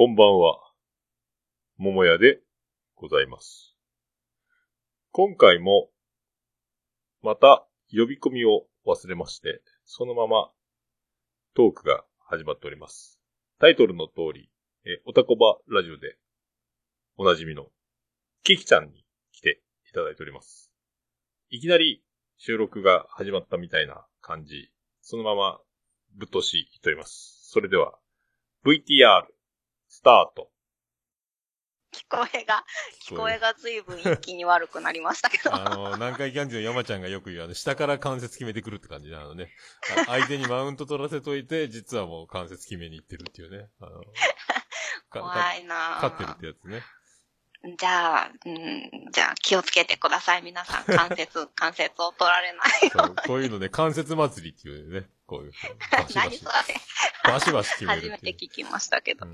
こんばんは。桃屋でございます。今回も、また呼び込みを忘れまして、そのままトークが始まっております。タイトルの通り、え、おたこばラジオでおなじみのキキちゃんに来ていただいております。いきなり収録が始まったみたいな感じ、そのままぶっ通しいっております。それでは、VTR、スタート。聞こえが、聞こえが随分一気に悪くなりましたけど。あの、南海キャンディの山ちゃんがよく言う、あの、下から関節決めてくるって感じなのね。あ相手にマウント取らせといて、実はもう関節決めに行ってるっていうね。あの、か怖いなか勝ってるってやつね。じゃあ、うん、じゃあ気をつけてください、皆さん。関節、関節を取られないそうこういうのね、関節祭りっていうね、こういう。バシバシ 何それ。バシバシ決める。初めて聞きましたけど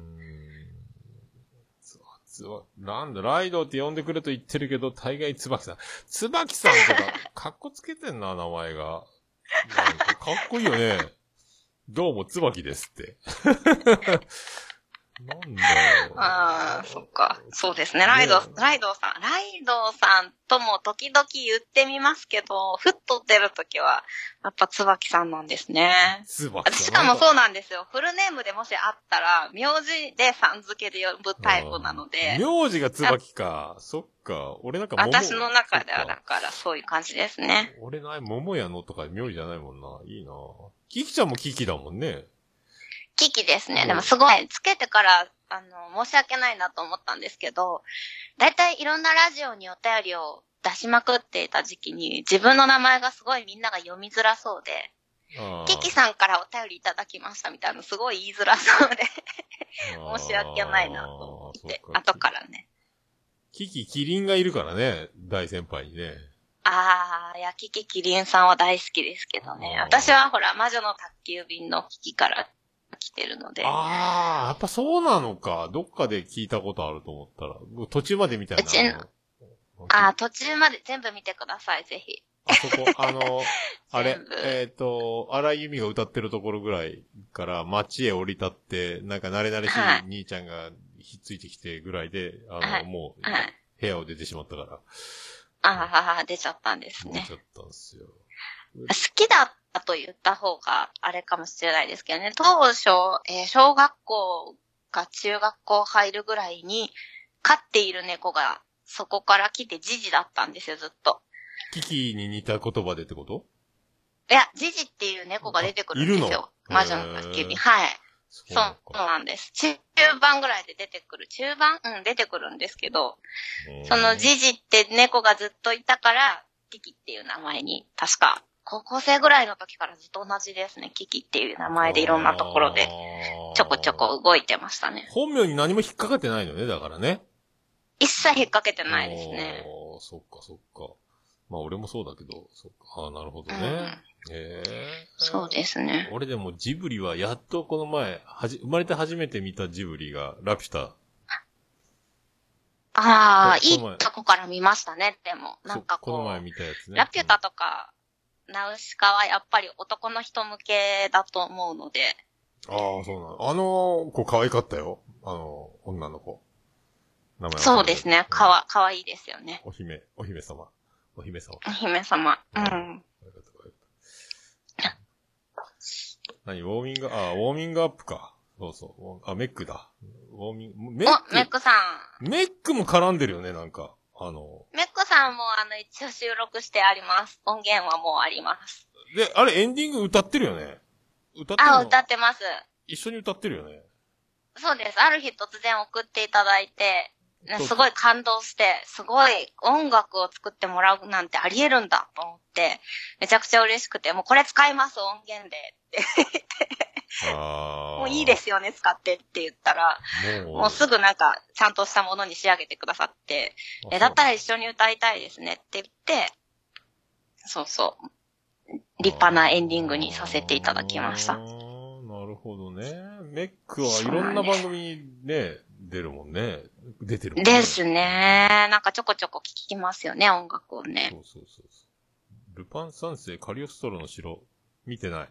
うー。んそうそうなんだ、ライドって呼んでくれと言ってるけど、大概椿さん。椿さんとか、かっこつけてんな、名前が。なんかかっこいいよね。どうも、椿ですって。なんだよ。ああ、そっか。そうですね。ライド、ねライドさん、ライドさんとも時々言ってみますけど、ふっと出るときは、やっぱ椿さんなんですね。椿さん。しかもそうなんですよ。フルネームでもしあったら、名字でさん付けで呼ぶタイプなので、名字が椿か。そっか。俺なんか桃私の中ではだからそういう感じですね。俺のあれ、桃屋のとか名字じゃないもんな。いいなキキちゃんもキキだもんね。キキですね。うんでもすごい、つけてから、あの、申し訳ないなと思ったんですけど、だいたいいろんなラジオにお便りを出しまくっていた時期に、自分の名前がすごいみんなが読みづらそうで、キキさんからお便りいただきましたみたいなのすごい言いづらそうで、申し訳ないなと思って、あー後からね。キキキリンがいるからね、大先輩にね。あー、いや、キキキリンさんは大好きですけどね。私はほら、魔女の宅急便のキキから来てるので。ああ、やっぱそうなのか。どっかで聞いたことあると思ったら、途中までみたいな。うちのあのあー、途中まで全部見てください、ぜひ。あそこ、あの、あれえっ、と、荒井由実が歌ってるところぐらいから街へ降り立って、なんか慣れ慣れしいはい兄ちゃんがひっついてきてぐらいで、あの、はいもう、はい。部屋を出てしまったから、ああ、出ちゃったんですね出ち。ゃったんですよ。好きだったと言った方があれかもしれないですけどね。当初、えー小学校か中学校入るぐらいに飼っている猫がそこから来てジジだったんですよ、ずっと。キキに似た言葉でってこと？いや、ジジっていう猫が出てくるんですよ。あ魔女の宅急便。はい。そそう、そうなんです。中盤ぐらいで出てくる。中盤？うん、出てくるんですけど、そのジジって猫がずっといたから、キキっていう名前に、確か、高校生ぐらいの時からずっと同じですね。キキっていう名前でいろんなところで、ちょこちょこ。動いてましたね。本名に何も引っかかってないのね、だからね。一切引っ掛けてないですね。ああ、そっかそっか。まあ俺もそうだけど、そっか。ああ、なるほどうんね。へえ。そうですね。俺でもジブリはやっとこの前、はじ、生まれて初めて見たジブリが、ラピュタ。ああ、いいとこから見ましたね、でも。なんかこう、そこの前見たやつね。ラピュタとか、ナウシカはやっぱり男の人向けだと思うので、うんああ、そうなの。あの子可愛かったよ。あの、女の子。名前はそうですね。かわ、かわいいですよね。お姫、お姫様。お姫様。お姫様。うん。何ウォーミング、あ、ウォーミングアップか。そうそう。あ、メックだ。ウォーミング、メッお、ク。メックさん。メックも絡んでるよね、なんか。あの、メックさんもあの、一応収録してあります。音源はもうあります。で、あれエンディング歌ってるよね。歌ってるのあ、歌ってます。一緒に歌ってるよね。そうです。ある日突然送っていただいて、すごい感動して、すごい音楽を作ってもらうなんてあり得るんだと思って、めちゃくちゃ嬉しくて、もうこれ使います、音源でって。もういいですよね、使ってって言ったら、もう。すぐなんか、ちゃんとしたものに仕上げてくださって、え、だったら一緒に歌いたいですねって言って、そうそう。立派なエンディングにさせていただきましたなるほどね。メックはいろんな番組にね、出るもんね。出てるもんね。ですね。なんかちょこちょこ聞きますよね、音楽をね。そうそうそうそう。ルパン三世カリオストロの城、見てない。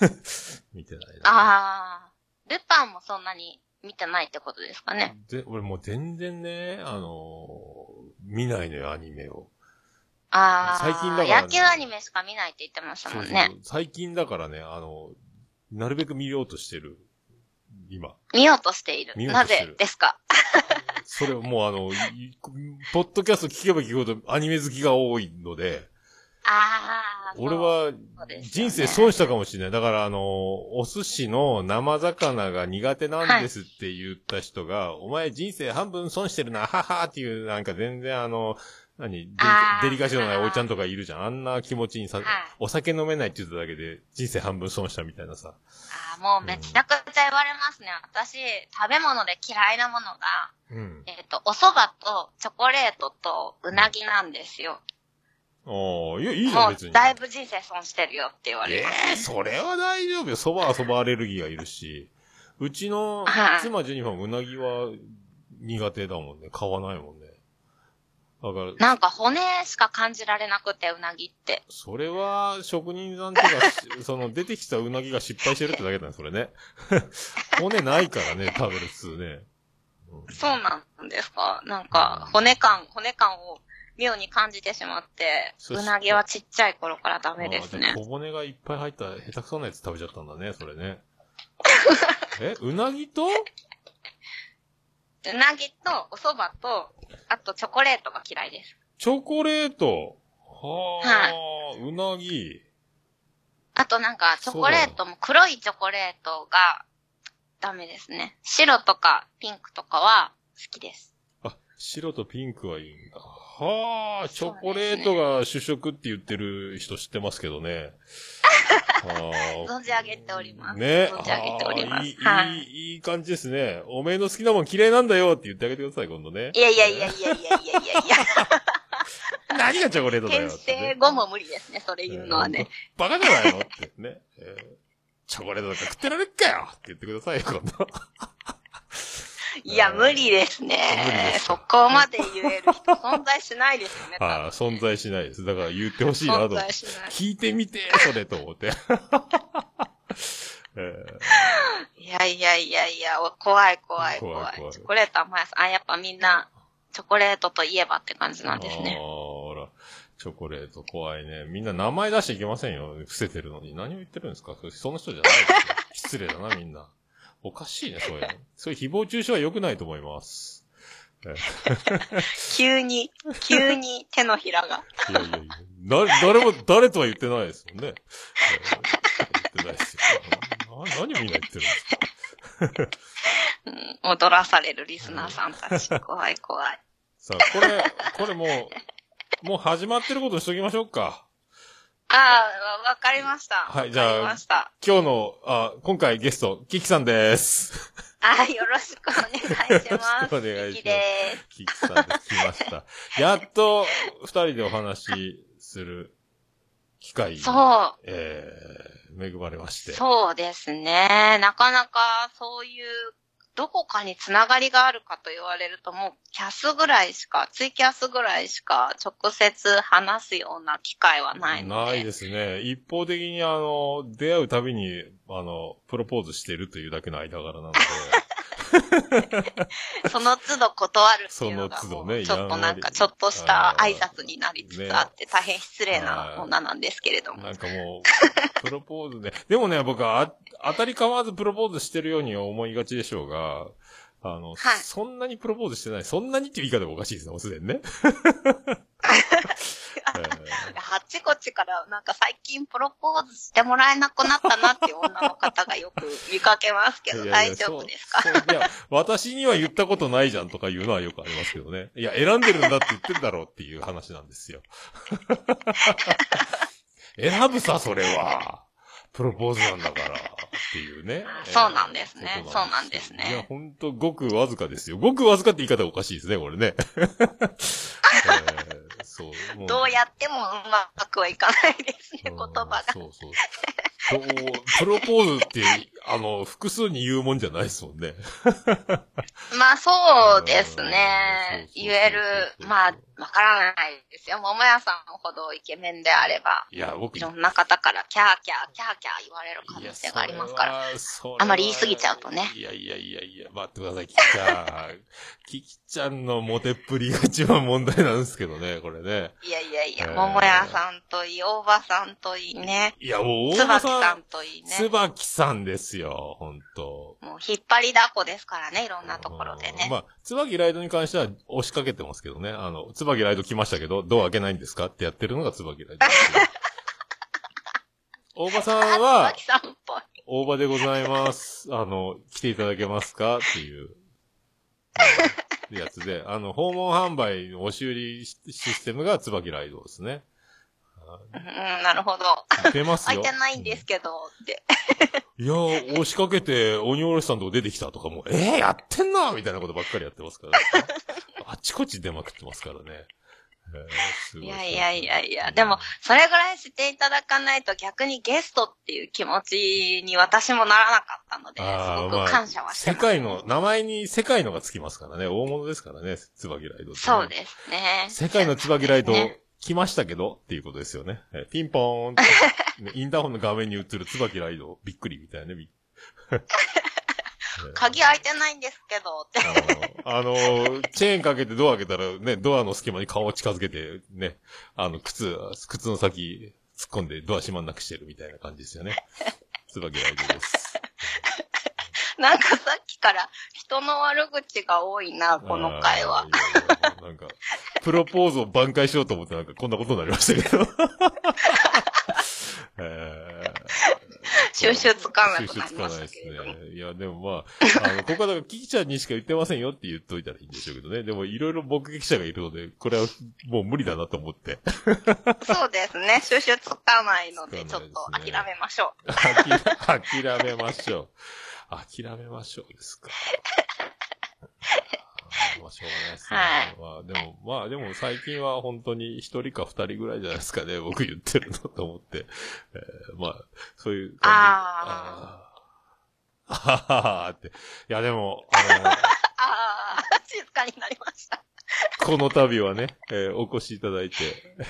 見てないな。ああ。ルパンもそんなに見てないってことですかね。で、俺もう全然ね、あのー見ないのよ、アニメを。ああ、最近だからね野球アニメしか見ないって言ってましたもんね。そうそう最近だからね、あの、なるべく見ようとしてる。今。見ようとしている。なぜですか？それもうあの、いポッドキャスト聞けば聞くほどアニメ好きが多いので、ああ、俺は人生損したかもしれない。だからあの、お寿司の生魚が苦手なんですって言った人が、お前人生半分損してるな、ははっていう、なんか全然あの、何デリカシーのないおいちゃんとかいるじゃん。あんな気持ちにさ、はいお酒飲めないって言っただけで人生半分損したみたいなさ。ああ、もうめちゃくちゃ言われますね。私、食べ物で嫌いなものが、うん。えっ、と、お蕎麦とチョコレートとうなぎなんですよ。ああ、いや、いいじゃん、も別に。うだいぶ人生損してるよって言われえます。えそれは大丈夫よ。蕎麦は蕎麦アレルギーがいるし。うちのはい妻ジェニファーもうなぎは苦手だもんね。買わないもんね。だから、なんか骨しか感じられなくて、うなぎって。それは職人さんとかし、その出てきたうなぎが失敗してるってだけだね、それね。骨ないからね、食べる普通ね。うんそうなんですかなんか、骨感、骨感を妙に感じてしまって、うなぎはちっちゃい頃からダメですね。小骨がいっぱい入った下手くそなやつ食べちゃったんだね、それね。え、うなぎと？うなぎとお蕎麦と、あとチョコレートが嫌いです。チョコレート？はあ、うなぎ。あとなんか、チョコレートも黒いチョコレートがダメですね。白とかピンクとかは好きです。あ、白とピンクはいいんだ。はあ、チョコレートが主食って言ってる人知ってますけどね。は存じ上げております。ね。存じ上げております。いい、はい。いい、いい感じですね。おめえの好きなもん嫌いなんだよって言ってあげてください、今度ね。いやいやいやいやいやいやいやいや。何がチョコレートだよ転ってね、生後も無理ですね、それ言うのはね。バカじゃないのってね。えーチョコレートなんか食ってられっかよって言ってくださいよ、今度。いや、無理ですね無理です。そかこまで言える人存在しないですよね、ああ、存在しないです。だから言ってほしいな存と。在しない。聞いてみて、それと思って。えいやいやいやいや、お怖い怖い怖い。怖いチョコレート甘いです。あ、やっぱみんな、チョコレートといえばって感じーなんですねああ、。ほら。チョコレート怖いね。みんな名前出していけませんよ。伏せてるのに。何を言ってるんですか？その人じゃないですよ。失礼だな、みんな。おかしいね、そういうの。そういう誹謗中傷は良くないと思います。え 急に、急に手のひらが。いやいやいや。な、誰も、誰とは言ってないですもんね。えー言ってないですよ。な何をみんな言ってるんですか？うん、踊らされるリスナーさんたち。怖い怖い。さあ、これ、これもう、もう始まってることにしときましょうか。ああ、わかりました。はいじゃあ。今日の、あ、今回ゲスト、キキさんです。あよろしくお願いします。よろしくお願いしますキキです。キキさんです。来ました。やっと、二人でお話しする機会に、そう。えー、恵まれまして。そうですね。なかなかそういう、どこかにつながりがあるかと言われると、もうキャスぐらいしか、ツイキャスぐらいしか直接話すような機会はないので。ないですね。一方的にあの、出会うたびに、あの、プロポーズしてるというだけの間柄なので、その都度断るっていうのがその都度ねもうちょっとなんか、ちょっとした挨拶になりつつあって、大変失礼はない女なんですけれども。なんかもう、プロポーズね。でもね、僕はあ当たり構わずプロポーズしてるように思いがちでしょうが、あの、はいそんなにプロポーズしてない。そんなにっていう言い方がおかしいですね、もうすでにね。えあっちこっちからなんか最近プロポーズしてもらえなくなったなっていう女の方がよく見かけますけど、ーいやいや大丈夫ですか？いや、私には言ったことないじゃんとかいうのはよくありますけどね。いや、選んでるんだって言ってるだろうっていう話なんですよ。選ぶさ、それは。プロポーズなんだから。っていうね。そうなんですねそうなんですねいや、ほんと、ごくわずかですよ。ごくわずかって言い方がおかしいですね、これね。えーそう。もどうやってもうまくはいかないですね、言うん葉が。そうそう。どうプロポーズって、あの、複数に言うもんじゃないですもんね。まあそうですうんね。言える、まあ、わからないですよ。桃屋さんほどイケメンであれば、いや、僕、いろんな方からキャーキャー、キャーキャー言われる可能性がありますから。らあまり言い過ぎちゃうとねいやいやいやいや、待ってください、キキちゃん。キキちゃんのモテっぷりが一番問題なんですけどね、これね。いやいやいや、えー桃屋さんといい、大場さんといいね。いや、もう、大椿場ささん、んといいね。椿さんですよ、ほんと。もう引っ張りだこですからね、いろんなところでね。まあ、椿ライドに関しては押しかけてますけどね。あの、椿ライド来ましたけど、ドア開けないんですか？ってやってるのが椿ライド。大場さんは。大場でございます。あの、来ていただけますか？っていう、う んやつで、あの、訪問販売の押し売りシシステムが椿ライドですね。うん、なるほど。出ますよ。開いてないんですけど、って。いやー、押しかけて、鬼おろしさんとこ出てきたとかも、えー、やってんなみたいなことばっかりやってますから、あちこち出まくってますからね。えーすごいやいやいやいや、でも、それぐらいしていただかないと逆にゲストっていう気持ちに私もならなかったので、すごく感謝はしてます。世界の、名前に世界のがつきますからね。大物ですからね、椿ライドってね、そうですね。世界の椿ライトね来ましたけどっていうことですよね。えピンポーンって、ねインターホンの画面に映る椿ライド、びっくりみたいなね。び 鍵開いてないんですけど、って。あの、チェーンかけてドア開けたらね、ドアの隙間に顔を近づけて、ね、あの、靴、靴の先突っ込んでドア閉まんなくしてるみたいな感じですよね。椿ライドです。なんかさっきから人の悪口が多いな、この回は。あー。いやいやなんか、プロポーズを挽回しようと思ってなんかこんなことになりましたけど。えー収集つかなくなり収集つかまないです。ね。いや、でもまあ、あの、ここはだから、キキちゃんにしか言ってませんよって言っといたらいいんでしょうけどね。でも、いろいろ目撃者がいるので、これはもう無理だなと思って。そうですね。収集つかないので、つちょっと諦めましょう。諦諦めましょう。諦めましょうですか。まあ、しょうがないですね。はいまあ、でも、まあ、でも最近は本当に一人か二人ぐらいじゃないですかね、僕言ってるのと思って。えーまあ、そういう感じ。ああー。あはははって。いや、でも、あの、ああ、静かになりました。この度はね、えーお越しいただいて、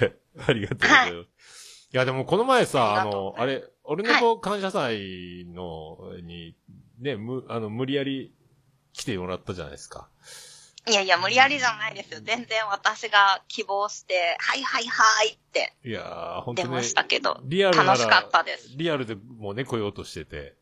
え ありがとうございます。いや、でもこの前さ、あの、あれ、オルネポ感謝祭の、に、ね、む、あの、無理やり来てもらったじゃないですか。いやいや、無理やりじゃないですよ。全然私が希望して、はいはいはいっていやー、本当ね出ましたけど、リアル楽しかったです。リアルでもうね、来ようとしてて、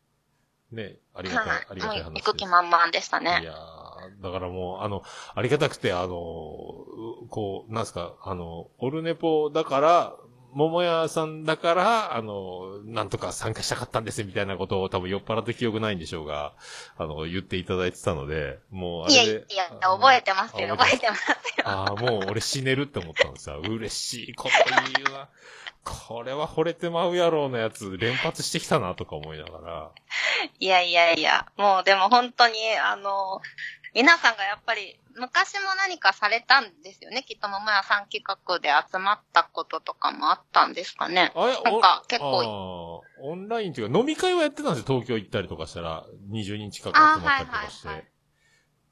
ね、ありがたい、ありがたい話です。行く気満々でしたいね。やーだからもう、あの、ありがたくて、あの、うこう、なんすか、あの、オルネポだから、桃屋さんだから、あの、なんとか参加したかったんですみたいなことを多分酔っ払って記憶ないんでしょうが、あの、言っていただいてたので、もうあいや。いや、覚えてますよ。あ覚えてますよ。ああ、もう俺死ねるって思ったんですよ。嬉しいこと言うな。これは惚れてまうやろうなやつ連発してきたなとか思いながら。いやいやいや、もうでも本当に、あの、皆さんがやっぱり、昔も何かされたんですよね？きっと桃屋さん企画で集まったこととかもあったんですかね？あれなんか結構構。オンラインっていうか飲み会はやってたんですよ。東京行ったりとかしたら、20人近く集まったりとかして。はいはいはい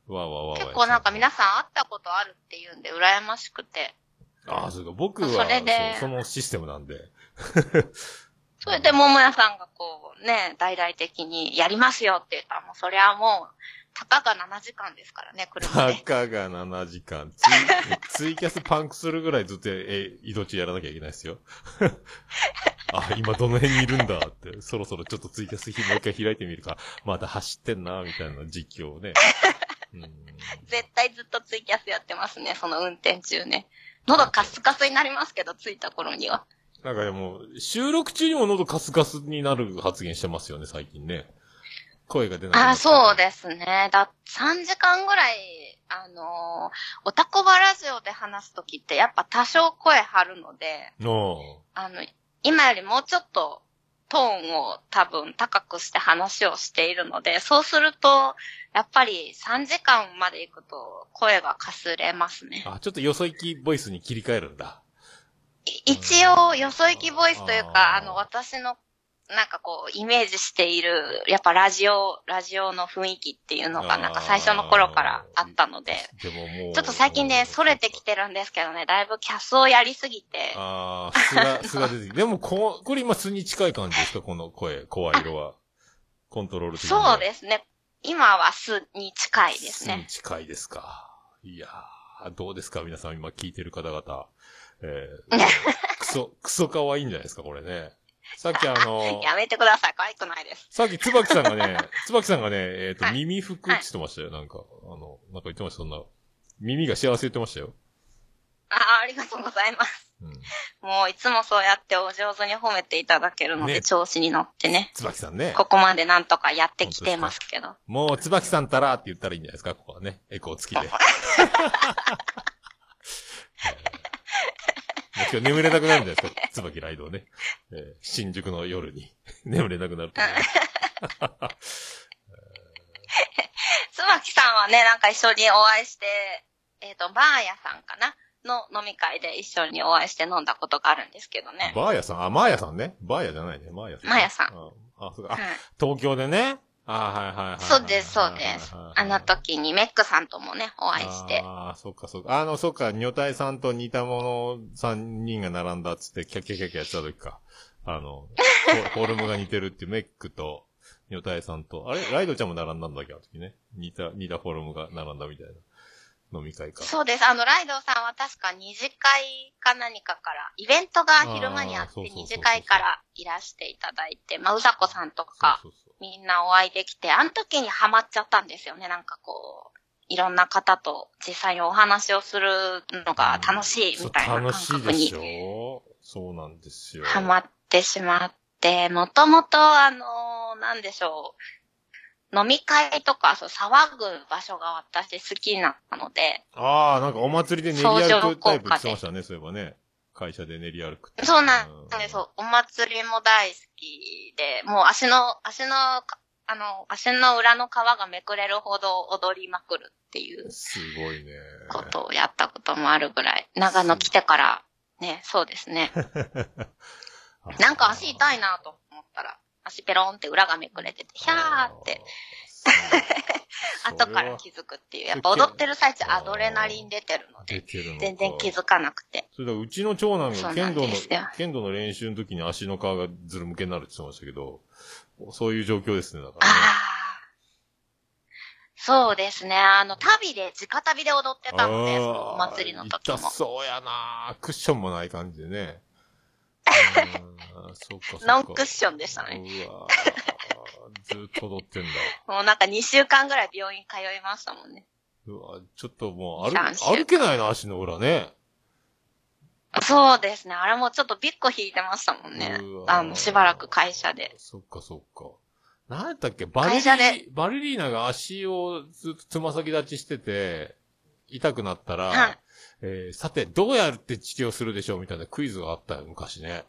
わーわーわ結構なんか皆ささん会ったことあるっていうんで、羨ましくて。ん。ああ、そうか。僕はそれでそのシステムなんで。それで桃屋さんがこうね、大々的にやりますよって言ったら、もうそれはもう、たかが7時間ですからね、車たで。かが7時間。ツイ ツイキャスパンクするぐらいずっと、え、移動中やらなきゃいけないですよ。あ、今どの辺にいるんだって、そろそろちょっとツイキャスもう一回開いてみるか。まだ走ってんな、みたいな実況をね。うん絶対ずっとツイキャスやってますね、その運転中ね。喉カスカスになりますけど、着いた頃には。なんかでも、収録中にも喉カスカスになる発言してますよね、最近ね。声が出なくなったあ、そうですね。だ、3時間ぐらい、あのー、おたこばラジオで話すときって、やっぱ多少声張るので、のあの、今よりもうちょっと、トーンを多分高くして話をしているので、そうすると、やっぱり3時間まで行くと声がかすれますね。あ、ちょっとよそ行きボイスに切り替えるんだ。い一応、よそ行きボイスというか、あの、私のなんかこう、イメージしている、やっぱラジオ、ラジオの雰囲気っていうのが、なんか最初の頃からあったので、でももう。ちょっと最近ね、逸れてきてるんですけどね、だいぶキャスをやりすぎて、ああ、素が、素が出てきて。でも、こ、これ今素に近い感じですか？この声、声色は。コントロール的に。そうですね。今は素に近いです素にね。近いですか。いやー、どうですか？皆さん今聞いてる方々。えー、クソ、クソ可愛いんじゃないですか？これね。さっきあの、やめてください。可愛くないです。さっき椿さんがね、椿さんがね、えっ、と、はい耳服って言ってましたよ。なんか、あの、なんか言ってました、そんな。耳が幸せ言ってましたよ。ああ、ありがとうございます。うん。もういつもそうやってお上手に褒めていただけるので、ね調子に乗ってね。椿さんね。ここまでなんとかやってきてますけど。もう、椿さんたらって言ったらいいんじゃないですかここはね。エコー付きで。もう今日眠れなくなるんじゃないですか椿ライドをね。えー新宿の夜に 眠れなくなると思います。椿さんはね、なんか一緒にお会いして、えっ、と、バーヤさんかな？の飲み会で一緒にお会いして飲んだことがあるんですけどね。バーヤさん？あ、マーヤさんね。バーヤじゃないね。マーヤさん、マーヤさんあ、あそうか。あはい、東京でね。あはいはいはいはい。そうです、そうです。あの時にメックさんともね、お会いして。ああ、そっかそっか。あの、そっか、女体さんと似たもの3人が並んだっつって、キャッキャッキャッキャやってた時か。あの、フォ フォルムが似てるっていうメックと、女体さんと、あれ？ライドちゃんも並んだんだっけあの時ね。似た、似たフォルムが並んだみたいな飲み会か。そうです。あの、ライドさんは確か二次会か何かから、イベントが昼間にあって二次会からいらしていただいて、まあ、うさこさんとか、そうそうそうみんなお会いできて、あの時にハマっちゃったんですよね。なんかこう、いろんな方と実際にお話をするのが楽しいみたいな感そう楽しい覚でしにょそうなんですよ。ハマってしまって、もともとあの、なんでしょう、飲み会とかそう騒ぐ場所が私好きなので、ああ、なんかお祭りで練り歩くタイプ言ってましたね、そういえばね。会社で練り歩く。そうなんですよ。お祭りも大好きで、もう足の、足の、あの、足の裏の皮がめくれるほど踊りまくるっていうすごいね。ことをやったこともあるぐらい、長野来てから、ね、そうですね。なんか足痛いなと思ったら、足ペロンって裏がめくれてて、ヒャーって。後から気づくっていう。やっぱ踊ってる最中アドレナリン出てるので、全然気づかなくて。それだ、うちの長男が剣道の剣道の練習の時に足の皮がずるむけになるって言ってましたけど、そういう状況ですね、だからね。ああ。そうですね。あの、旅で、直旅で踊ってたので、そのお祭りの時も痛。そうやなクッションもない感じでね。そっかそっか。ノンクッションでしたね。うわーずっと踊ってんだ。もうなんか2週間ぐらい病院通いましたもんね。うわちょっともう歩歩けないな、足の裏ね。そうですね。あれもちょっとビッコ引いてましたもんねあの、しばらく会社で。そっかそっか。なんやったっけ？バレリバレリーナが足をずっとつま先立ちしてて、痛くなったら、はいえーさて、どうやって治療するでしょうみたいなクイズがあったよ、昔ね。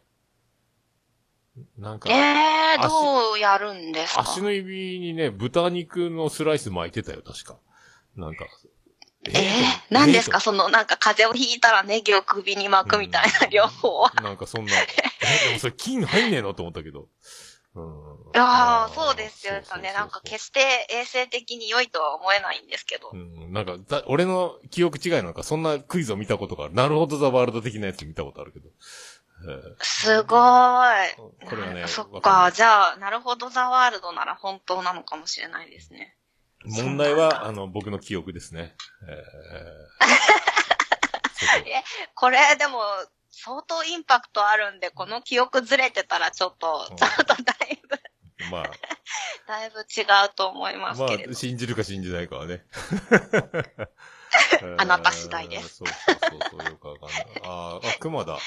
なんか、ええー、足どうやるんですか？足の指にね、豚肉のスライス巻いてたよ、確か。なんか。ええー、何ですか？えそのなんか風邪をひいたらネギを首に巻くみたいな療法は。なんかそんな、え、でもそれ菌入んねえの？と思ったけど。うん。ああ、そうですよね。なんか決して衛生的に良いとは思えないんですけど。うん、なんか、だ俺の記憶違いなのか、そんなクイズを見たことがある。なるほどザワールド的なやつ見たことあるけど。えーすごーい。これはねそっわかじゃあ、なるほどザワールドなら本当なのかもしれないですね。問題は、あの、僕の記憶ですね。えー えこれでも、相当インパクトあるんで、この記憶ずれてたらちょっと、うんちょっとだいぶ、まあ、だいぶ違うと思いますまけれど。あ、信じるか信じないかはね。あなた次第ですえー そうそうそうそう、よくわかんない。あーあ、熊だ。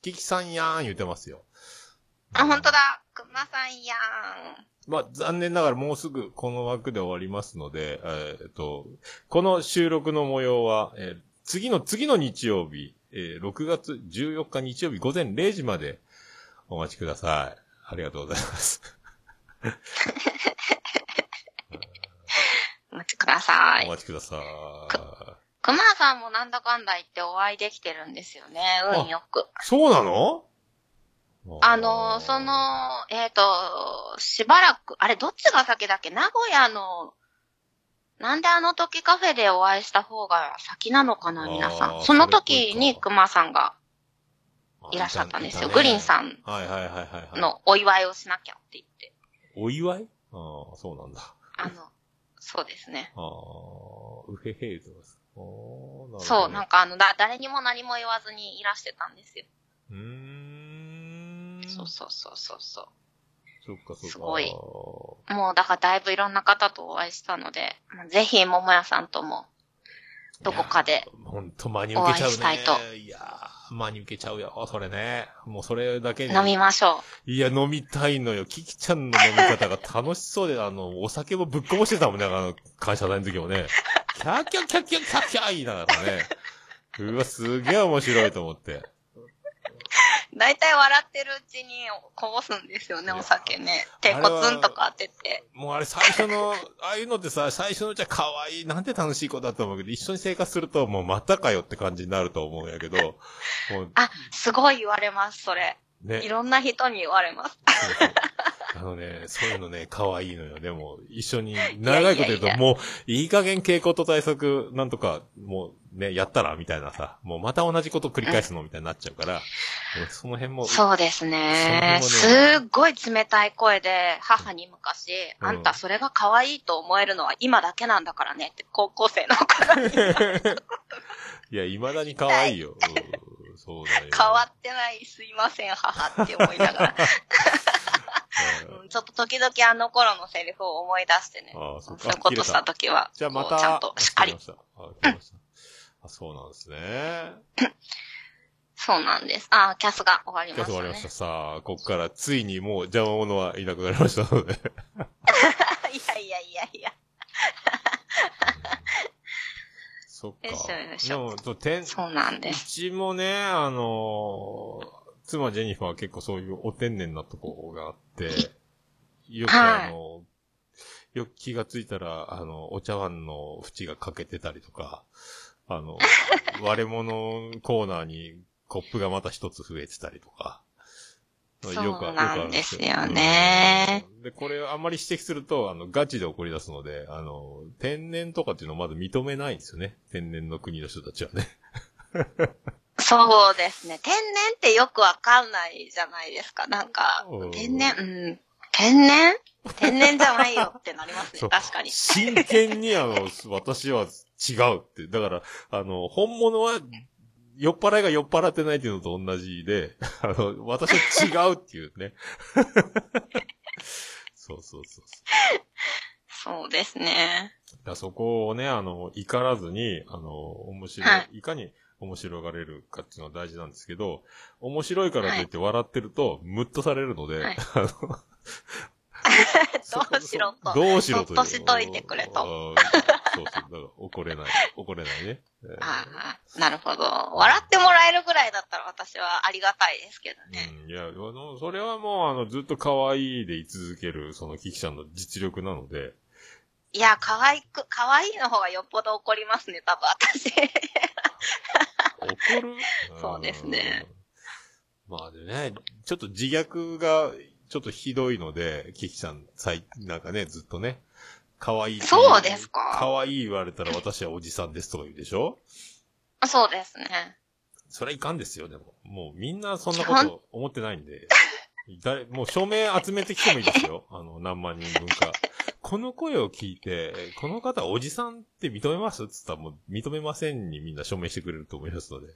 キキさんやーん言ってますよ。あ、本当だ。熊さんやまあ、残念ながらもうすぐこの枠で終わりますので、えーっと、この収録の模様は、えー次の、次の日曜日、えー6月14日日曜日午前0時までお待ちください。ありがとうございます。お待ちください。お待ちください。熊さんもなんだかんだ言ってお会いできてるんですよね。運よく。そうなの？あの、そ、の、えっ、と、しばらく、あれ、どっちが先だっけ？名古屋の、なんであの時カフェでお会いした方が先なのかな、皆さん。その時に熊さんがいらっしゃったんですよ。グリーンさん。のお祝いをしなきゃって言って。お祝い？ああ、そうなんだ。あの、そうですね。ああ、うへへーとかさ。ああ、なるほどねそう、なんかあの、だ、誰にも何も言わずにいらしてたんですよ。うーん。そうそうそうそうそう。そっかそっか。すごいもう、だからだいぶいろんな方とお会いしたので、ぜひ、桃屋さんとも、どこかで。ほんと真に受けちゃうね。お会いしたいいやー、真に受けちゃうよ、それね。もうそれだけに。飲みましょいや、飲みたいのよ。キキちゃんの飲み方が楽しそうで、あの、お酒もぶっこぼしてたもんね、あの、会社代の時もね。キャーキャーキャーキャーキャーキャー言いながらね。うわ、すげえ面白いと思って。う。だいたい笑ってるうちにこぼすんですよね、お酒ね。手コツンとか当てて。もうあれ最初の、ああいうのってさ、最初のうちは可愛い、なんて楽しい子だと思うけど、一緒に生活するともうまたかよって感じになると思うんやけど、あ、すごい言われます、それ。ねい。ろんな人に言われます。そうそうあのね、そういうのね、可愛いのよ。でも、一緒に、長いこと言うと、もう、いい加減傾向と対策、なんとか、もう、ね、やったらみたいなさ、もうまた同じこと繰り返すのみたいになっちゃうから、その辺も、そうですね。すその辺もっごい冷たい声で、母に昔、うんあんたそれが可愛いと思えるのは今だけなんだからねって、高校生の子に いや、未だに可愛いよ。うんそうだよ。変わってない、すいません、母って思いながら。ちょっと時々あの頃のセリフを思い出してね。ああ、そそう。いうことした時は、じゃあまた、ちゃんとしっかり。あそうなんですね。そうなんです。あ、キャスが終わりましたね。終わりました。さあ、ここからついにもう邪魔者はいなくなりましたので。いやいやいやいや。そっか。よいしょでょもそうなんうです。ちもね、あのー妻ジェニファーは結構そういうお天然なとこがあって、よくはいあの、よく気がついたら、あの、お茶碗の縁が欠けてたりとか、あの、割れ物コーナーにコップがまた一つ増えてたりとか。そうなんですよね。うんで、これあんまり指摘すると、あの、ガチで怒り出すので、あの、天然とかっていうのをまず認めないんですよね。天然の国の人たちはね。そうですね。天然ってよくわかんないじゃないですか。なんかうん、天然、うん。天然？天然じゃないよってなりますね。確かに。真剣にあの、私は違うって。だから、あの、本物は、酔っ払いが酔っ払ってないっていうのと同じで、あの、私は違うっていうね。そうそうそうそう。そうですね。だそこをね、あの、怒らずに、あの、面白い、、はいかに面白がれるかっていうのは大事なんですけど、面白いからといって笑ってると、ムッとされるので、はい あの、どうしろと。どうしろととしといてくれとそうそう。だから怒れない。怒れないね。えーああ、なるほど。笑ってもらえるぐらいだったら私はありがたいですけどね。うん、いや、あの、それはもう、あの、ずっと可愛いで居続ける、その、キキちゃんの実力なので、いや、可愛く、可愛いの方がよっぽど怒りますね、多分私。怒る？そうですね。うん。まあでね、ちょっと自虐が、ちょっとひどいので、キキちゃん、さい、なんかね、ずっとね、可愛いそうですか？可愛い言われたら私はおじさんですとか言うでしょ？そうですね。それはいかんですよ、でも。もうみんなそんなこと思ってないんで。誰、もう署名集めてきてもいいですよ。あの、何万人分か。この声を聞いて、この方おじさんって認めます？つったらもう認めませんにみんな署名してくれると思いますので。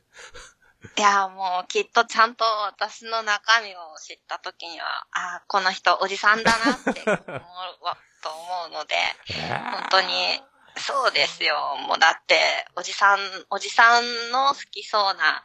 いや、もうきっとちゃんと私の中身を知った時には、ああ、この人おじさんだなって思うわと思うので、本当に、そうですよ。もうだって、おじさん、おじさんの好きそうな、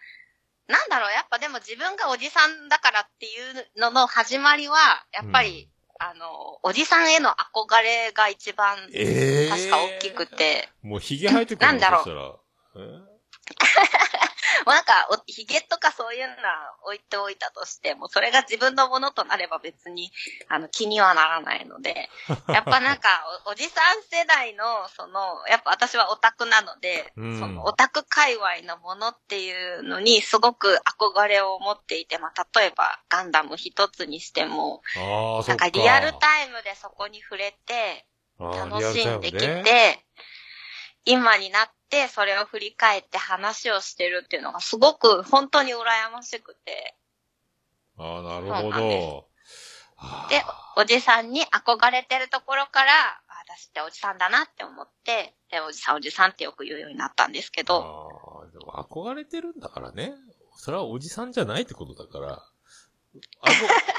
なんだろう、やっぱでも自分がおじさんだからっていうのの始まりは、やっぱり、あの、おじさんへの憧れが一番、ええ確か大きくて、もう髭生えてくるなんだろう。えう なんか、お髭とかそういうのは置いておいたとしても、それが自分のものとなれば別に、あの、気にはならないので、やっぱなんかお、おじさん世代の、その、やっぱ私はオタクなので、うんそのオタク界隈のものっていうのにすごく憧れを持っていて、まあ、例えばガンダム一つにしても。なんかリアルタイムでそこに触れて、楽しんできて、今になってそれを振り返って話をしてるっていうのがすごく本当に羨ましくて、ああ、なるほど。で、おじさんに憧れてるところから、あ私っておじさんだなって思って、で、おじさんおじさんってよく言うようになったんですけど、あーでも憧れてるんだからね。それはおじさんじゃないってことだから。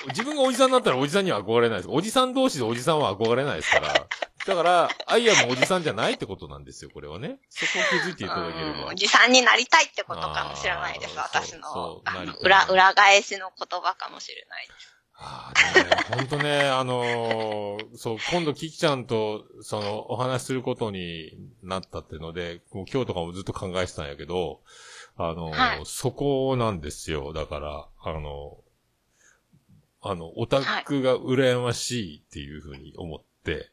自分がおじさんになったらおじさんには憧れないです。おじさん同士でおじさんは憧れないですから。だから、アイアもおじさんじゃないってことなんですよ、これはね。そこを気づいていただければうんお。じさんになりたいってことかもしれないです、私の裏、裏返しの言葉かもしれないです。ああ、ね、ほんとね、あのーそう、今度キキちゃんと、その、お話しすることになったっていうので、もう今日とかもずっと考えてたんやけど、あのーはいそこなんですよ。だから、あのあの、オタクが羨ましいっていうふうに思って、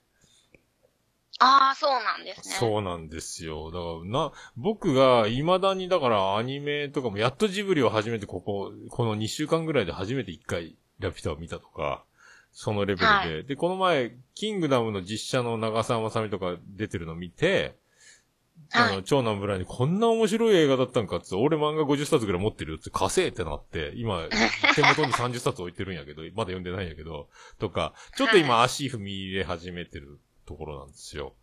ああ、そうなんですね。そうなんですよ。だから、な、僕が未だにだからアニメとかもやっとジブリを初めてここ、この2週間ぐらいで初めて1回ラピュタを見たとか、そのレベルで。はで、この前、キングダムの実写の長澤まさみとか出てるの見て、あの、はい長男ブラにこんな面白い映画だったんかって、俺漫画50冊ぐらい持ってるよって稼いってなって、今、手元に30冊置いてるんやけど、まだ読んでないんやけど、とか、ちょっと今足踏み入れ始めてるところなんですよ。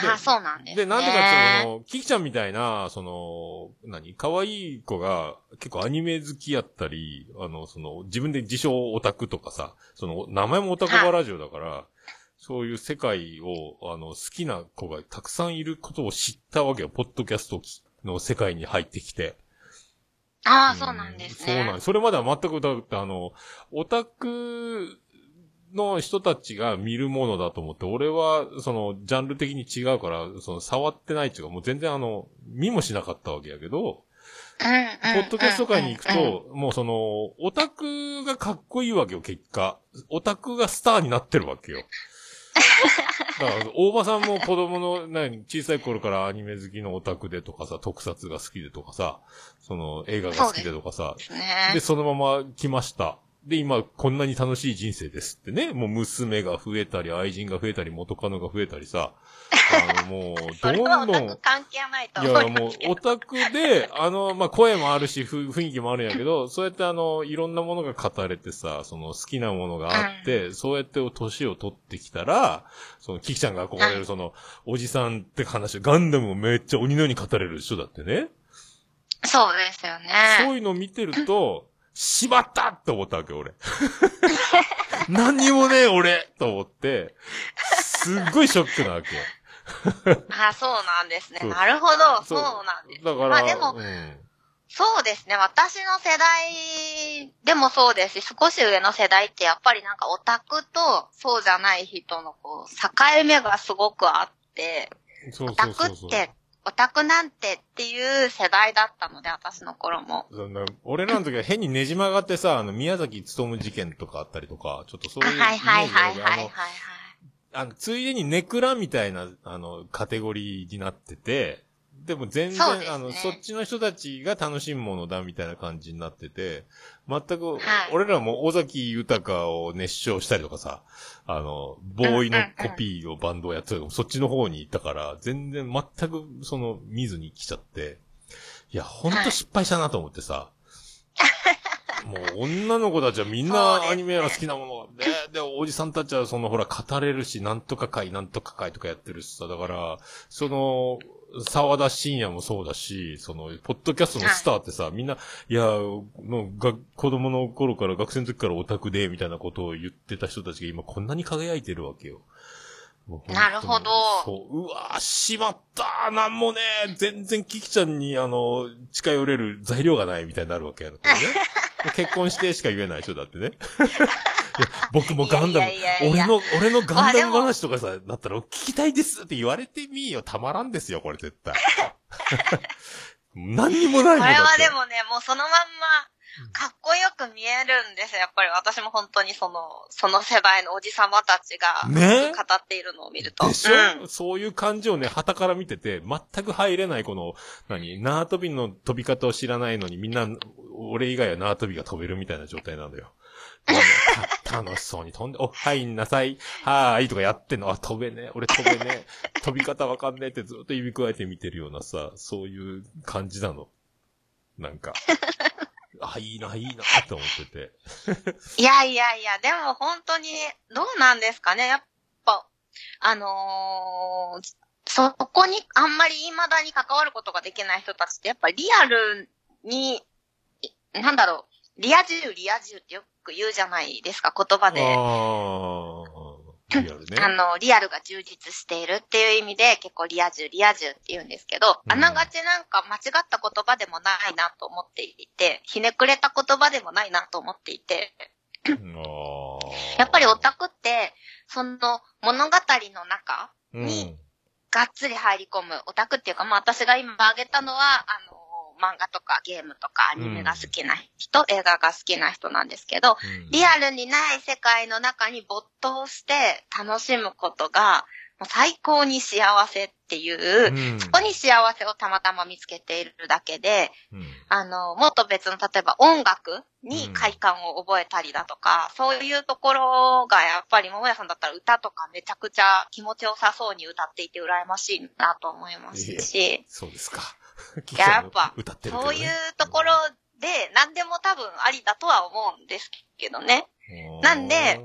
でああ、そうなんですね。で、なんでかっていうと、キキちゃんみたいな、その、何？可愛い子が結構アニメ好きやったり、あの、その、自分で自称オタクとかさ、その、名前もオタクバラジオだから、そういう世界を、あの、好きな子がたくさんいることを知ったわけよ。ポッドキャストの世界に入ってきて。ああ、そうなんですね。そうなんです。それまでは全く歌って、あの、オタクの人たちが見るものだと思って、俺は、その、ジャンル的に違うから、その、触ってないっていうか、もう全然あの、見もしなかったわけやけど、ポッドキャスト界に行くと、もうその、オタクがかっこいいわけよ、結果。オタクがスターになってるわけよ。だから、大場さんも子供の、何、小さい頃からアニメ好きのオタクでとかさ、特撮が好きでとかさ、その、映画が好きでとかさ、ですね。で、そのまま来ました。で、今、こんなに楽しい人生ですってね。もう娘が増えたり、愛人が増えたり、元カノが増えたりさ。あの、もう、どんどん、ク関係ないといや、思いもうますけ、ど。オタクで、あの、まあ、声もあるし、ふ雰囲気もあるんやけど、そうやってあの、いろんなものが語れてさ、その好きなものがあって、そうやって年を取ってきたら、その、キキちゃんが憧れる、はいその、おじさんって話、ガンダムもめっちゃ鬼のように語れる人だってね。そうですよね。そういうのを見てると、しまったって思ったわけ、俺。何にもねえ、俺と思って、すっごいショックなわけよ。あそうなんですね。なるほど。そうなんです。だから、まあでも、うん。そうですね。私の世代でもそうですし、少し上の世代ってやっぱりなんかオタクとそうじゃない人のこう、境目がすごくあって、そうオタそうそうそう。クって、オタクなんてっていう世代だったので、私の頃も。そんな俺らの時は変にねじ曲がってさ、あの、宮崎勤事件とかあったりとか、ちょっとそういうイメージはいはいはいはいあはいの、あの、ついでにネクラみたいな、あの、カテゴリーになってて、でも全然、ね。あの、そっちの人たちが楽しむものだみたいな感じになってて、全く、はい。俺らも尾崎豊を熱唱したりとかさ、あの、ボーイのコピーをバンドをやってたりとかそっちの方に行ったから、全然全くその見ずに来ちゃって、いや、ほんと失敗したなと思ってさ、もう女の子たちはみんなアニメが好きなもので、で、おじさんたちはそのほら語れるし、なんとか会、なんとか会とかやってるしさ、だから、その、沢田信也もそうだし、その、ポッドキャストのスターってさ、みんな、いや、もうが、子供の頃から、学生の時からオタクで、みたいなことを言ってた人たちが今こんなに輝いてるわけよ。なるほどそう。うわーしまったなんもね全然キキちゃんに、あの、近寄れる材料がないみたいになるわけやろ、ね。結婚してしか言えない人だってね。いや僕もガンダムいやいやいや俺の、俺のガンダム話とかさ、だったら聞きたいですって言われてみーよ。たまらんですよ、これ絶対。何にもないもんこれはでもね、もうそのまんま、かっこよく見えるんですよ。やっぱり私も本当にその、その世代のおじさまたちが、ね？語っているのを見ると。でしょ、うんそういう感じをね、旗から見てて、全く入れないこの、何、縄跳びの飛び方を知らないのにみんな、俺以外は縄跳びが飛べるみたいな状態なんだよ。楽しそうに飛んで、お、入んなさい、はーいとかやってんの、あ、飛べねえ、俺飛べねえ、飛び方わかんねえってずっと指くわえて見てるようなさ、そういう感じなの。なんか。あ、いいな、いいな、って思ってて。いやいやいや、でも本当に、どうなんですかね。やっぱ、あのーそこにあんまり未だに関わることができない人たちって、やっぱリアルに、いなんだろう、リア充、リア充ってよく言うじゃないですか、言葉で。あー、リアルね。あの、リアルが充実しているっていう意味で、結構リア充、リア充って言うんですけど、うん。あながちなんか間違った言葉でもないなと思っていて、ひねくれた言葉でもないなと思っていて、やっぱりオタクって、その物語の中うん。にがっつり入り込む。オタクっていうか、まあ私が今挙げたのは、あの、漫画とかゲームとかアニメが好きな人、映画が好きな人なんですけど、うん。リアルにない世界の中に没頭して楽しむことが、もう最高に幸せっていう、うん。そこに幸せをたまたま見つけているだけで、うん。あの、もっと別の、例えば音楽に快感を覚えたりだとか、そういうところがやっぱり桃屋さんだったら歌とかめちゃくちゃ気持ちよさそうに歌っていて羨ましいなと思いますし、そうですか。いややっぱ歌ってるね。そういうところで何でも多分ありだとは思うんですけどね。なんで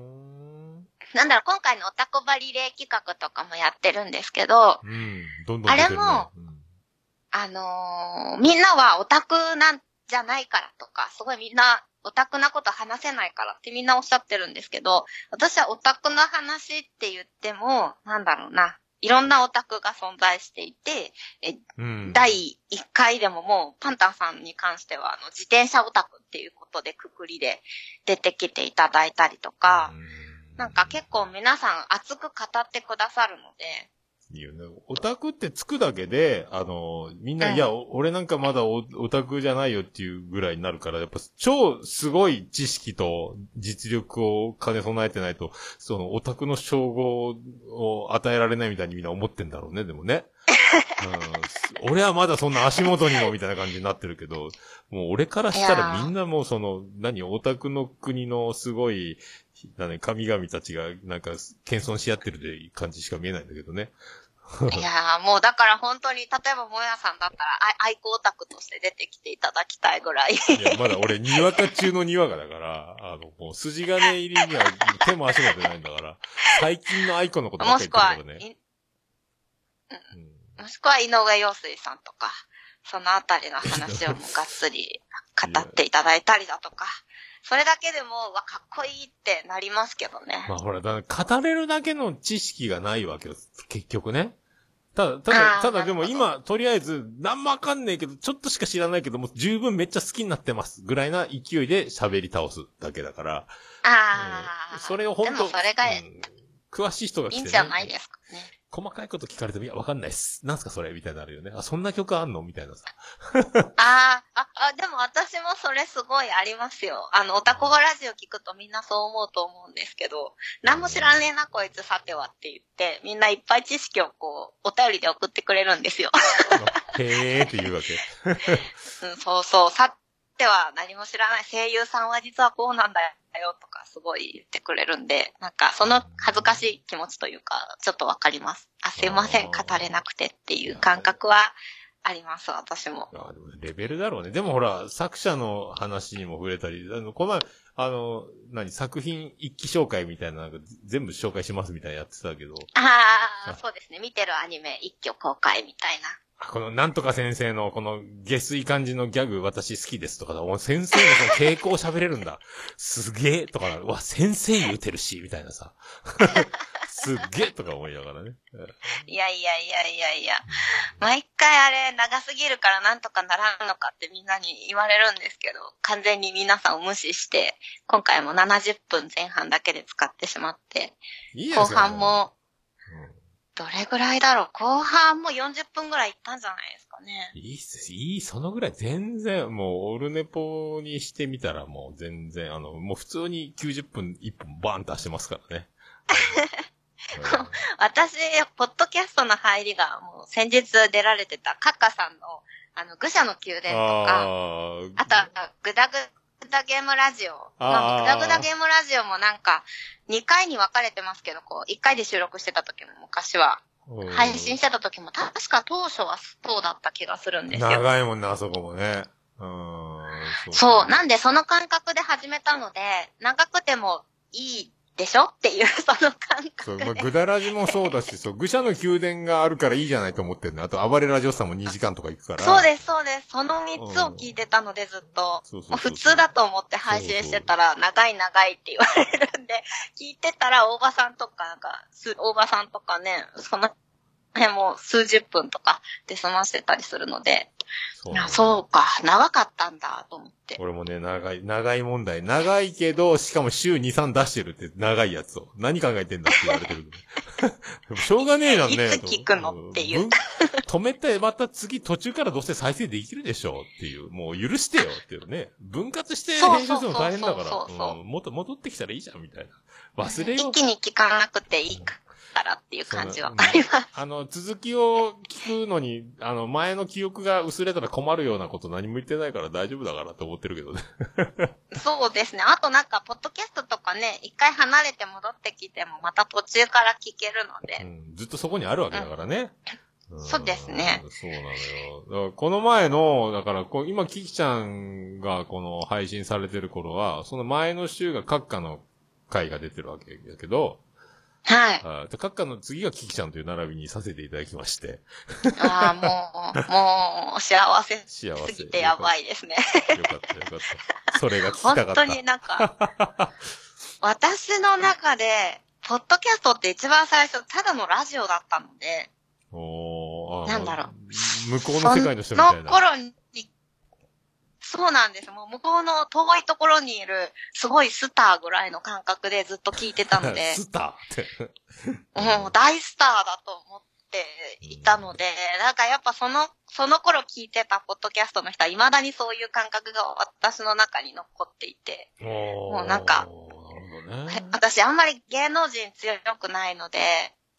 なんだろう、今回のオタコバリレー企画とかもやってるんですけど、うん、どんどんね。あれも、あのーみんなはオタクなんじゃないからとか、すごいみんなオタクなこと話せないからってみんなおっしゃってるんですけど、私はオタクの話って言っても、なんだろうな、いろんなオタクが存在していて、えうん、第1回でももうパンタンさんに関しては、あの、自転車オタクっていうことでくくりで出てきていただいたりとか、なんか結構皆さん熱く語ってくださるので、いいよね。オタクってつくだけで、あの、みんな、うんいや、お俺なんかまだオオタクじゃないよっていうぐらいになるから、やっぱ超すごい知識と実力を兼ね備えてないと、そのオタクの称号を与えられないみたいにみんな思ってんだろうね、でもね。うん、俺はまだそんな足元にもみたいな感じになってるけど、もう俺からしたらみんなもうその、何、オタクの国のすごい、何、神々たちがなんか謙遜し合ってるで感じしか見えないんだけどね。いやーもうだから本当に、例えばもやさんだったら愛愛好オタクとして出てきていただきたいぐらい。いや、まだ俺、にわか中のにわかだから、あの、もう筋金入りには手も足も出ないんだから、最近のアイコンのことばっかりもしくは、言ってるからね。いもしくは井上陽水さんとか、そのあたりの話をもうがっつり語っていただいたりだとか、それだけでも、うわ、かっこいいってなりますけどね。まあほら、だ語れるだけの知識がないわけよ、結局ね。ただ、たあだ、ーただでも今、とりあえず、なんもわかんねえけど、ちょっとしか知らないけども、十分めっちゃ好きになってます。ぐらいな勢いで喋り倒すだけだから。ああ、うんそれを本当でもそれがいうん詳しい人が来て、ね。いんじゃないですか？ね。細かいこと聞かれても、いや、わかんないっす。なんすかそれ？みたいになるよね。あ、そんな曲あんの？みたいなさ。ああ、あ、あ、でも私もそれすごいありますよ。あの、オタコバラジオ聞くとみんなそう思うと思うんですけど、何も知らねえな、こいつさてはって言って、みんないっぱい知識をこう、お便りで送ってくれるんですよ。へーって言うわけ。うん、そうそう、さては何も知らない声優さんは実はこうなんだよだよとかすごい言ってくれるんで、なんかその恥ずかしい気持ちというか、ちょっとわかります。あ、すいません、語れなくてっていう感覚はあります、私も。あでもレベルだろうね。でもほら、作者の話にも触れたり、あの、この前、あの、何、作品一気紹介みたいな、なんか全部紹介しますみたいなやってたけど、ああ、そうですね。見てるアニメ一挙公開みたいな。このなんとか先生のこの下水感じのギャグ私好きですとか、お先生のその傾向喋れるんだ。すげえとか、うわ、先生言うてるし、みたいなさ。すっげえとか思いながらね。いやいやいやいやいや。毎回あれ長すぎるからなんとかならんのかってみんなに言われるんですけど、完全に皆さんを無視して、今回も70分前半だけで使ってしまって、後いいじゃないですか半も、うんどれぐらいだろう？後半も40分ぐらいいったんじゃないですかかね。いいっす、いい、そのぐらい全然、もう、オルネポにしてみたらもう全然、あの、もう普通に90分1本バーンと出してますからね。私、ポッドキャストの入りが、もう先日出られてたカッカさんの、あの、愚者の宮殿とか、あとは、グダグダゲームラジオ。まあ、グダグダゲームラジオもなんか、2回に分かれてますけど、こう、1回で収録してた時も昔は、うん配信してた時も、確か当初はそうだった気がするんですよ。長いもんね、あそこもね。うーん。そう。なんで、その感覚で始めたので、長くてもいいでしょ？っていう、その感そう、覚まあ、で。グダラジもそうだし、そう、愚者の宮殿があるからいいじゃないと思ってんの。あと、暴れラジオさんも2時間とか行くから。そうです、そうです。その3つを聞いてたので、ずっと。そうそう普通だと思って配信してたら、長い長いって言われるんで、聞いてたら、大場さんとか、なんか、す大場さんとかね、その辺も数十分とかで済ませたりするので、そうそうか、長かったんだ、と思って。俺もね、長い、長い問題。長いけど、しかも週2、3出してるって長いやつを。何考えてんだって言われてる しょうがねえじゃんね。いつ聞くのっていううん止めて、また次途中からどうせ再生できるでしょっていう。もう許してよっていうね。分割して編集するの大変だから。そうそうそうそううん元戻ってきたらいいじゃんみたいな。忘れよう一気に聞かなくていいからっていう感じはあります。あの、続きを聞くのに、あの、前の記憶が薄れたら困るようなこと何も言ってないから大丈夫だからって思ってるけどね。そうですね。あとなんか、ポッドキャストとかね、一回離れて戻ってきても、また途中から聞けるのうで。ん、ずっとそこにあるわけだからね。んそうですねそうなのよ。この前の、だからこう、今、キキちゃんがこの配信されてる頃は、その前の週が閣下の回が出てるわけだけど、はい。あで閣下の次がキキちゃんという並びにさせていただきまして、ああ、もう、もう、幸せ幸せ。すぎてやばいですね。よかった、よかった。それが聞きたかった。本当になんか、私の中で、ポッドキャストって一番最初、ただのラジオだったので、おなんだろう向こうの世界の人みたいそのな。頃に、そうなんです。もう向こうの遠いところにいる、すごいスターぐらいの感覚でずっと聞いてたので、スターって。もう大スターだと思っていたので、なんかやっぱその、その頃聞いてたポッドキャストの人は未だにそういう感覚が私の中に残っていて、ももうなんか。私あんまり芸能人強くないので、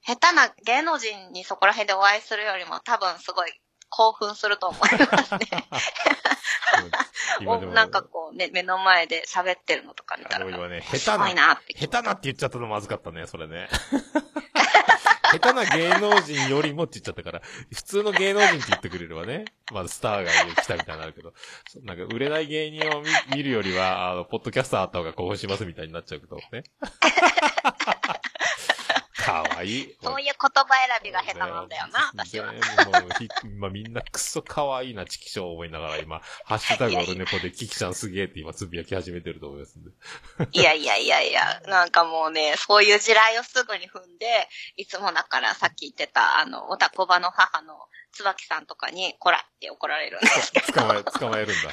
下手な芸能人にそこら辺でお会いするよりも多分すごい興奮すると思いますね。なんかこうね、目の前で喋ってるのとか見たら、ね、す下手な、なって。下手なって言っちゃったのまずかったね、それね。下手な芸能人よりもって言っちゃったから、普通の芸能人って言ってくれればね、まずスターが来たみたいになるけど、なんか売れない芸人を見見るよりは、あの、ポッドキャスターあった方が興奮しますみたいになっちゃうけどね。かわいい。そういう言葉選びが下手なんだよな、私は。全部もうひ今みんなくっそ可愛いな、チキショー思いながら今、ハッシュタグオルネポでキキちゃんすげえって今つぶやき始めてると思いますんで。いやいやいやいや、なんかもうね、そういう地雷をすぐに踏んで、いつもだからさっき言ってた、あの、おたこばの母の椿さんとかに、こらって怒られるんですけど。捕まえ、捕まえるんだ。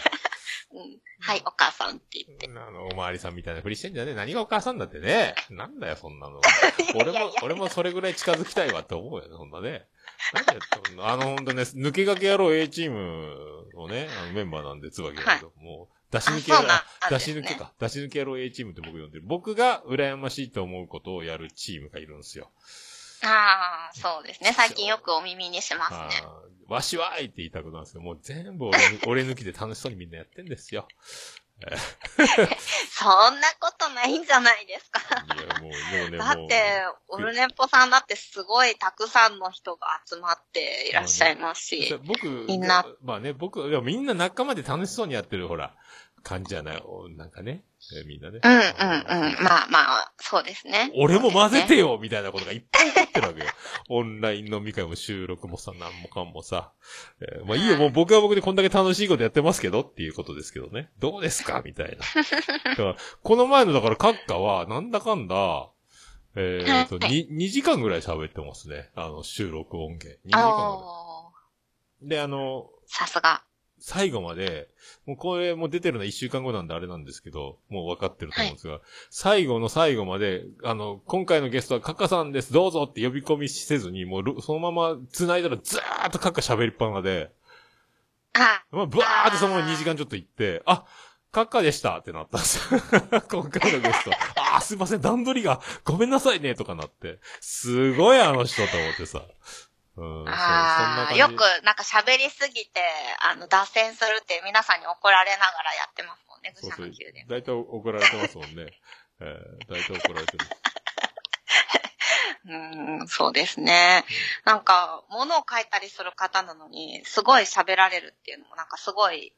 うん、はい、お母さんって言って。あの、おまわりさんみたいなふりしてんじゃねえ。何がお母さんだってね。なんだよ、そんなの。俺も、俺もそれぐらい近づきたいわって思うよね、そんなね。なんだよあの、ほんとね、抜け駆け野郎 A チームのね、あのメンバーなんで、椿だけど、もう、出し抜けあそうなんあ出し抜けか。出し抜け野郎 A チームって僕呼んでる。僕が羨ましいと思うことをやるチームがいるんですよ。ああ、そうですね。最近よくお耳にしますね。わしわーいって言いたくなるんですけど、もう全部俺抜俺抜きで楽しそうにみんなやってんですよ。そんなことないんじゃないですか。いや、もう、でもね、だって、オルネポさんだってすごいたくさんの人が集まっていらっしゃいますし。僕、みんなまあね、僕、みんな仲間で楽しそうにやってる、ほら、感じじゃない？おなんかね、えみんなね？うんうんうん。まあまあ、そうですね。俺も混ぜてよみたいなことがいっぱい起こってるわけよ。オンライン飲み会も収録もさ、なんもかんもさ。えーまあいいよ、もう僕は僕でこんだけ楽しいことやってますけどっていうことですけどね。どうですか？みたいな。だからこの前のだから閣下は、なんだかんだ、えーと、はに 2, 時間ぐらい喋ってますね。あの、収録音源。2時間ぐらい。で、あの、さすが。最後まで、もうこれもう出てるのは一週間後なんであれなんですけど、もう分かってると思うんですが、最後の最後まで、あの、今回のゲストはカッカさんです、どうぞって呼び込みせずに、もうろそのまま繋いだらずーっとカッカ喋りっぱなで、あ、まあ、ブワーってそのまま2時間ちょっと行って、あ、カッカでしたってなったんですよ。今回のゲスト。あー、すいません、段取りが、ごめんなさいね、とかなって。すごいあの人と思ってさ。ああ。よくなんか喋りすぎて、あの、脱線するって皆さんに怒られながらやってますもんね、愚そうそう者の宮殿。。大体怒られてますもんね。えー、大体怒られてる。うーん、そうですね。なんか、物を書いたりする方なのに、すごい喋られるっていうのもなんかすごい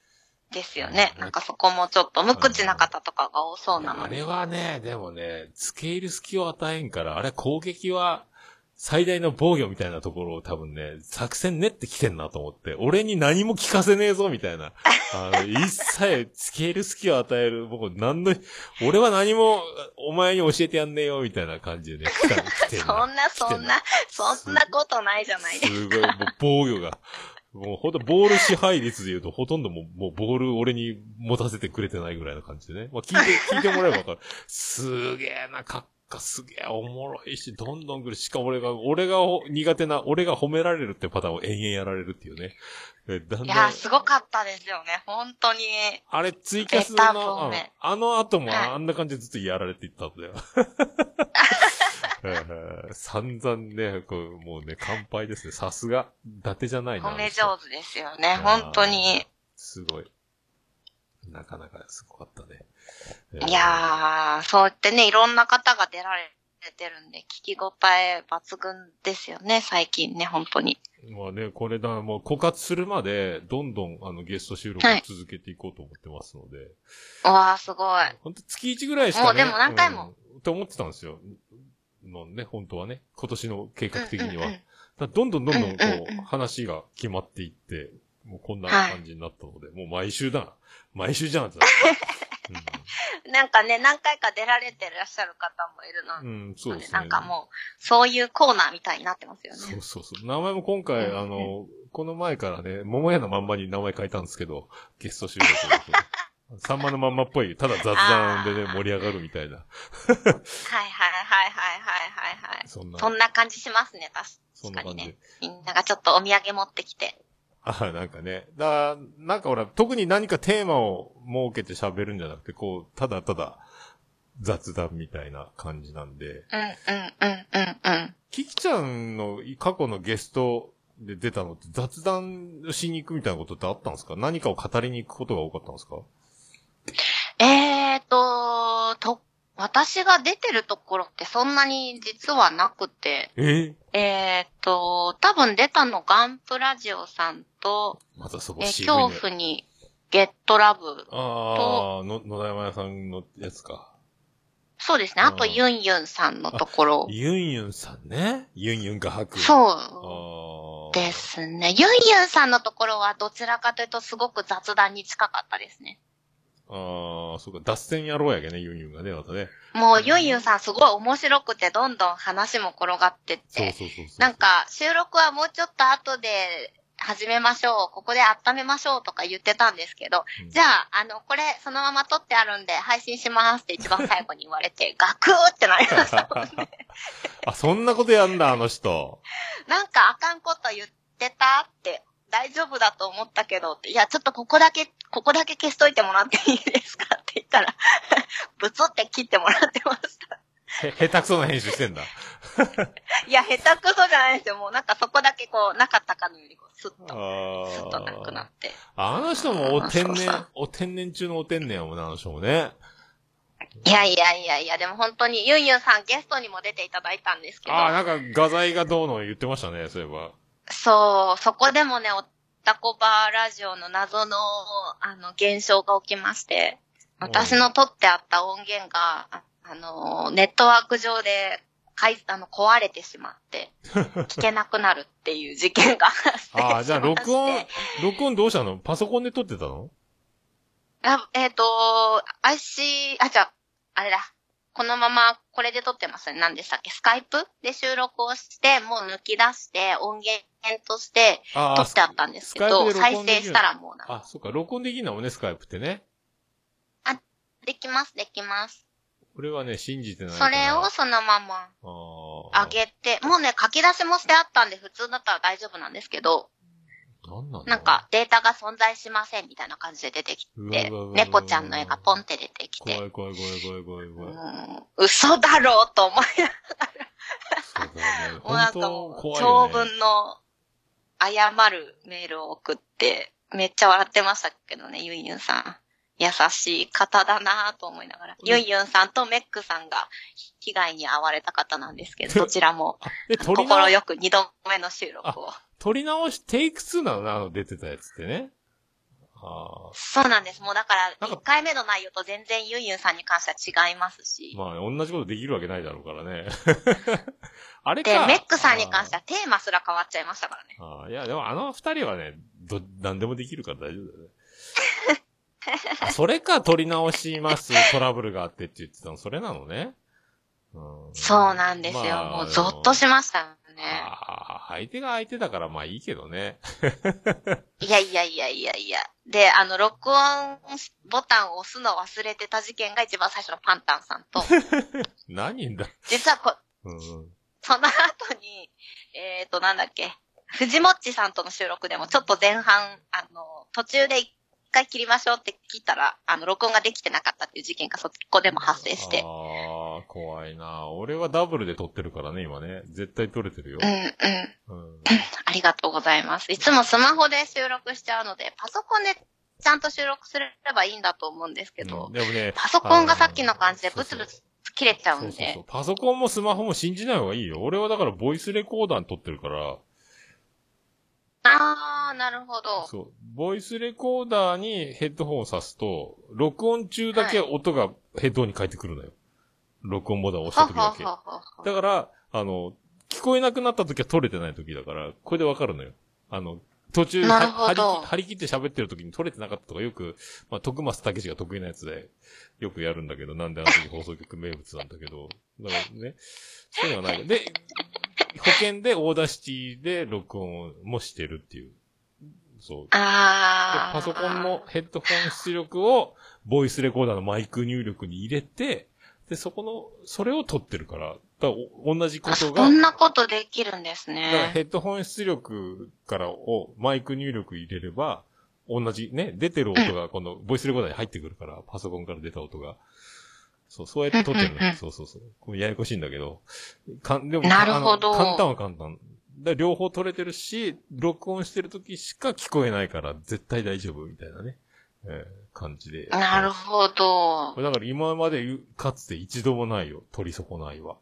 ですよね。うんなんかそこもちょっと無口な方とかが多そうなのあれに。はね、でもね、付け入る隙を与えんから、あれ攻撃は最大の防御みたいなところを多分ね、作戦練ってきてんなと思って、俺に何も聞かせねえぞみたいな。あの、一切付け入る隙を与える、僕何の、俺は何もお前に教えてやんねえよみたいな感じでね、来た、来てんそんな、そんな、そんなことないじゃないですすごい、もう防御が。もうほんとボール支配率で言うとほとんどもうもうボール俺に持たせてくれてないぐらいな感じでね。まあ聞いて、聞いてもらえばわかる。すげえな、かっかすげえおもろいし、どんどん来る。しかも俺が、俺が苦手な、俺が褒められるってパターンを延々やられるっていうね。えだんいだん、やー、すごかったですよね。本当に。あれツイキャスの、うんめあの後もはいあんな感じでずっとやられていったんだよ。えー散々ね、こう、もうね、乾杯ですね。さすが、伊達じゃないな。褒め上手ですよね。本当に。。すごい。なかなかすごかったね。えーいやー、そうやってね、いろんな方が出られてるんで、聞き応え抜群ですよね、最近ね、本当に。まあね、これだ、もう枯渇するまで、どんどん、あの、ゲスト収録をはい続けていこうと思ってますので。うわー、すごい。本当月1ぐらいしかね。もうでも何回もうん。って思ってたんですよ。のね、本当はね。今年の計画的には。うんうんうんどんどんどんどん、こうんうんうんう、話が決まっていって、もうこんな感じになったので、もう毎週だ。毎週じゃんってなって。なんかね、何回か出られてらっしゃる方もいるのうん、うん、そうですね。なんかもう、そういうコーナーみたいになってますよね。そうそうそう。名前も今回、うんあの、この前からね、桃屋のまんまに名前変えたんですけど、ゲスト収録。さんまのまんまっぽい、ただ雑談でね、盛り上がるみたいな。はいはいはいはいはいはいはい。そんな、そんな感じしますね、確かにね。。みんながちょっとお土産持ってきて。あなんかね。だから、なんかほら、特に何かテーマを設けて喋るんじゃなくて、こう、ただただ雑談みたいな感じなんで。うんうんうんうんうん。キキちゃんの過去のゲストで出たのって雑談しに行くみたいなことってあったんですか？何かを語りに行くことが多かったんですか？えーと、と、私が出てるところってそんなに実はなくて、え？えーと、多分出たのガンプラジオさんと、またそこね。恐怖にゲットラブ。ああ、の、野田山屋さんのやつか。そうですね。あとうんユンユンさんのところ。ユンユンさんね？ユンユン画伯。う。そうああ。ですね。ユンユンさんのところはどちらかというとすごく雑談に近かったですね。ああ、そうか、脱線野郎やけね、ユンユンがね、またね。もうユンユンさんすごい面白くてどんどん話も転がってっそうて。そうそうそう。なん、か収録はもうちょっと後で始めましょう。ここで温めましょうとか言ってたんですけど、うんじゃあ、あの、これそのまま撮ってあるんで配信しますって一番最後に言われて、ガクーってなりましたもんね。あ、そんなことやんだ、あの人。なんかあかんこと言ってた？って、大丈夫だと思ったけどいや、ちょっとここだけ、ここだけ消しといてもらっていいですかって言ったら、ブツって切ってもらってました。へ、下手くそな編集してんだ。いや、下手くそじゃないですよ。もうなんかそこだけこう、なかったかのよりこう、スッあと、スッとなくなあ。って。あの人もお天然、お天然中のお天然やもんね、あの人もね。いやいやいやいや、でも本当にユンユンさんゲストにも出ていただいたんですけど、ああ、なんか画材がどうの言ってましたね、そういえば。そう、そこでもね、おったこばラジオの謎の、あの、現象が起きまして、私の撮ってあった音源が、ああの、ネットワーク上で、かい、あの、壊れてしまって、聞けなくなるっていう事件が。ああ、じゃあ録音、録音どうしたの？パソコンで撮ってたの？あえっ、と、IC、あ、じゃあ、あれだ。このままこれで撮ってますね。何でしたっけ？スカイプ？で収録をして、もう抜き出して音源としてあ撮ってあったんですけど、再生したらもうなあ、そっか、録音できんだもんね、スカイプってね。できます、できます。これはね、信じてないかそら。れをそのままあげて、もうね、書き出しもしてあったんで普通だったら大丈夫なんですけど、なんなんだなんか、データが存在しませんみたいな感じで出てきて猫ちゃんの絵がポンって出てきて、怖い怖い怖い怖い怖い怖い。うん、嘘だろうと思いそうだね。もうなんかもう、長ね。文の謝るメールを送って、めっちゃ笑ってましたけどね、ユンユンさん。優しい方だなぁと思いながら。ユンユンさんとメックさんが被害に遭われた方なんですけど、どちらも心よく二度目の収録を。撮り直し、テイク2なのね、あの出てたやつってね。あそうなんです。もうだから、なんか1回目の内容と全然ユンユンさんに関しては違いますしあ。。まあ、同じことできるわけないだろうからね。あれでか。、メックさんに関してはテーマすら変わっちゃいましたからね。ああいや、でもあの二人はね、ど、何でもできるから大丈夫だよね。あそれか、撮り直します、トラブルがあってって言ってたの、それなのね。うんそうなんですよ。まあもうゾッとしましたよね。ああ、相手が相手だからまあいいけどね。いやいやいやいやいや。で、あの、録音ボタンを押すの忘れてた事件が一番最初のパンタンさんと、何だ。実はこ、うんうん。その後に、えっ、と、なんだっけ、藤もっちさんとの収録でもちょっと前半、あの、途中で一回切りましょうって聞いたら、あの、録音ができてなかったっていう事件がそこでも発生して。ああ、怖いな。俺はダブルで撮ってるからね、今ね。絶対撮れてるよう。んうん。うん。ありがとうございます。いつもスマホで収録しちゃうので、パソコンでちゃんと収録すればいいんだと思うんですけど、うんでもね、パソコンがさっきの感じでブツブそうツ切れちゃそううんそうでそう。。パソコンもスマホも信じない方がいいよ。俺はだからボイスレコーダーに撮ってるから、あー、なるほど。そう。ボイスレコーダーにヘッドホンを挿すと、録音中だけ音がヘッドホンに返ってくるのよ。録音ボタンを押したはは時だけ。ははだから、あの、聞こえなくなった時は撮れてない時だから、これでわかるのよ。あの、途中、張り張り切って喋ってる時に撮れてなかったとかよく、まあ、徳松武史が得意なやつで、よくやるんだけど、なんであの時放送局名物なんだけど、だからね、そういうのはない。で、保険で Audacity で録音もしてるっていう。そう。であー。パソコンのヘッドホン出力を、ボイスレコーダーのマイク入力に入れて、で、そこの、それを撮ってるから、だ同じこあ、とが、そんなことできるんですだからね。ヘッドホン出力からをマイク入力入れれば、同じね、出てる音がこのボイスレコーダーに入ってくるから、パソコンから出た音が。そう、そうやって撮ってるうんうんうんの。そうそうそう。これややこしいんだけど。かんでも、なるほど簡単は簡単。だ両方撮れてるし、録音してる時しか聞こえないから、絶対大丈夫みたいなね、えー感じで。なるほどだから今までかつて一度もないよ。取り損ないは。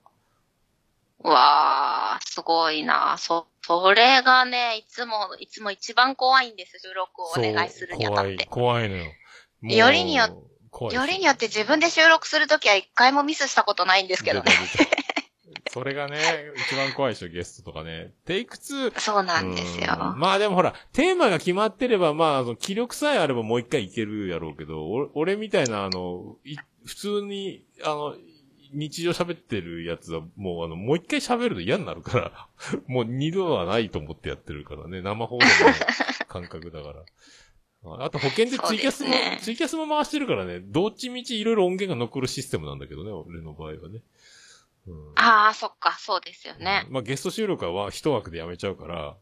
わー、すごいな。そ、それがね、いつも、いつも一番怖いんです。収録をお願いするにあた怖い、って。怖いのよ。もうよりによ怖いですよりによって自分で収録するときは一回もミスしたことないんですけどね。それがね、一番怖いでしょ、ゲストとかね。テイク2。そうなんですよ。うんまあでもほら、テーマが決まってれば、まあ、気力さえあればもう一回いけるやろうけど、お俺みたいな、あの、い普通に、あの、日常喋ってるやつは、もうあの、もう一回喋ると嫌になるから、もう二度はないと思ってやってるからね、生放送の感覚だから。ああと保険でツイキャスも、ねツイキャスも回してるからね、どっちみちいろいろ音源が残るシステムなんだけどね、俺の場合はね。うんああ、そっか、そうですよね。まあゲスト収録は一枠でやめちゃうから、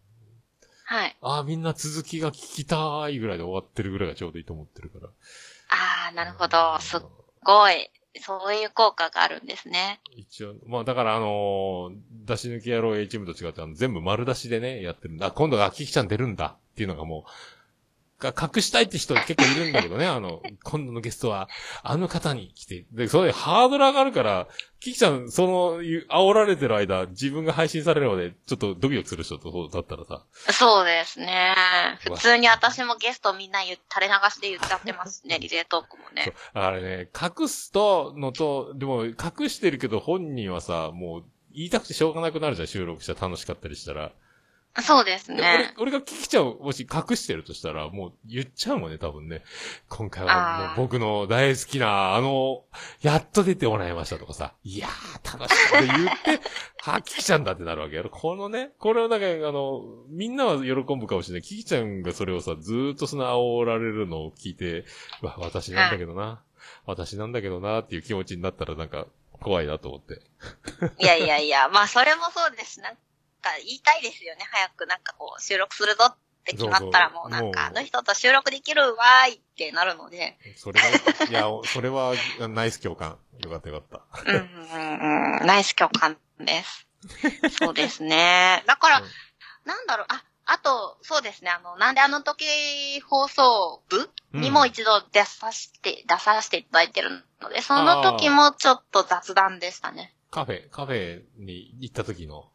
はい。ああ、みんな続きが聞きたいぐらいで終わってるぐらいがちょうどいいと思ってるから。ああ、なるほど。すっごい。そういう効果があるんですね。一応、まあだからあのー出し抜き野郎 A チームと違ってあの全部丸出しでね、やってるんだ。あ今度はキキちゃん出るんだっていうのがもう、が隠したいって人結構いるんだけどね、あの、今度のゲストは、あの方に来て、で、それでハードル上がるから、キキちゃん、その、ゆ煽られてる間、自分が配信されるので、ちょっとドキドキする人とだったらさ、そうですね。普通に私もゲストみんな垂れ流しで言っちゃってますね、リレートークもね。あれね、隠すと、のと、でも、隠してるけど本人はさ、もう、言いたくてしょうがなくなるじゃん、収録したら。楽しかったりしたら。そうですでね。俺、俺が聞きちゃう、もし隠してるとしたら、もう言っちゃうもんね、多分ね。今回はもう僕の大好きな、あの、やっと出てもらいましたとかさ、いやー、楽しかった言って、は、キキちゃんだってなるわけやろ。このね、これをなんか、あの、みんなは喜ぶかもしれない。キキちゃんがそれをさ、ずーっとその煽られるのを聞いて、うわ、私なんだけどな。私なんだけどなっていう気持ちになったらなんか、怖いなと思って。いやいやいや、まあそれもそうです。なんか言いたいですよね。早くなんかこう収録するぞっって決まったらもうなんか、あの人と収録できるわーいってなるので、それが、いや、それは、ナイス共感。よかったよかった。うんうんうん、ナイス共感です。そうですね。だから、うんなんだろう、あ、あと、そうですね、あの、なんであの時放送部うんにも一度出させて、出させていただいてるので、その時もちょっと雑談でしたね。カフェ、カフェに行った時の。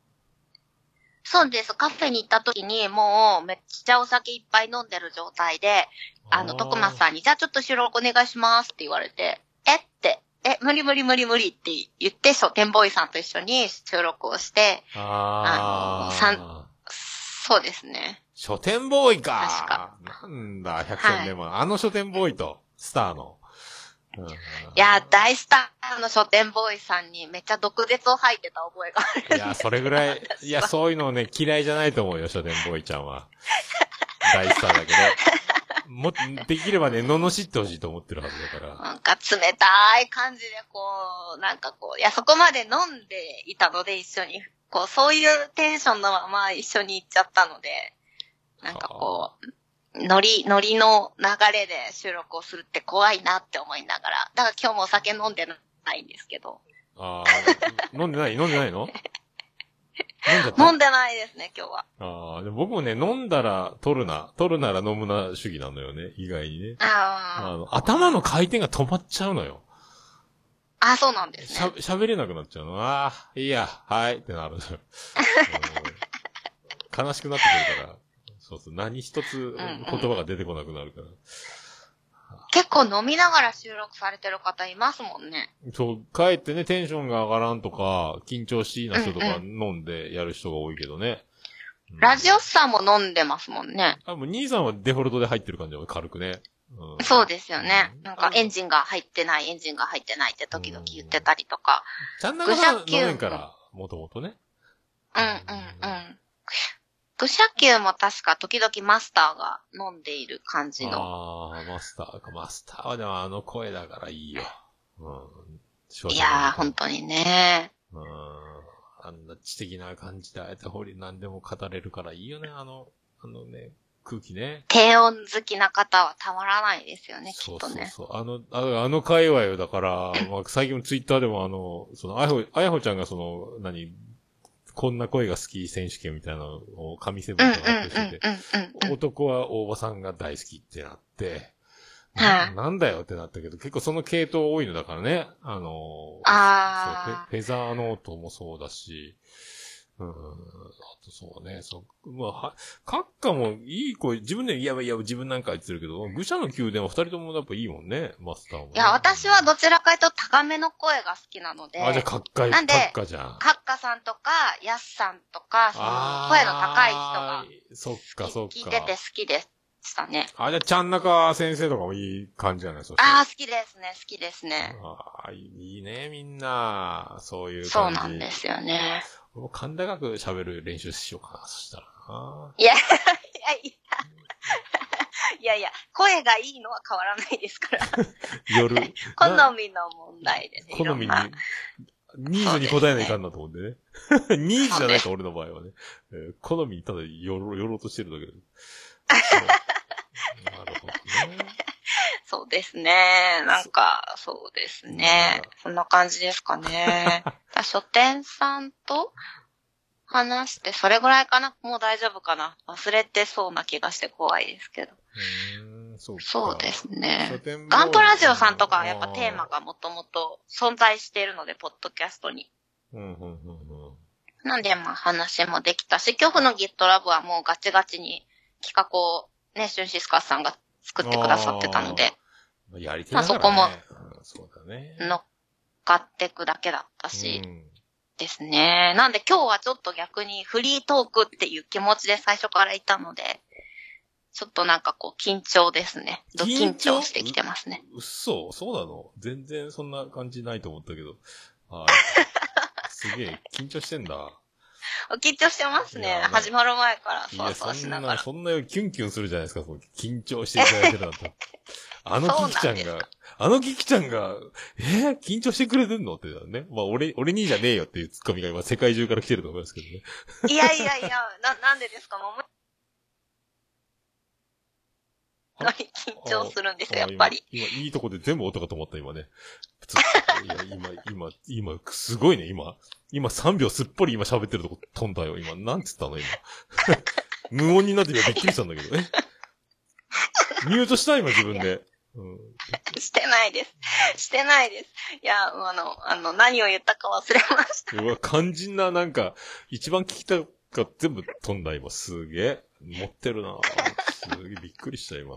そうです。カフェに行った時に、もうめっちゃお酒いっぱい飲んでる状態で、あの、徳松さんに、じゃあちょっと収録お願いしますって言われて、えって、え、無理無理無理無理って言って、書店ボーイさんと一緒に収録をして、あー。あのそうですね。書店ボーイか確かなんだ、百戦錬磨、あの書店ボーイと、スターの。うんいや、大スターの書店ボーイさんにめっちゃ毒舌を吐いてた覚えがある。いや、それぐらい、いや、そういうのね、嫌いじゃないと思うよ、書店ボーイちゃんは。大スターだけど。も、できればね、罵ってほしいと思ってるはずだから。なんか冷たい感じでこう、なんかこう、いや、そこまで飲んでいたので一緒に、こう、そういうテンションのまま一緒に行っちゃったので、なんかこう、ノリ、ノリの流れで収録をするって怖いなって思いながら、だから今日もお酒飲んでないんですけど、ああ、飲んでない飲んでないの？飲んでないですね、今日は。ああ、でも僕もね、飲んだら取るな、取るなら飲むな主義なのよね、意外にね。ああの、頭の回転が止まっちゃうのよ。あ、あそうなんですしゃね。、喋れなくなっちゃうの。ああ、いいや、はい、ってなる 悲しくなってくるから。そうそう、何一つ言葉が出てこなくなるから。結構飲みながら収録されてる方いますもんね。そう、帰ってね、テンションが上がらんとか、緊張しいな人とかう飲んでやる人が多いけどね。うんラジオスさんも飲んでますもんね。あ、もう兄さんはデフォルトで入ってる感じは軽くね。うんそうですよね。うんなんかエンジンが入ってない、エンジンが入ってないって時々言ってたりとか。ちゃんなかさん愚者級飲めんから、もともとね。うんうんうん。愚者級も確か時々マスターが飲んでいる感じの。ああ、マスターか。マスターはでもあの声だからいいよ。うん。いやー、本当にね。うん。あんな知的な感じで、あえて掘り何でも語れるからいいよね、あの、あのね、空気ね。低音好きな方はたまらないですよね、きそうっとね。そうそう。あの、ああの界隈よ、だから、まあ、最近もツイッターでもあの、その、あやほ、あやほちゃんがその、何、こんな声が好き選手権みたいなのを神セブンとうんうんうん発表してて。男は大場さんが大好きってなって、はいななんだよってなったけど、結構その系統多いのだからね。あのあーそうフェフェザーノートもそうだし、うん、あとそうね、そう、まあ、は、カッカもいい声、自分で、いやいや、自分なんか言ってるけど、愚者の宮殿は二人ともやっぱいいもんね、マスターもね、いや、私はどちらかというと高めの声が好きなので、あ、じゃあ、カッカい、カなんでッカじゃん。カッカさんとか、ヤスさんとか、その声の高い人がそっか、そっか。聞いてて好きでしたね。あ、じゃあ、ちゃんなか先生とかもいい感じじゃないそああ、好きですね、好きですね。ああ、いいね、みんな。そういうそう感じ。なんですよね。俺も甲高く喋る練習しようかな、そしたらな。いや、いや、いや、いやいや、声がいいのは変わらないですから。夜。好なみの問題でね。好みにニーズに応えないかんなと思ってね。ニーズじゃないか、俺の場合はね。えー好みにただ寄ろう、としてるだけで。なるほどね。そうですね。なんか、そうですね。そんな感じですかね。だ書店さんと話して、それぐらいかなもう大丈夫かな忘れてそうな気がして怖いですけど。そうか。そうですね。ガンプラジオさんとかはやっぱテーマ。がもともと存在しているので、ポッドキャストに。うん、うん、うん、うん。なんで、まあ話もできたし、恐怖の GitLab はもうガチガチに企画をね、シュンシスカスさんが作ってくださってたので、まあやり手だからね。まあうんそうだね。乗っかってくだけだったし、うんですね。なんで今日はちょっと逆にフリートークっていう気持ちで最初からいたので、ちょっとなんかこう緊張ですね。ド緊張してきてますね。うっそ？そうなの？全然そんな感じないと思ったけど。はい。すげえ、緊張してんだ。緊張してますね。始まる前からいや、そわそわそんな、しながら。そんなキュンキュンするじゃないですか、その緊張していただいてるなんて。あのキキちゃんそうなんが、あのキキちゃんが、えー、緊張してくれてんの？ってね。まあ、俺、俺にじゃねえよっていうツッコミが今世界中から来てると思いますけどね。いやいやいや、な、なんでですか？もう緊張するんですよ、やっぱり。今、今いいとこで全部音が止まった、今ね。いや、今、今、今、すごいね、今。今3秒すっぽり今喋ってるとこ飛んだよ、今。なんつったの、今。無音になって今びっくりしたんだけど、え？ミュートした今自分で。うん、してないです。してないです。いや、あの、あの、何を言ったか忘れました。うわ、肝心な、なんか、一番聞きたか全部飛んだ、今。すげえ。持ってるなすげえびっくりした、今。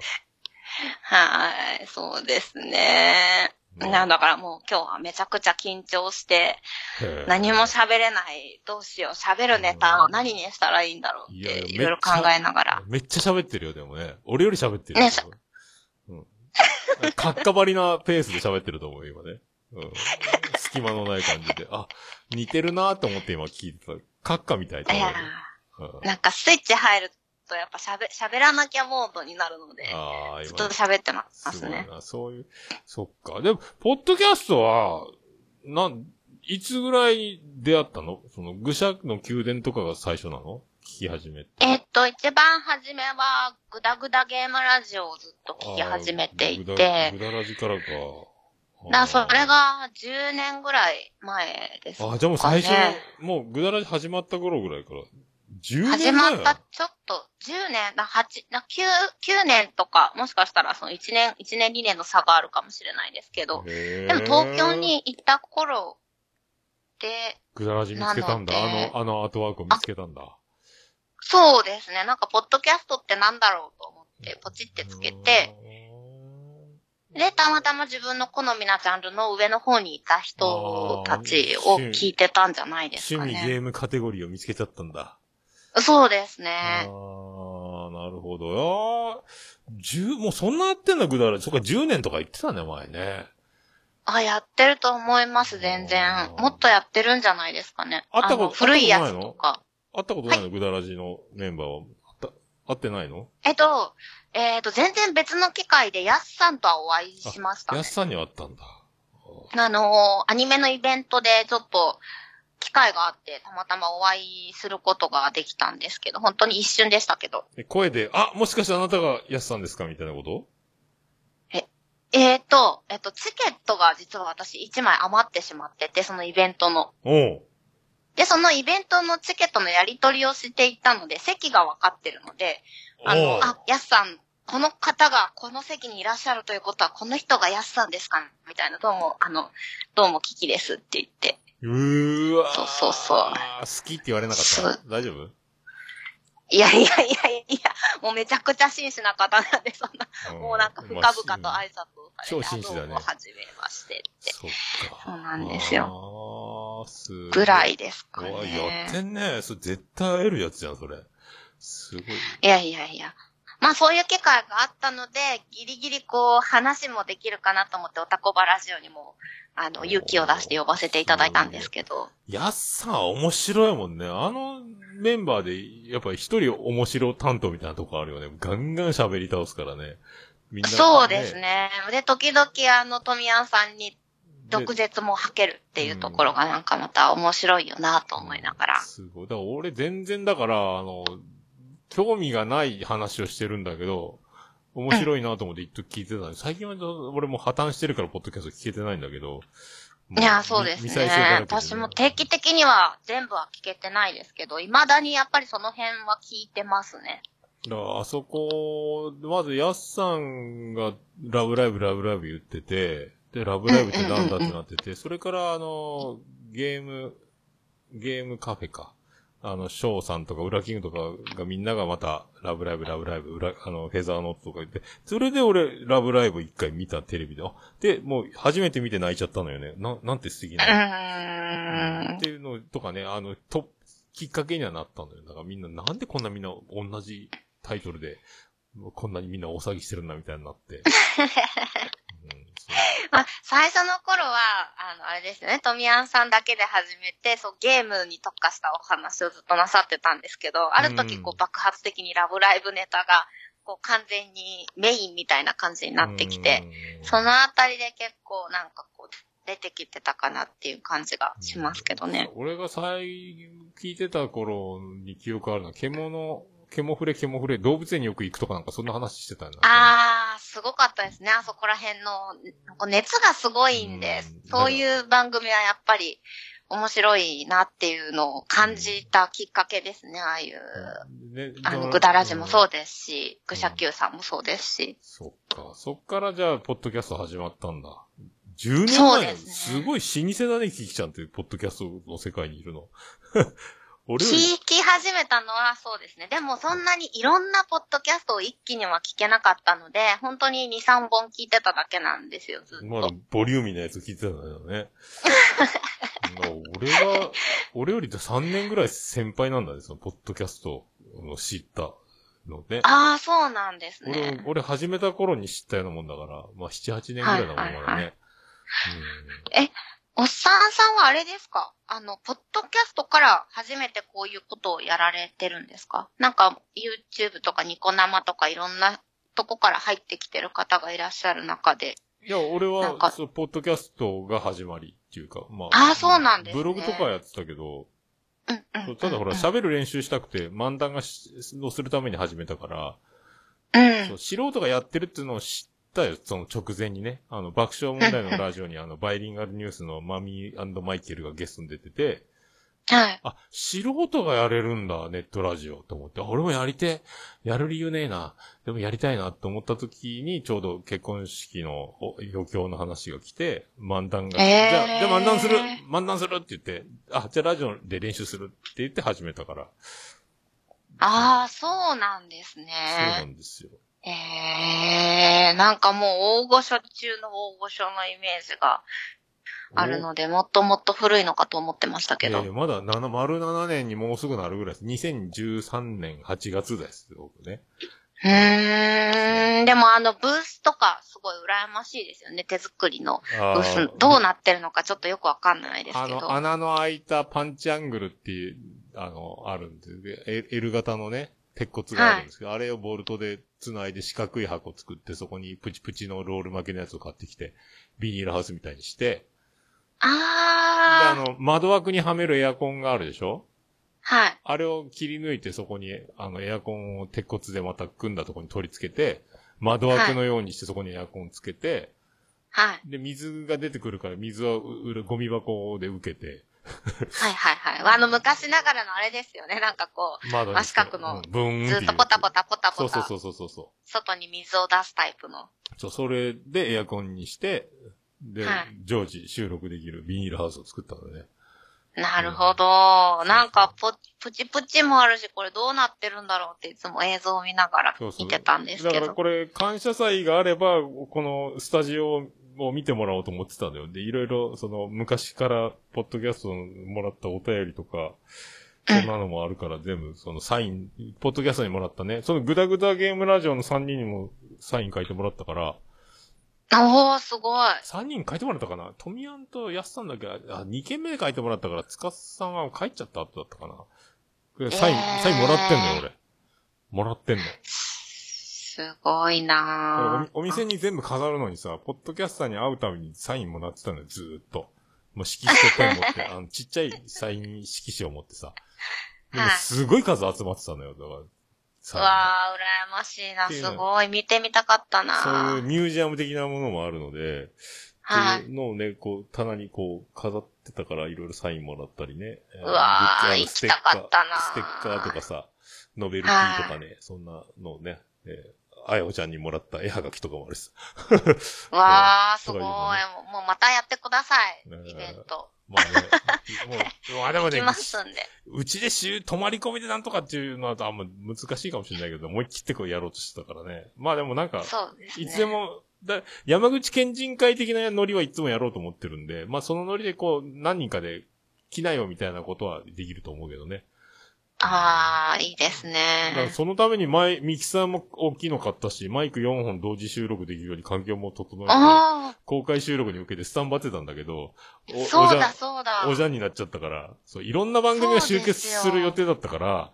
はい、そうですね。うんなんだからもう今日はめちゃくちゃ緊張して、何も喋れない、どうしよう、喋るネタを何にしたらいいんだろうって、いやいやいろいろ考えながら。めっちゃ喋ってるよ、でもね。俺より喋ってるよ。ねうん。かっかばりなペースで喋ってると思うよ、今ね。うん。隙間のない感じで。あ、似てるなーと思って今聞いてた。カッカみたいといや思うよ。うんーなんかスイッチ入るとやっぱ喋、喋らなきゃモードになるので、ああ、ずっと今。喋ってますね。そういう。そっか。でも、ポッドキャストは、なん、いつぐらいに出会ったの？その、愚者の宮殿とかが最初なの？聞き始めて。えっと、一番初めは、グダグダゲームラジオをずっと聞き始めていて、ぐだぐだラジからか。だそれが10年ぐらい前ですかね。あ、じゃあもう最初、もうぐだらじ始まった頃ぐらいから。10年始前まった、ちょっと、10年、な、8、な、9、9年とか、もしかしたらその1年、1年2年の差があるかもしれないですけど、ででも東京に行った頃で、ぐだらじ見つけたんだ。あの、あのアートワークを見つけたんだ。そうですね、なんか、ポッドキャストってなんだろうと思って、ポチってつけて、で、たまたま自分の好みなジャンルの上の方にいた人たちを聞いてたんじゃないですか趣味ゲね。ームカテゴリーを見つけちゃったんだ。そうですあね。あ、なるほど。ああ、十、もうそんなやってんだ、ぐだらじ。そっか、10年とか言ってたね、前ね。あ、やってると思います、全然。もっとやってるんじゃないですかね。会ったこと古いやつ会ったこととか。会ったことないの、ぐだらじのメンバーは？会った、会ってないの？えっと、えっと、全然別の機会でヤスさんとはお会いしました、ねやす。さんには会ったんだ。あのーアニメのイベントでちょっと、機会があって、たまたまお会いすることができたんですけど、本当に一瞬でしたけど。で声で、あ、もしかしてあなたがやすさんですか？みたいなこと？えっ、と、えっ、と、チケットが実は私1枚余ってしまってて、そのイベントの。おう。で、そのイベントのチケットのやり取りをしていたので、席が分かってるので、あの、あ、ヤスさん、この方がこの席にいらっしゃるということは、この人がヤスさんですか？みたいな、どうも、あの、どうもキキですって言って。うーわーそうそうそう好きって言われなかった？大丈夫？いやいやいやいや、もうめちゃくちゃ真摯な方なんで、そんな、もうなんか深々と挨拶をされて、超真摯だねはじめましてって。そっか。そうなんですよ。す。ぐらいですかうわやねっ。てんね。それ絶対会えるやつじゃん、それ。すごい。いやいやいや。まあそういう機会があったので、ギリギリこう話もできるかなと思って、おたこばラジオにも、あの、勇気を出して呼ばせていただいたんですけど。やっさん面白いもんね。あのメンバーで、やっぱり一人面白担当みたいなとこあるよね。ガンガン喋り倒すからね。みんな、そうです。ね。で、時々あの、富谷さんに毒舌も吐けるっていうところがなんかまた面白いよなと思いながら。すごい。だから俺全然だから、あの、興味がない話をしてるんだけど、面白いなと思って一時聞いてたのに、最近は俺も破綻してるからポッドキャスト聞けてないんだけど。いや、そうですね。私も定期的には全部は聞けてないですけど、未だにやっぱりその辺は聞いてますね。だから、あそこ、まず、ヤスさんが、ラブライブ、ラブライブ言ってて、で、ラブライブってなんだってなってて、それから、あの、ゲーム、ゲームカフェか。あの、ショーさんとか、ウラキングとかがみんながまた、ラブライブ、ラブライブ、ウラ、あの、フェザーノートとか言って、それで俺、ラブライブ一回見たテレビで、あで、もう、初めて見て泣いちゃったのよね。な、なんて素敵うな。ーんっていうのとかね、あの、と、きっかけにはなったんだよ。だからみんな、なんでこんなみんな同じタイトルで、こんなにみんなお騒ぎしてるんだみたいになって。まあ、最初の頃は、あの、あれですよね、トミアンさんだけで始めて、そう、ゲームに特化したお話をずっとなさってたんですけど、ある時、こう爆発的にラブライブネタが、こう、完全にメインみたいな感じになってきて、、うん。そのあたりで結構なんかこう、出てきてたかなっていう感じがしますけどね。俺が最、聞いてた頃に記憶あるのは、獣、ケモフレ、ケモフレ、動物園によく行くとかなんかそんな話してたよな。あー、すごかったですね。あそこら辺の、熱がすごいんでうん、そういう番組はやっぱり面白いなっていうのを感じたきっかけですね。ああいう、ねあの、グダラジもそうで。ですし、グシャキューさんもそうですし。そっか。そっからじゃあ、ポッドキャスト始まったんだ。10年前、そうですねすごい老舗だね、キキちゃんって、ポッドキャストの世界にいるの。俺聞き始めたのはそうですね。でもそんなにいろんなポッドキャストを一気には聞けなかったので、本当に2、3本聞いてただけなんですよ、ずっと。まだボリューミーなやつ聞いてたんだよね。まあ俺は、俺より3年ぐらい先輩なんだね、そのポッドキャストの知ったのね。ああ、そうなんです俺ね、。俺始めた頃に知ったようなもんだから、まあ7、8年ぐらいだもん、まはいはいはいだね。おっさんさんはあれですか？あの、ポッドキャストから初めてこういうことをやられてるんですか？なんか、YouTube とかニコ生とかいろんなとこから入ってきてる方がいらっしゃる中で。いや、俺は、そう、ポッドキャストが始まりっていうか、まあ。ーそうなんですね。ブログとかやってたけど、うんうんうん。ただほら、うん喋る練習したくて、漫談がしをするために始めたから、うん。そう素人がやってるっていうのを知ったよ、その直前にね。あの、爆笑問題のラジオに、あの、バイリンガルニュースのマミーマイケルがゲストに出てて、はい。あ、素人がやれるんだ、ネットラジオと思って、あ俺もやりて、やる理由ねえな。でもやりたいなと思った時に、ちょうど結婚式のお余興の話が来て、漫談が、えーじゃあ、じゃあ漫談する漫談するって言って、あ、じゃあラジオで練習するって言って始めたから。ああ、そうなんですそうなね。んですよ。ええなんかもう大御所中の大御所のイメージがあるので、もっともっと古いのかと思ってましたけど。いやいやまだ7、丸7年にもうすぐなるぐらいです。2013年8月です、僕ね。うーん、でもあのブースとかすごい羨ましいですよね。手作りのあブース。どうなってるのかちょっとよくわかんないですあの、けど。穴の開いたパンチアングルっていう、あの、あるんで、L 型のね、鉄骨があるんですけど、あれをボルトで繋いで四角い箱作って、そこにプチプチのロール巻きのやつを買ってきて、ビニールハウスみたいにして、で、ああー、の、窓枠にはめるエアコンがあるでしょ？はい。あれを切り抜いてそこに、あの、エアコンを鉄骨でまた組んだところに取り付けて、窓枠のようにしてそこにエアコンつけて、はい。で、水が出てくるから水はううゴミ箱で受けて、はいはいはい。あの昔ながらのあれですよね。なんかこ窓に真四角のずっとポタポタポタポタ、そうそうそうそうそう。外に水を出すタイプの。そう、それでエアコンにして、で、はい常時収録できるビニールハウスを作ったのでね。なるほど。なんかポ、プチプチもあるし、これどうなってるんだろうっていつも映像を見ながらそうそう見てたんですだけど。からこれ、感謝祭があれば、このスタジオを見てもらおうと思ってたんだよ。で、いろいろ、その、昔から、ポッドキャストもらったお便りとか、そんなのもあるから、全部、その、サイン、ポッドキャストにもらったね、そのグダグダゲームラジオの3人にもサイン書いてもらったから、おー、すごい。3人書いてもらったかな？トミヤンとヤスさんだけ、あ、2件目で書いてもらったから、つかさんは帰っちゃった後だったかな。サイン、えーサインもらってんのよ、俺。もらってんの。すごいなおお店に全部飾るのにさ、ポッドキャスターに会うたびにサインもらってたのよ、ずーっと。もう色紙とペン持って、あの、ちっちゃいサイン色紙を持ってさ。でもはいすごい数集まってたのよ、だから。うわー、羨ましいな。すごい。見てみたかったなそういうミュージアム的なものもあるので、はいっていうのをね、こう、棚にこう、飾ってたから、いろいろサインもらったりね。うわーあの行きたかったなステッカーとかさ、ノベルティとかね、そんなのをね、えーあやほちゃんにもらった絵はがきとかもあるしわー、すごい。ともうのもうまたやってくださいね。イベント。まあね、もう、まあでもね。うちで週、泊まり込みでなんとかっていうのはあんま難しいかもしれないけど、思い切ってこうやろうとしてたからね。まあでもなんか。いつでも、だ山口県人会的なノリはいつもやろうと思ってるんで、まあそのノリでこう、何人かで来なよみたいなことはできると思うけどね。あー、いいですだからね。そのために前、ミキサーも大きいの買ったし、マイク4本同時収録できるように環境も整えて、あ公開収録に向けてスタンバってたんだけど、おー、そうだおじゃんそうだ。おじゃんになっちゃったから、そう、いろんな番組が集結する予定だったから、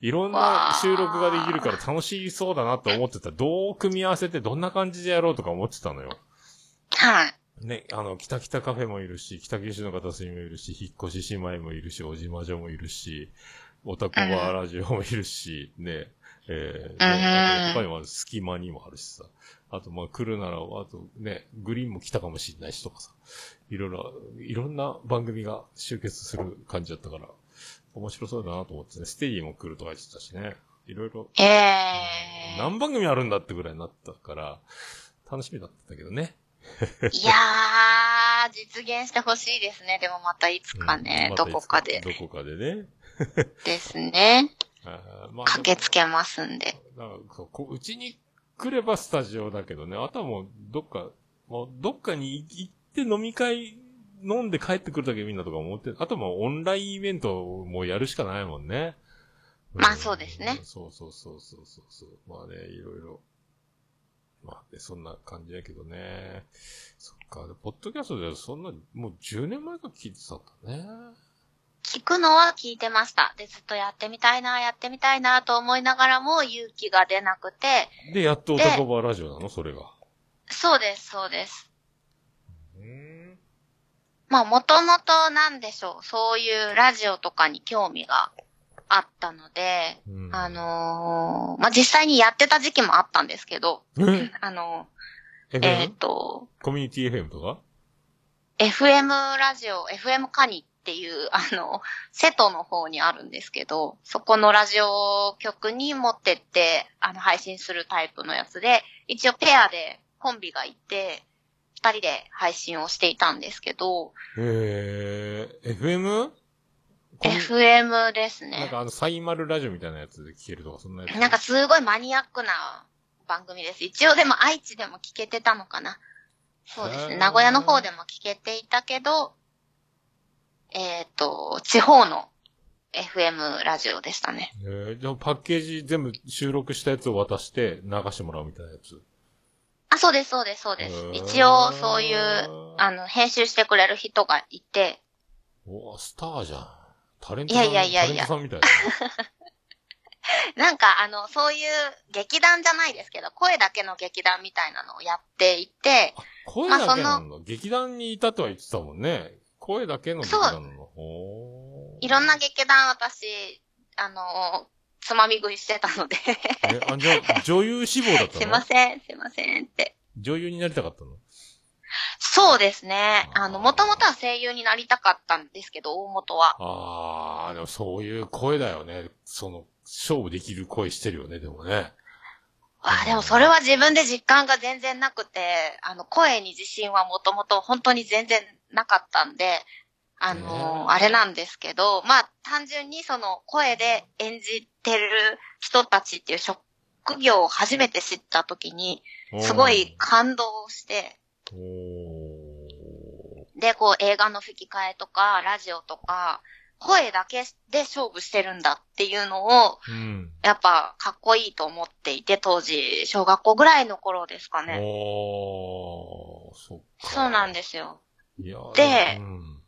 いろんな収録ができるから楽しそうだなと思ってた。どう組み合わせてどんな感じでやろうとか思ってたのよ。はい。ね、あの、北北カフェもいるし、北九州の片隅もいるし、引っ越し姉妹もいるし、おじまじょもいるし、オタコバーラジオもいるし、ね、えー、んで他にも隙間にもあるしさ。あと、まあ、来るなら、あとね、グリーンも来たかもしれないしとかさ。いろいろ、いろんな番組が集結する感じだったから、面白そうだなと思ってね。ステディも来るとか言ってたしね。いろいろ、ええ何番組あるんだってぐらいになったから、楽しみだったけどね。いやー、実現してほしいですね。でもまたいつかね、うんどこかで。どこかでね。ですね。まあ駆けつけますんで。だかこううちに来ればスタジオだけどね、あとはもうどっか、もうどっかに行って飲み会飲んで帰ってくるだけみんなとか思って、あとはもうオンラインイベントをもうやるしかないもんね。まあそうですねそうそうそうそうそうそう。まあね、いろいろ。まあね、そんな感じやけどね。そっか、でポッドキャストでそんな、もう10年前から聞いてたんだね。聞くのは聞いてました。で、ずっとやってみたいな、やってみたいなと思いながらも勇気が出なくて、で、やっと男場ラジオなの？それが。そうです、そうです。うん。まあ、もともとなんでしょう、そういうラジオとかに興味があったので、うんあのーまあ、実際にやってた時期もあったんですけど、え？あの FM？えっ、と、コミュニティ FM とか？FM ラジオ、FM カニっていう、あの、瀬戸の方にあるんですけど、そこのラジオ局に持ってって、あの、配信するタイプのやつで、一応ペアでコンビがいて、二人で配信をしていたんですけど、えー、FM? FM ですなんね。かあの、サイマルラジオみたいなやつで聞けるとか、そんなやつ？なんかすごいマニアックな番組です。一応でも愛知でも聞けてたのかな。そうですね。名古屋の方でも聞けていたけど、えっ、と、地方の FM ラジオでしたね。えー、じゃあパッケージ全部収録したやつを渡して流してもらうみたいなやつ。あ、そうです、そうです、そうです一応そういう、あの、編集してくれる人がいて、おースターじゃん。タレントさん。いやいやいやいやタレントさんみたい なんかあの、そういう劇団じゃないですけど、声だけの劇団みたいなのをやっていて、な。声だけなの、劇団にいたとは言ってたもんね。声だけの劇団なの？いろんな劇団私、あの、つまみ食いしてたので、え、あ、じゃあ、女優志望だったの？すいません、すいませんって。女優になりたかったの？そうですね。あの、もともとは声優になりたかったんですけど、大元は。ああ、でもそういう声だよね。その、勝負できる声してるよね、でもね。あ、でもそれは自分で実感が全然なくて、あの、声に自信はもともと本当に全然なかったんで、あねの、えあれなんですけど、まあ、単純にその声で演じてる人たちっていう職業を初めて知った時に、すごい感動して。で、こう映画の吹き替えとか、ラジオとか、声だけで勝負してるんだっていうのを、うん。やっぱかっこいいと思っていて、当時、小学校ぐらいの頃ですかね。おー、そっか。そうなんですよ。でうん。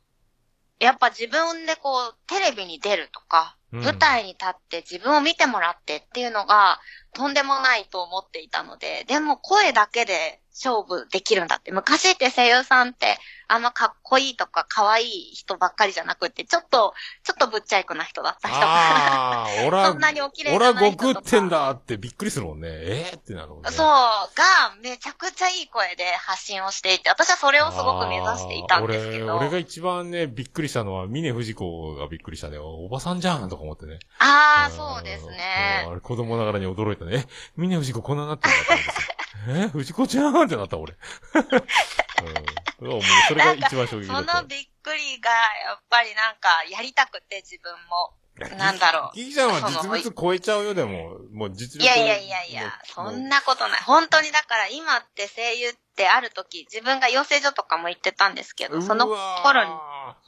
やっぱ自分でこう、テレビに出るとか、うん舞台に立って自分を見てもらってっていうのが、とんでもないと思っていたので、でも声だけで勝負できるんだって。昔って声優さんって、あんまかっこいいとか可愛い人ばっかりじゃなくて、ちょっと、ちょっとぶっちゃいくな人だった人が。ああ、俺は、そんなにお綺麗じ俺はゃない人とか悟空ってんだってびっくりするもんね。えー、ってなるもんね。そう、が、めちゃくちゃいい声で発信をしていて、私はそれをすごく目指していたんですけど。俺、俺が一番ね、びっくりしたのは、峰藤子がびっくりしたね。おばさんじゃんとか思ってね。ああ、んそうですうんね。あれ、子供ながらに驚いたね。え、峰藤子こんななってんだったんですよ。え、藤子ちゃんってなった俺。うん。もうそれが一番衝撃だそった。のびっくりが、やっぱりなんか、やりたくて、自分も。なんだろうギギちゃんは実物超えちゃうよ、でも。もう実力いやいやいやいや、そんなことない。本当にだから今って声優ってある時、自分が養成所とかも行ってたんですけど、その頃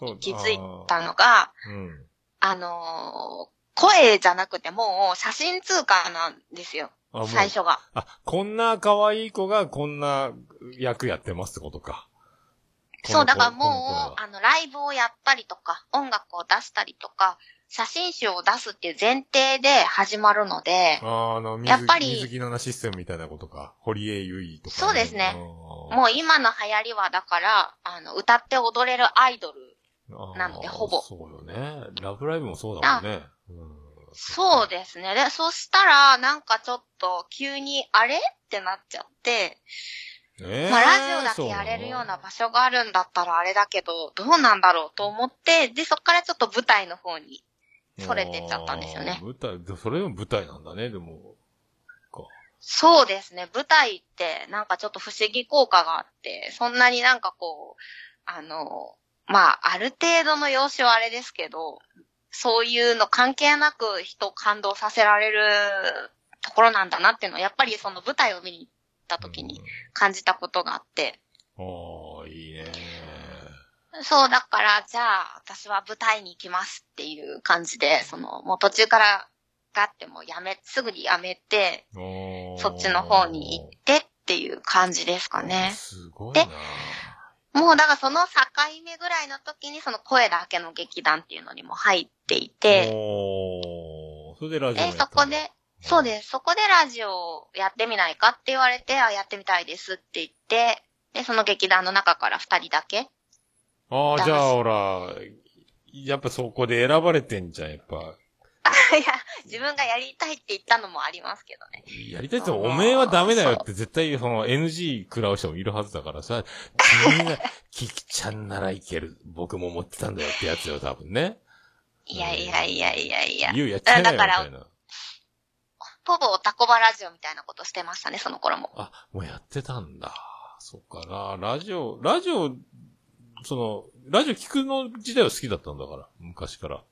にに気づいたのが、うん。あのー声じゃなくてもう写真通貨なんですよ。最初が。あ、こんな可愛い子がこんな役やってますってことか。そう、だからもう、はあの、ライブをやったりとか、音楽を出したりとか、写真集を出すっていう前提で始まるので、あの、水やっぱり水着のなシステムみたいなことか。堀江由衣とか、そうですねももう今の流行りはだから、あの、歌って踊れるアイドル。なんでほぼそうよね。ラブライブもそうだもんね。うんそうですね。で、そしたら、なんかちょっと急に、あれ？ってなっちゃって、えーまあラジオだけやれるような場所があるんだったらあれだけど、どうなんだろうと思って、で、そっからちょっと舞台の方にそれてっちゃったんですよね舞台、でそれでも舞台なんだね、でも。か。そうですね。舞台ってなんかちょっと不思議効果があって、そんなになんかこう、あの、まあ、ある程度の容姿はあれですけど、そういうの関係なく人を感動させられるところなんだなっていうのは、やっぱりその舞台を見に行った時に感じたことがあって、うん。ああ、いいね。そう、だから、じゃあ、私は舞台に行きますっていう感じで、その、もう途中から、ガってもうやめ、すぐにやめて、あーそっちの方に行ってっていう感じですかね。すごいな。もうだからその境目ぐらいの時にその声だけの劇団っていうのにも入っていて、おーそれでラジオやっそこで、そうです。そこでラジオをやってみないかって言われて、あ、やってみたいですって言って、で、その劇団の中から二人だけ。ああ、じゃあ、ほら、やっぱそこで選ばれてんじゃん、やっぱ。いや、自分がやりたいって言ったのもありますけどね。やりたいって言っても、おめえはダメだよって絶対その NG 食らう人もいるはずだからさ、君が、キキちゃんならいける。僕も思ってたんだよってやつよ、多分ね。いやいやいやいやいや。言うやっちゃいなよ、みだからたいな。ほぼタコバラジオみたいなことしてましたね、その頃も。あ、もうやってたんだ。そっかな。ラジオ、ラジオ、その、ラジオ聞くの時代は好きだったんだから、昔から。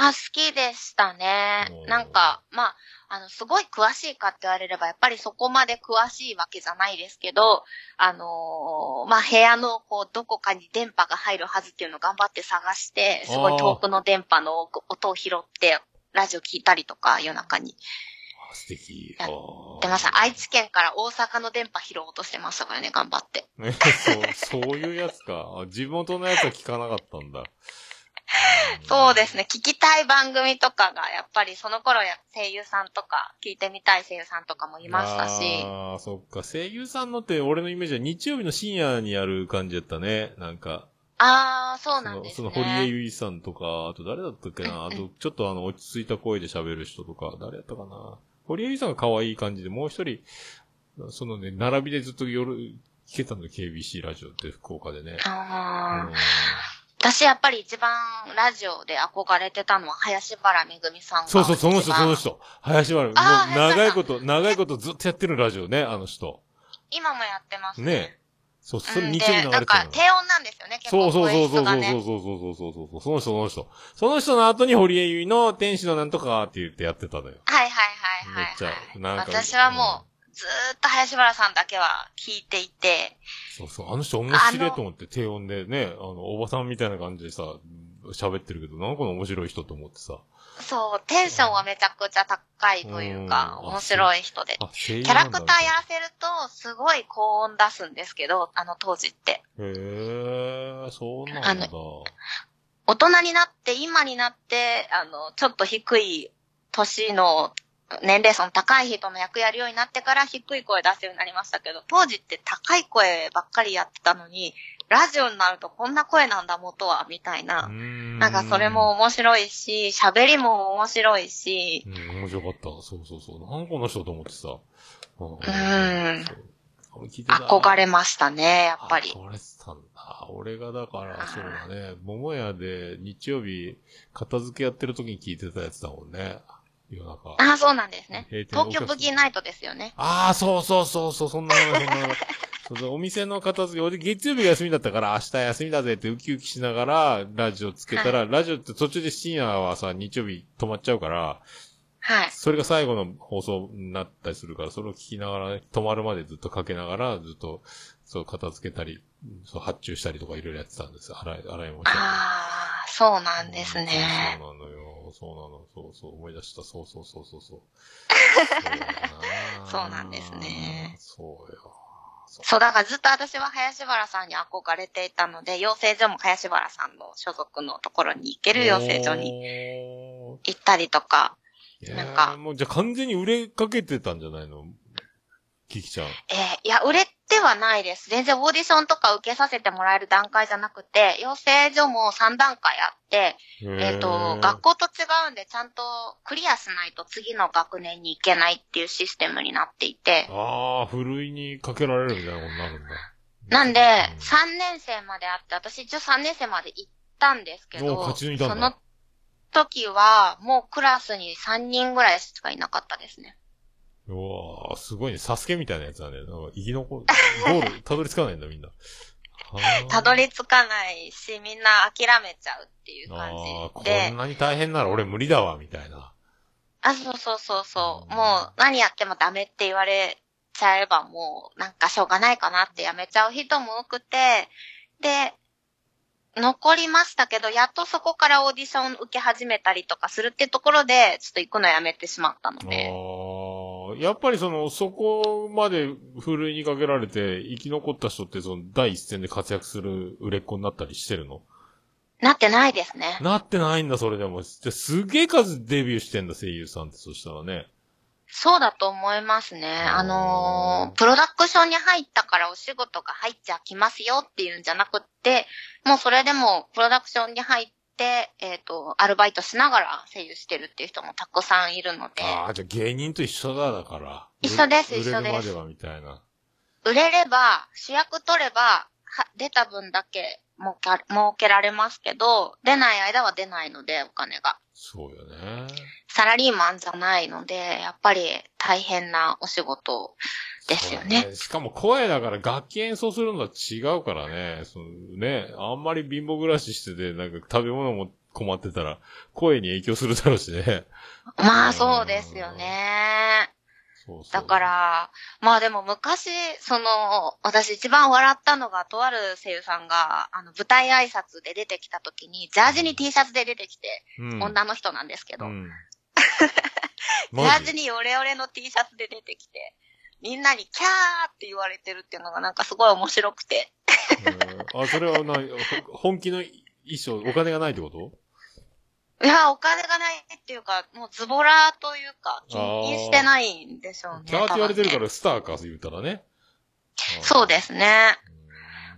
あ、好きでしたねなんか、まあ、あの、すごい詳しいかって言われれば、やっぱりそこまで詳しいわけじゃないですけど、あのーまあ、部屋の、こう、どこかに電波が入るはずっていうのを頑張って探して、すごい遠くの電波の音を拾って、ラジオ聞いたりとか、夜中に。あ素敵。やあーでまさ愛知県から大阪の電波拾おうとしてましたからね、頑張って。ね、そう、そういうやつか。あ地元のやつは聞かなかったんだ。そうですね。聞きたい番組とかが、やっぱりその頃や声優さんとか、聞いてみたい声優さんとかもいましたし。ああ、そっか。声優さんのって俺のイメージは日曜日の深夜にやる感じだったね。なんか。ああ、そうなんですね。その、その堀江由衣さんとか、あと誰だったっけな？あと、ちょっとあの、落ち着いた声で喋る人とか、誰やったかな？堀江由衣さんが可愛い感じで、もう一人、そのね、並びでずっと夜、聞けたんだよ、KBC ラジオって福岡でね。ああうん私やっぱり一番ラジオで憧れてたのは林原めぐみさんが。そうそう、その人、その人。林原。もう長いこと、長いことずっとやってるラジオね、あの人。今もやってますね。ねそう、それうん日曜日で、なんか流れてるの。低音なんですよね、結構そうそうそうそうそう。そうそうそうそうそうそう。その人、その人。その人の後に堀江由衣の天使のなんとかって言ってやってたのよ。はいはいはいはい、めっちゃはい。なんか私はもう、ずーっと林原さんだけは聞いていて、そうそう。あの人面白いと思って低音でね、あの、おばさんみたいな感じでさ、喋ってるけど、なんかの面白い人と思ってさ。そう、テンションはめちゃくちゃ高いというか、うん面白い人で。キャラクターやらせると、すごい高音出すんですけど、あの当時って。へえ、そうなんだ。あ大人になって、今になって、あの、ちょっと低い年の年齢層の高い人の役やるようになってから低い声出すようになりましたけど、当時って高い声ばっかりやってたのに、ラジオになるとこんな声なんだ元は、みたいな。ななんかそれも、面白いし、喋りも面白いし、うん、面白かった。そうそうそう。なんこの人と思ってさ。うん。うん憧れましたね、やっぱり。憧れてたんだ。俺がだから、そうだね、桃屋で日曜日、片付けやってる時に聞いてたやつだもんね。夜中。ああ、そうなんですね。東京ブギーナイトですよね。ああ、そうそうそうそう、そんなの、そんなの。そうそうお店の片付け、俺月曜日が休みだったから明日休みだぜってウキウキしながらラジオつけたら、ラジオって途中で深夜はさ、日曜日止まっちゃうから、はい。それが最後の放送になったりするから、それを聞きながら、ね、止まるまでずっとかけながら、ずっと、そう、片付けたり、そう、発注したりとかいろいろやってたんです。洗い、洗い物。ああ、そうなんですね。そうなのよ。そうなの。そうそう。思い出した。そうそうそうそうそう。そうだなんですね。そうよ。そう、だからずっと私は林原さんに憧れていたので、養成所も林原さんの所属のところに行ける養成所にに。行ったりとか、なんかもうじゃあ完全に売れかけてたんじゃないの？キキちゃん。えーいや、売れてってはないです。全然オーディションとか受けさせてもらえる段階じゃなくて、養成所も3段階あって、えっ、と、学校と違うんで、ちゃんとクリアしないと次の学年に行けないっていうシステムになっていて、ああ、ふるいにかけられるみたいなことになるんだ。なんで、うん3年生まであって、私一応3年生まで行ったんですけおど、勝ち抜いたんだその時は、もうクラスに3人ぐらいしかいなかったですね。うわーすごいね。サスケみたいなやつだね。なんか生き残、ゴール、たどり着かないんだ、みんな。たどり着かないし、みんな諦めちゃうっていう感じでん、なに大変なら俺無理だわ、みたいな。あ、そうそうそうそう。うんもう何やってもダメって言われちゃえばもうなんかしょうがないかなってやめちゃう人も多くて、で、残りましたけど、やっとそこからオーディション受け始めたりとかするってところで、ちょっと行くのやめてしまったのあで。あ、やっぱりその、そこまでふるいにかけられて生き残った人ってその第一線で活躍する売れっ子になったりしてるの？なってないですね。なってないんだ、それでも。ですげえ数デビューしてんだ、声優さんって、そしたらね。そうだと思いますね。あのープロダクションに入ったからお仕事が入っちゃきますよっていうんじゃなくって、もうそれでもプロダクションに入って、えっ、と、アルバイトしながら声優してるっていう人もたくさんいるので、ああ、じゃあ芸人と一緒だ、だから。一緒です一緒です売れるまでは、みたいな。売れれば、主役取れば、は出た分だけ儲か儲けられますけど、出ない間は出ないので、お金が。そうよね。サラリーマンじゃないので、やっぱり大変なお仕事ですよねそう。しかも声だから楽器演奏するのとは違うからね。そのね、あんまり貧乏暮らししてて、なんか食べ物も困ってたら、声に影響するだろうしね。まあそうですよね。そうそう。だか、ら、まあでも昔、その、私一番笑ったのが、とある声優さんが、あの、舞台挨拶で出てきた時に、ジャージに T シャツで出てきて、うん、女の人なんですけど、うん。ジ？ャージにオレオレの T シャツで出てきて、みんなにキャーって言われてるっていうのがなんかすごい面白くて。うんあ、それはな、ほ本気の衣装、お金がないってこと？いや、お金がないっていうか、もうズボラというか、気にしてないんでしょうね。キャーって言われてるからスターか、言うたらね。そうですね。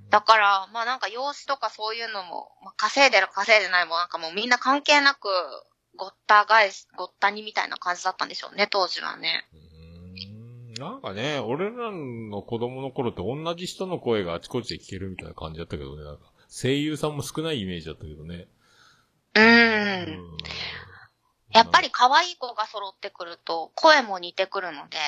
うん。だから、まあなんか養子とかそういうのも、まあ、稼いでる稼いでないもなんかもうみんな関係なく、ごった返し、ごったにみたいな感じだったんでしょうね、当時はね。うんなんかね、俺らの子供の頃って同じ人の声があちこちで聞けるみたいな感じだったけどね、なんか声優さんも少ないイメージだったけどね。う。うんやっぱり可愛い子が揃ってくると、声も似てくるので、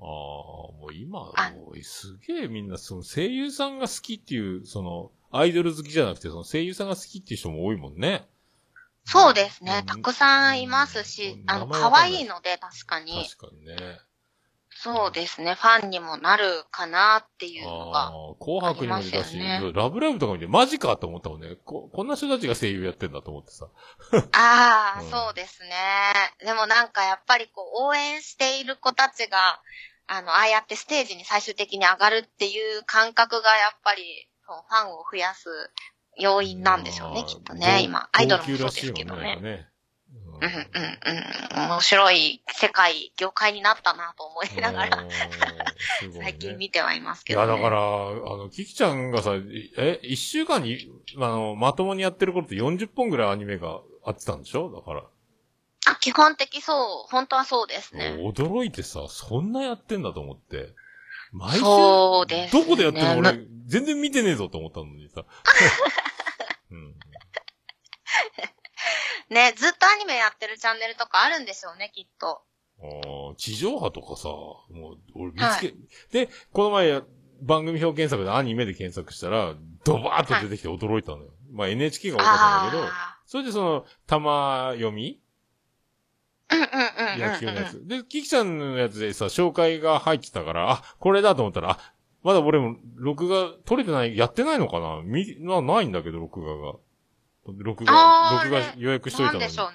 ああ、もう今、あもうすげえみんな、その声優さんが好きっていう、その、アイドル好きじゃなくて、その声優さんが好きっていう人も多いもんね。そうですねう。んたくさんいますしう、んあの、可愛いので、確かに。確かにね。そうですね。ファンにもなるかなっていうのああが。ー、紅白にも出たし、ラブライブとか見て、マジかと思ったもんね。こ、こんな人たちが声優やってんだと思ってさ。ああ、うんそうですね。でもなんかやっぱりこう、応援している子たちが、あの、ああやってステージに最終的に上がるっていう感覚がやっぱり、ファンを増やす要因なんでしょうね、きっとね。今、アイドルもそうですけどね。うんうんうん。面白い世界、業界になったなと思いながら、ね最近見てはいますけいや、ど、ね。だから、あの、キキちゃんがさ、え、一週間に、あの、まともにやってる頃って40本ぐらいアニメがあってたんでしょ？だから。あ、基本的そう。本当はそうですね。驚いてさ、そんなやってんだと思って。毎週、そうですねどこでやってんの？俺、全然見てねえぞと思ったのにさ。うん。ね、ずっとアニメやってるチャンネルとかあるんでしょうね、きっと。あー地上波とかさ、もう、俺見つけ、で、この前、番組表検索でアニメで検索したら、ドバーッと出てきて驚いたのよ。まあ NHK が多かったんだけど、あそれでその、玉読み？野球のやつ。で、キキちゃんのやつでさ、紹介が入ってたから、あ、これだと思ったら、あ、まだ俺も、録画取れてない、やってないのかな？み、な、ないんだけど、録画が。録画、録画予約しといたのになんでし。ょうね。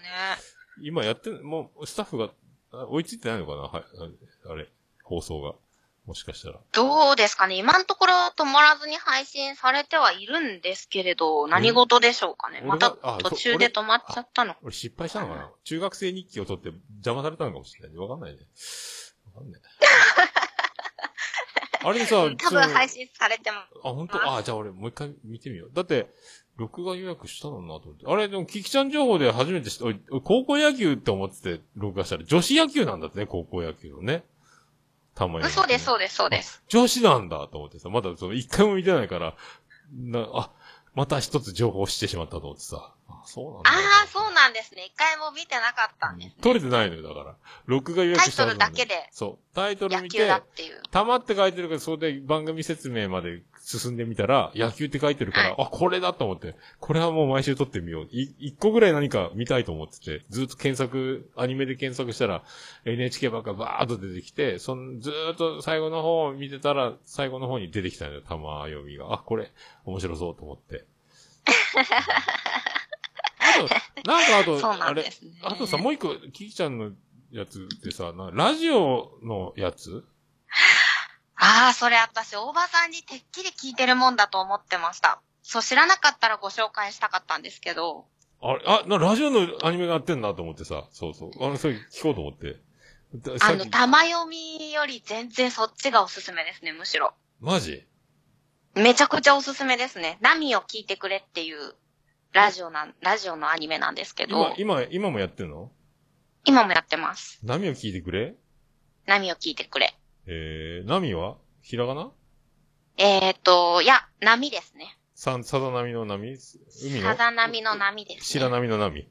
今やってん、もう、スタッフが、あ追いついてないのかな？はい、ああれ、放送が。もしかしたら。どうですかね？今のところ止まらずに配信されてはいるんですけれど、何事でしょうかね？俺また途中で止まっちゃったの？俺失敗したのかな？中学生日記を取って邪魔されたのかもしれない。わかんないね。わかんない。あれでさ、多分配信されても。あ、本当？あ、じゃあ俺もう一回見てみよう。だって、録画予約したのなと思って。あれ、でも、キキちゃん情報で初めて知った、高校野球って思ってて、録画したら、女子野球なんだってね、高校野球のね。たまに。そうです、そうです、そうです。女子なんだと思ってさ、まだその一回も見てないから、な、あ、また一つ情報を知ってしまったと思ってさ。あ、そうなんだ。ああ、そうなんですね。一回も見てなかったんです。撮れてないのよ、だから。録画予約したタイトルだけでそう。タイトル野見て、球だっていう。たまって書いてるから、それで番組説明まで進んでみたら、野球って書いてるから、はいあ、これだと思って、これはもう毎週撮ってみよう。い、一個ぐらい何か見たいと思ってて、ずっと検索、アニメで検索したら、NHK ばっかバーっと出てきて、そん、ずーっと最後の方を見てたら、最後の方に出てきたのよ、玉読みが。あ、これ、面白そうと思って。あと、なんかあと、そうなあれ。あとさ、もう一個、キキちゃんのやつってさ、なラジオのやつああ、それ私、大場さんにてっきり聞いてるもんだと思ってました。そう、知らなかったらご紹介したかったんですけど、あれ、あ、な、ラジオのアニメがやってんなと思ってさ、そうそう。あの、それ聞こうと思って。だあの、玉読みより全然そっちがおすすめですね、むしろ。マジ？めちゃくちゃおすすめですね。ナミを聞いてくれっていう、ラジオなん、ラジオのアニメなんですけど今、、今、今もやってんの？今もやってます。波を聞いてくれ？ナミを聞いてくれ。えー、波は？ひらがな？えーと、いや、波ですね。さ、さざ波の波？海の？さざ波の波です、ね。白波の波。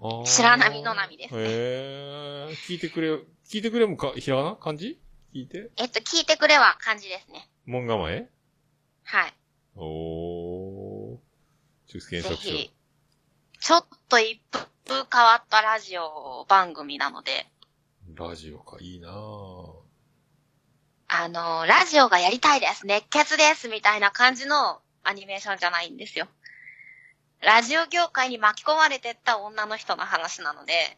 あー白波の波ですねえー、聞いてくれ、聞いてくれもか、ひらがな？漢字？聞いてえっと、聞いてくれは漢字ですね。門構え？はい。おー。ちょっと検ぜ索しよひ。ちょっと一風変わったラジオ番組なので、う。ラジオか、いいなぁ。あの、ラジオがやりたいです、熱血です、みたいな感じのアニメーションじゃないんですよ。ラジオ業界に巻き込まれてった女の人の話なので、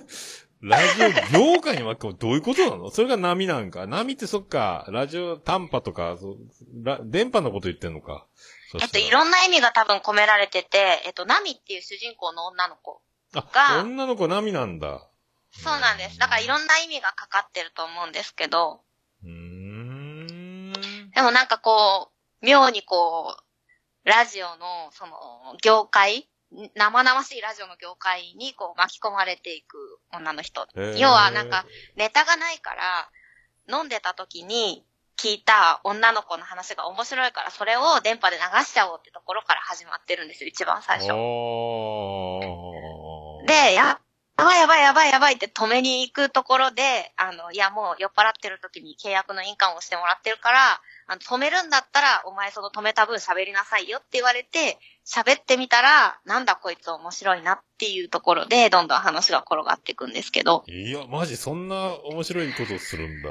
ラジオ業界に巻き込む、どういうことなの？それが波なんか？波ってそっか、ラジオ短波とか、そうラ電波のこと言ってんのか。そえっと、いろんな意味が多分込められてて、えっと、ナミっていう主人公の女の子。あ、が女の子波なんだ。そうなんです。だからいろんな意味がかかってると思うんですけど。でもなんかこう、妙にこう、ラジオの、その、業界、生々しいラジオの業界にこう巻き込まれていく女の人。要はなんか、ネタがないから、飲んでた時に聞いた女の子の話が面白いから、それを電波で流しちゃおうってところから始まってるんですよ、一番最初。あで、や、やばいやばいやばいやばいって止めに行くところで、あの、いやもう酔っ払ってる時に契約の印鑑をしてもらってるから、あの、止めるんだったら、お前その止めた分喋りなさいよって言われて、喋ってみたら、なんだこいつ面白いなっていうところで、どんどん話が転がっていくんですけど。いや、マジそんな面白いことするんだ。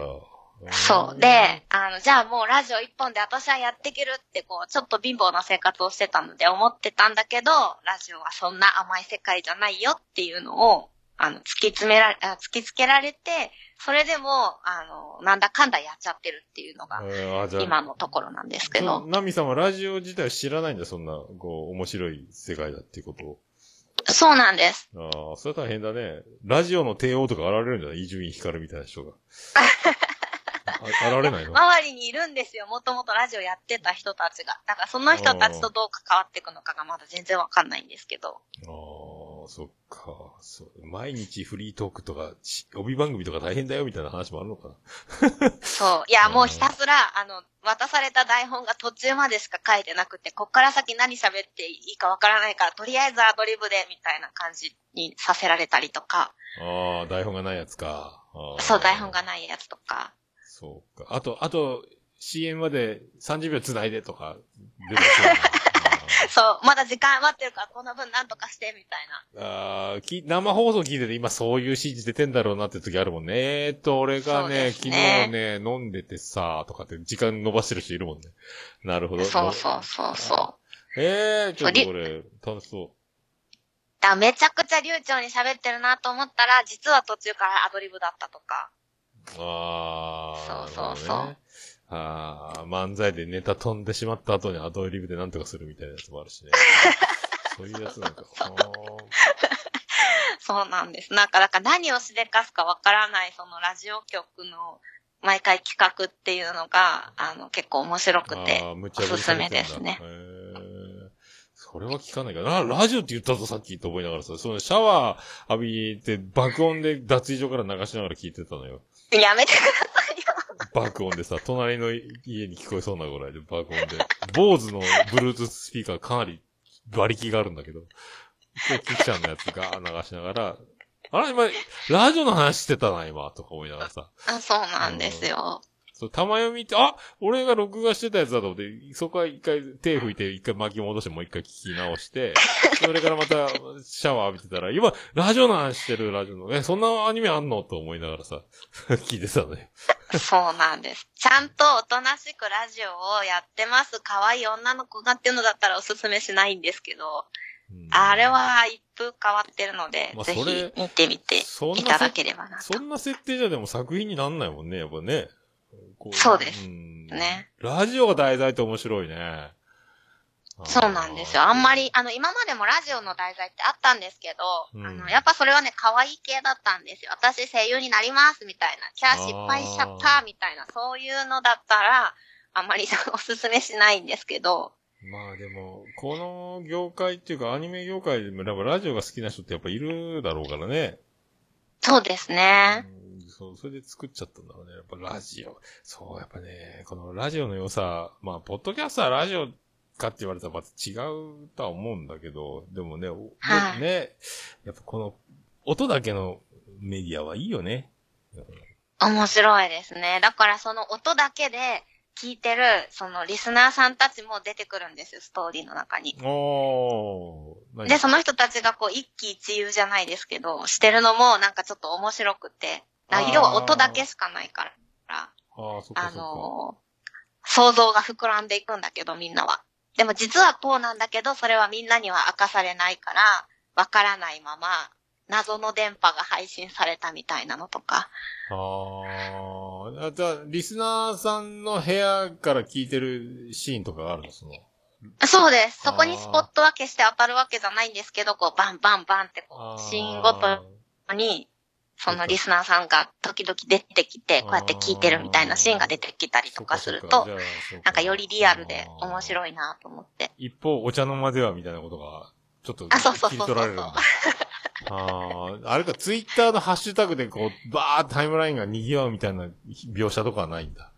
そう。で、あの、じゃあもうラジオ一本で私はやっていけるって、こう、ちょっと貧乏な生活をしてたので思ってたんだけど、ラジオはそんな甘い世界じゃないよっていうのを、あの、突き詰められ、あ突きつけられて、それでも、あの、なんだかんだやっちゃってるっていうのが、今のところなんですけど。ナミさんはラジオ自体は知らないんだ、そんな、こう、面白い世界だっていうことを。そうなんです。ああ、それは大変だね。ラジオの帝王とか現れるんじゃない？伊集院光みたいな人が。あ現れないの？あ周りにいるんですよ。もともとラジオやってた人たちが。だからその人たちとどう関わっていくのかがまだ全然わかんないんですけど。あ、そっか。そう毎日フリートークとか、し帯番組とか大変だよみたいな話もあるのかな。そう。いや、もうひたすら、あの、渡された台本が途中までしか書いてなくて、こっから先何喋っていいかわからないから、とりあえずアドリブで、みたいな感じにさせられたりとか、ああ、台本がないやつか。そう、台本がないやつとか。そうか。あと、あと、CM まで30秒繋いでとか、そう、まだ時間余ってるから、この分なんとかして、みたいな。あーき生放送聞いてて今そういう指示出てんだろうなって時あるもんね。えーっと、俺がね、です昨日ねね、飲んでてさ、とかって時間伸ばしてる人いるもんね。なるほど。そうそうそうそう。えー、ちょっとこれ、楽しそだからめちゃくちゃ流暢に喋ってるなと思ったら、実は途中からアドリブだったとか。う。あー。そうそうそうあー、漫才でネタ飛んでしまった後にアドリブでなんとかするみたいなやつもあるしね。そういうやつなんか。そうなんです。なんか、だから何をしでかすかわからない、そのラジオ局の毎回企画っていうのが、あの、結構面白くて、あーむおすすめですねそれは聞かないから。な、ラジオって言ったぞさっきと思いながらさ、そのシャワー浴びて爆音で脱衣所から流しながら聞いてたのよ。やめてくださいよ。爆音でさ、隣の家に聞こえそうなぐらいで爆音で。坊主の Bluetooth スピーカーかなり馬力があるんだけど。で、キキちゃんのやつが流しながら、あら、今、ラジオの話してたな、今、とか思いながらさ。あそうなんですよ。そう、玉読みって、あ俺が録画してたやつだと思って、そこは一回手拭いて、一回巻き戻して、もう一回聞き直して、それからまたシャワー浴びてたら、今、ラジオの話してるラジオの、え、そんなアニメあんのと思いながらさ、聞いてたのよ。そうなんです。ちゃんとおとなしくラジオをやってます。可愛い女の子がっていうのだったらおすすめしないんですけど、うんあれは一風変わってるので、ぜまあそれひ見てみていただければなと。そんな設定じゃでも作品になんないもんね、やっぱね。こそうですんね。ラジオが題材って面白いね。そうなんですよ。あんまり、あの、今までもラジオの題材ってあったんですけど、うんあの、やっぱそれはね、可愛い系だったんですよ。私声優になります、みたいな。キャー失敗しちゃった、みたいな、そういうのだったら、あんまりおすすめしないんですけど、まあでも、この業界っていうかアニメ業界でもラジオが好きな人ってやっぱいるだろうからね。そうですね。うんそう、それで作っちゃったんだろうね。やっぱラジオ。そう、やっぱね、このラジオの良さ、まあ、ポッドキャストはラジオかって言われたらまた違うとは思うんだけど、でもね、おはいね、やっぱこの音だけのメディアはいいよね。面白いですね。だからその音だけで聞いてる、そのリスナーさんたちも出てくるんですよ、ストーリーの中に。おで、その人たちがこう一喜一憂じゃないですけど、してるのもなんかちょっと面白くて。だから要は音だけしかないから。ああ。のー想像が膨らんでいくんだけど、みんなは。でも実はこうなんだけど、それはみんなには明かされないから、わからないまま、謎の電波が配信されたみたいなのとか。ああ。じゃあ、リスナーさんの部屋から聞いてるシーンとかがあるの？その。そうです。そこにスポット分けして当たるわけじゃないんですけど、こう、バンバンバンってこあう、シーンごとに、そのリスナーさんが時々出てきて、こうやって聞いてるみたいなシーンが出てきたりとかすると、なんかよりリアルで面い。白いなと思って。一方、お茶の間ではみたいなことが、ちょっとあそうそう切そうそうり取られるんだ。ああ、あれか、ツイッターのハッシュタグでこう、バーッタイムラインが賑わうみたいな描写とかはないんだ。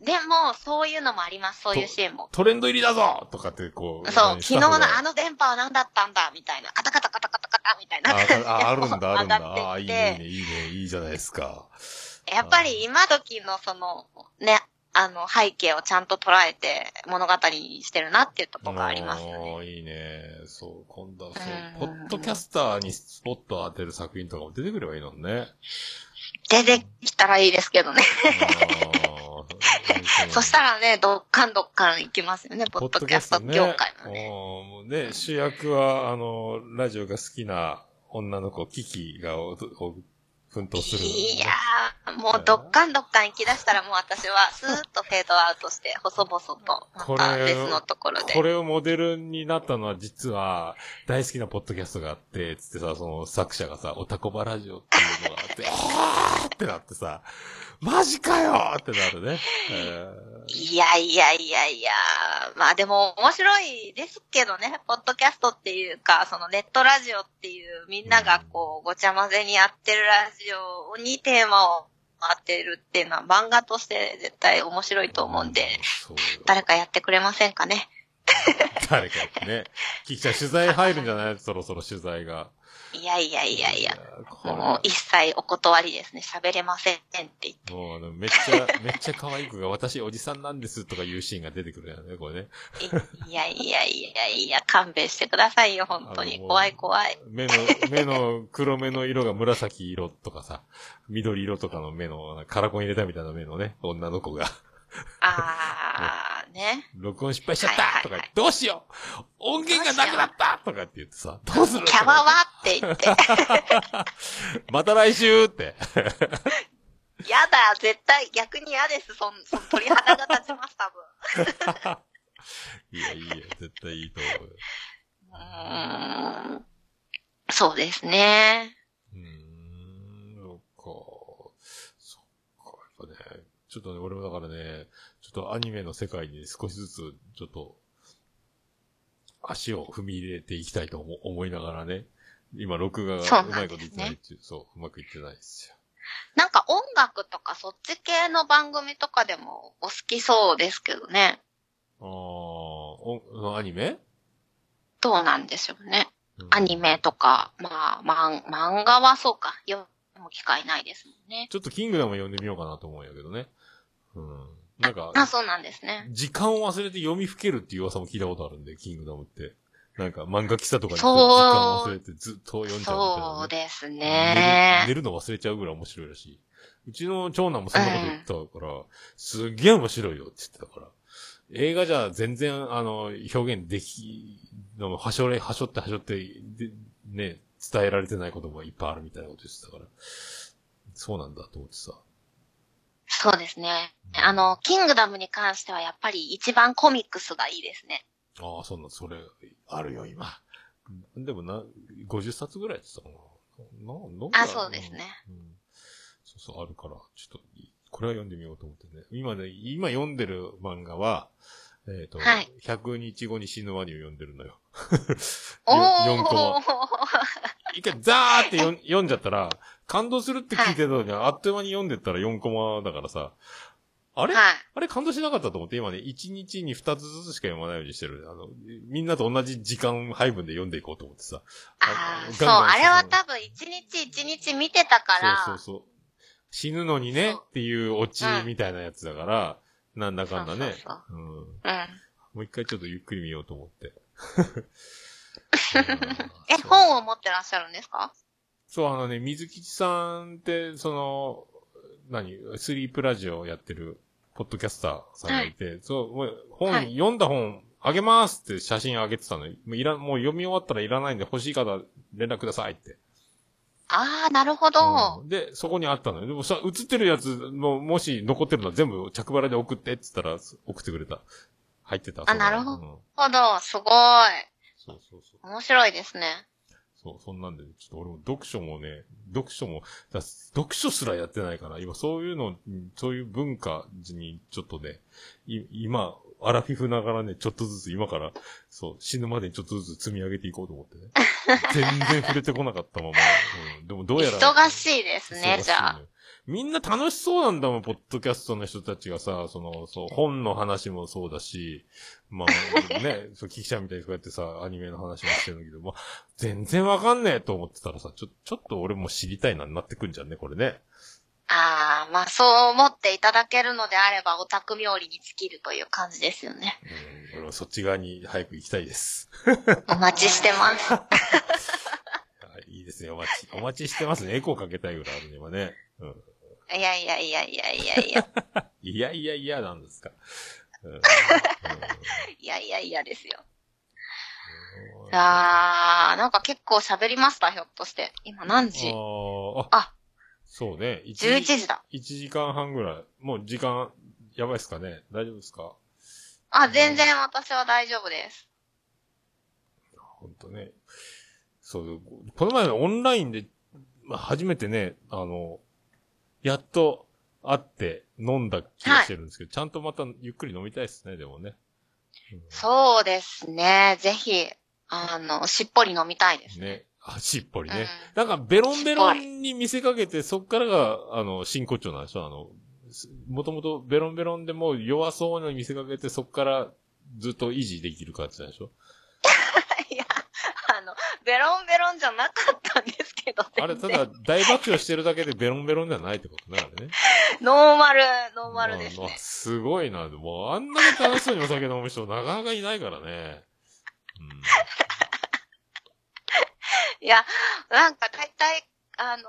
あ、でも、そういうのもあります、そういうシーンも。トレンド入りだぞとかってこう。そう、何昨日のあ、の電波は何だったんだ、みたいな。カタカタカタカタカタみたいな感じで。あああるんだ、あるんだ。ああ、いいね、いいね、いいじゃないですか。やっぱり今時のその、ね、あの、背景をちゃんと捉えて物語にしてるなっていうところがありますよね。いいね。そう、今度はそうう、んポッドキャスターにスポットを当てる作品とかも出てくればいいのね。出てきたらいいですけどね。そしたらね、どっかんどっかん行きますよね、ポッドキャスト業界もね。もうね、主役は、あの、ラジオが好きな女の子、キキがおお奮闘する。いやー、もうどっかんどっかん行き出したらもう私はスーッとフェードアウトして、細々と、こまたれ別のところで。これをモデルになったのは実は大好きなポッドキャストがあって、つってさ、その作者がさ、オタコバラジオっていうのがあって、あーってなってさ、マジかよってなるね。え いやいやいやいや、まあでも面白いですけどね、ポッドキャストっていうか、そのネットラジオっていうみんながこうごちゃ混ぜにやってるラジオにテーマを当てるっていうのは漫画として絶対面白いと思うんで、誰かやってくれませんかね？誰かってね。キキちゃん取材入るんじゃない？そろそろ取材が。いやいやいやいや、もう一切お断りですね。喋れませんって言って。もうあの、めっちゃ、めっちゃ可愛い子が私おじさんなんですとかいうシーンが出てくるよね、これね。いやいやいやいや、勘弁してくださいよ、本当に。怖い怖い。目の、目の黒目の色が紫色とかさ、緑色とかの目の、カラコン入れたみたいな目のね、女の子が、あー、ね。録音失敗しちゃったはいはいはいとか、どうしよう音源がなくなったとかって言ってさ、どうするキャバはって言って。また来週って。やだ、絶対逆に嫌です。そん、そん鳥肌が立ちます、多分。いや、いいよ。絶対いいと思うよ。うーん。そうですね。ちょっとね、俺もだからね、ちょっとアニメの世界に少しずつ、ちょっと、足を踏み入れていきたいと思思いながらね、今録画がうまいこといってないでっていう、そう、うまくいってないですよ。なんか音楽とかそっち系の番組とかでもお好きそうですけどね。あー、おアニメ、どうなんでしょうね。うんアニメとか、まあ、まん、漫画はそうか。読む機会ないですもんね。ちょっとキングダム読んでみようかなと思うんやけどね。うん。なんか、あ、そうなんですね。時間を忘れて読みふけるっていう噂も聞いたことあるんで、キングダムって。なんか漫画喫茶とかにそう時間を忘れてずっと読んじゃうね。そうです寝るね寝。るの忘れちゃうぐらい面白いらしい。うちの長男もそんなこと言ったから、すっげえ面白いよって言ってたから。映画じゃ全然、あの、表現でき、のはしょれ、はしょってはしょって、で、ね、伝えられてないこともいっぱいあるみたいなこと言ってたから。そうなんだと思ってさ。そうですね。あの、キングダムに関してはやっぱり一番コミックスがいいですね。ああ、そんな、それ、あるよ、今。でもな、50冊ぐらいやってたかな。な、なんかあそうですね。うん。そうそう、あるから、ちょっと、これは読んでみようと思ってね。今ね、今読んでる漫画は、えっ、と、はい100日後に死ぬワニを読んでるのよ。お4コマ。ー一回ザーって読ん読んじゃったら、感動するって聞いてたのに、あっという間に読んでったら4コマだからさ、あれ、はい。あれ感動しなかったと思って、今ね、1日に2つずつしか読まないようにしてる。あの、みんなと同じ時間配分で読んでいこうと思ってさ。ああ、そう、あれは多分一日一日見てたから、そうそうそう。死ぬのにねそうっていうオチみたいなやつだから、なんだかんだね。そうそううん。うん。もう一回ちょっとゆっくり見ようと思って。え、本を持ってらっしゃるんですか？そう、あのね、水吉さんって、その、何、スリープラジオをやってる、ポッドキャスターさんがいて、そう、もう本、はい読んだ本、あげますって写真あげてたのよ。もういら、もう読み終わったらいらないんで欲しい方連絡くださいって。ああ、なるほど。うんで、そこにあったのよ。でもさ、映ってるやつの、もし残ってるのは全部着払いで送ってって言ったら、送ってくれた。入ってた。あなるほどうんほど、すごい。そうそうそう。面白いですね。そう、そんなんで、ちょっと俺も読書もね、読書も、だ読書すらやってないから、今そういうの、うんそういう文化にちょっとね、い今、アラフィフながらね、ちょっとずつ今から、そう、死ぬまでにちょっとずつ積み上げていこうと思ってね。全然触れてこなかったまま。うん、でもどうやら。忙しいですねじゃあ。みんな楽しそうなんだもん、ポッドキャストの人たちがさ、その、そう、本の話もそうだし、まあ、ね、そう、キキちゃんみたいにこうやってさ、アニメの話もしてるんだけど、まあ、全然わかんねえと思ってたらさ、ちょ、ちょっと俺も知りたいな、なってくんじゃんね、これね。ああ、まあそう思っていただけるのであれば、オタク冥利に尽きるという感じですよね。うん、俺もそっち側に早く行きたいです。お待ちしてます。はいいいですね、お待ち、お待ちしてますね。エコーかけたいぐらいあるね、今ね。うん。いやいやいやいやいやいや。いやいやいや、なんですか。うんうん いやいやいやですよ。うんあー、なんか結構喋りました、ひょっとして。今何時？あーあ、あ、そうね。1 11時だ。1時間半ぐらい。もう時間、やばいですかね大丈夫ですか？あ、全然私は大丈夫です。ほんとね。そう、この前オンラインで、まあ、初めてね、あの、やっと会って飲んだ気がしてるんですけど、ちゃんとまたゆっくり飲みたいですね、でもね。うんそうですね。ぜひ、あの、しっぽり飲みたいですね。ね。あ、しっぽりね。うんなんか、ベロンベロンに見せかけて、そっからが、あの、真骨頂なんでしょ？あの、もともとベロンベロンでもう弱そうに見せかけて、そっからずっと維持できる感じなんでしょ？の、ベロンベロンじゃなかったんですけど、あれ、ただ、大爆笑してるだけでベロンベロンではないってことね、あれね。ノーマル、ノーマルですまあまあね。すごいな。もう、あんなに楽しそうにお酒飲む人、なかなかいないからね。いや、なんか大体、あの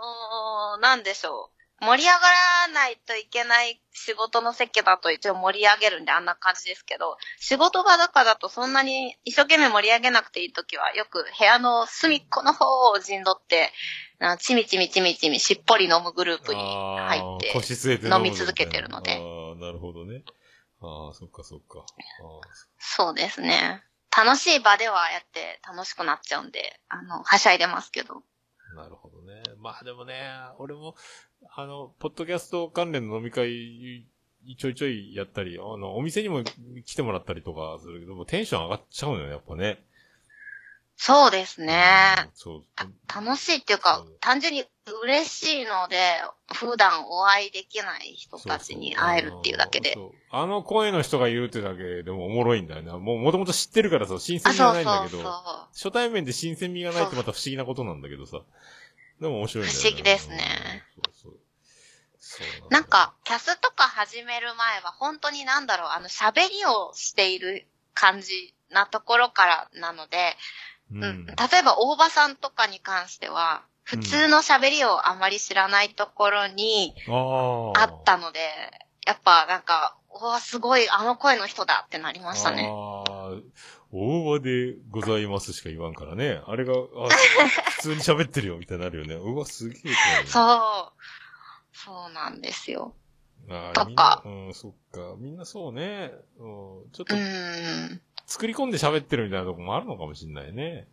ーなんでしょう。盛り上がらないといけない仕事の席だと一応盛り上げるんであんな感じですけど、仕事場とかだとそんなに一生懸命盛り上げなくていいときは、よく部屋の隅っこの方を陣取って、あちみちみちみちみしっぽり飲むグループに入あってー、腰据えて飲み続けてるのでああ、なるほどね。ああ、そっかそっか。あそうですね。楽しい場ではやって楽しくなっちゃうんで、あの、はしゃいでますけど。あなるほどね。まあでもね、俺も、あの、ポッドキャスト関連の飲み会ちょいちょいやったり、あの、お店にも来てもらったりとかするけど、もうテンション上がっちゃうのよ、やっぱね。そうですね。うんそう。た楽しいっていうかそう、単純に嬉しいので、普段お会いできない人たちに会えるっていうだけで。そうそうあの声の人がいるってだけでもおもろいんだよな。もう、もともと知ってるからさ、新鮮あ、味がそうないんだけど、そうそう。初対面で新鮮味がないってまた不思議なことなんだけどさ。でも面白いんだよね。不思議ですねうん。そうそう。なんか、キャスとか始める前は、本当になんだろう、あの、喋りをしている感じなところからなので、ううんん。例えば大場さんとかに関しては、普通の喋りをあまり知らないところにあったので、やっぱなんか、うわ、すごい、あの声の人だってなりましたね。ああ、大場でございますしか言わんからね。あれが、あ普通に喋ってるよみたいになるよね。うわ、すげえそう。そうなんですよ。あーとかうん、そっか。みんなそうね。うん、ちょっうと。作り込んで喋ってるみたいなとこもあるのかもしれないね。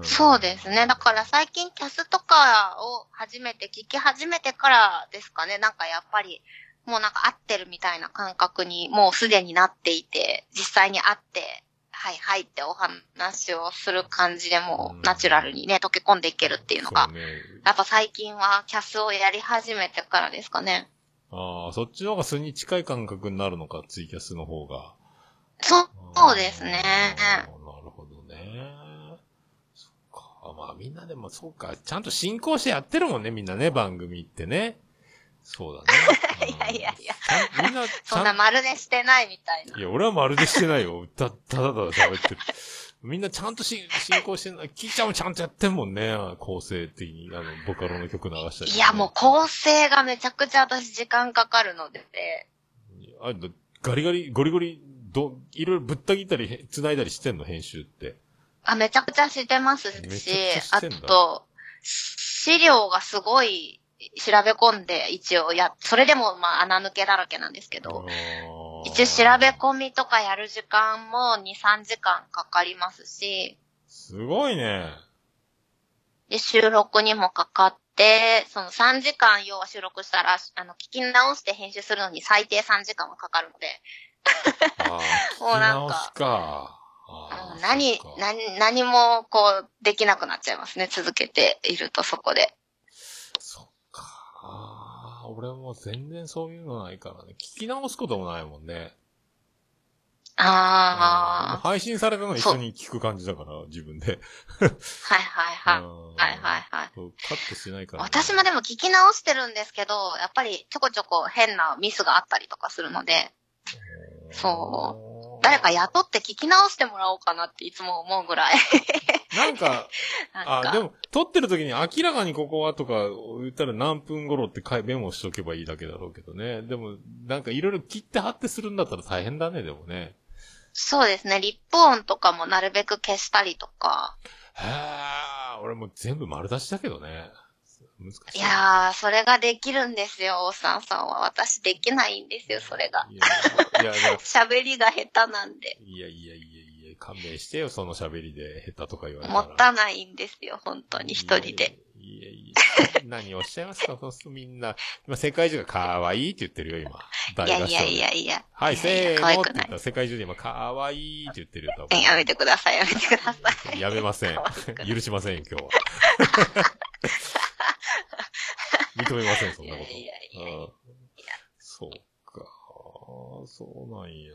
んそうですね。だから最近キャスとかを初めて聞き始めてからですかね。なんかやっぱり、もうなんか合ってるみたいな感覚にもうすでになっていて、実際に会って、はいはいってお話をする感じでもうナチュラルにね、溶け込んでいけるっていうのがそう、ね。やっぱ最近はキャスをやり始めてからですかね。ああ、そっちの方が素に近い感覚になるのか、ツイキャスの方が。そう、そうですね。あーなるほどね。そっか。まあみんなでもそうか。ちゃんと進行してやってるもんね、みんなね、番組ってね。そうだね。いやいやいやみんな、ち そんな丸でしてないみたいな。いや、俺はまるでしてないよ。た、ただただ喋ってる。みんなちゃんとし進行してない。キーちゃんもちゃんとやってんもんね。構成的に、あの、ボカロの曲流したり、いや、もう構成がめちゃくちゃ私時間かかるので、あだガリガリ、ゴリゴリ、ど、いろいろぶった切ったり、へ繋いだりしてんの、編集って。あ、めちゃくちゃしてますめしあと、資料がすごい調べ込んで一応や、それでもまあ穴抜けだらけなんですけど、一応調べ込みとかやる時間も2、3時間かかりますし、すごいね。で、収録にもかかって、その3時間要は収録したら、あの、聞き直して編集するのに最低3時間はかかるので、もうなんか、か。何何、何もこう、できなくなっちゃいますね。続けているとそこで。ああ、俺も全然そういうのないからね。聞き直すこともないもんね。あ配信されたの一緒に聞く感じだから、自分で。あ、はいはいはい。うんはいはいはい。カットしないから、私もでも聞き直してるんですけど、やっぱりちょこちょこ変なミスがあったりとかするので、そう誰か雇って聞き直してもらおうかなっていつも思うぐらい。なんか、あ、でも、撮ってる時に明らかにここはとか言ったら何分頃ってメモしとけばいいだけだろうけどね。でも、なんかいろいろ切って貼ってするんだったら大変だね、でもね。そうですね。リップ音とかもなるべく消したりとか。へー、俺もう全部丸出しだけどね。難しい。いやー、それができるんですよ、おさんさんは。私できないんですよ、それが。いや、喋りが下手なんで。いやいやいや勘弁してよ、その喋りで下手とか言われたら。もったないんですよ、本当に一人で。いやいや、何をおっしゃいますか、そうすみんな。今、世界中が可愛いって言ってるよ、今。いやいやいやいや。はい、せーのって言ったら世界中で今、可愛いって言ってるよ、多分。やめてください、やめてください。やめません可愛く。ない許しませんよ、今日は。認めません、そんなこと。いやいやいやうんそうか。そうなんや。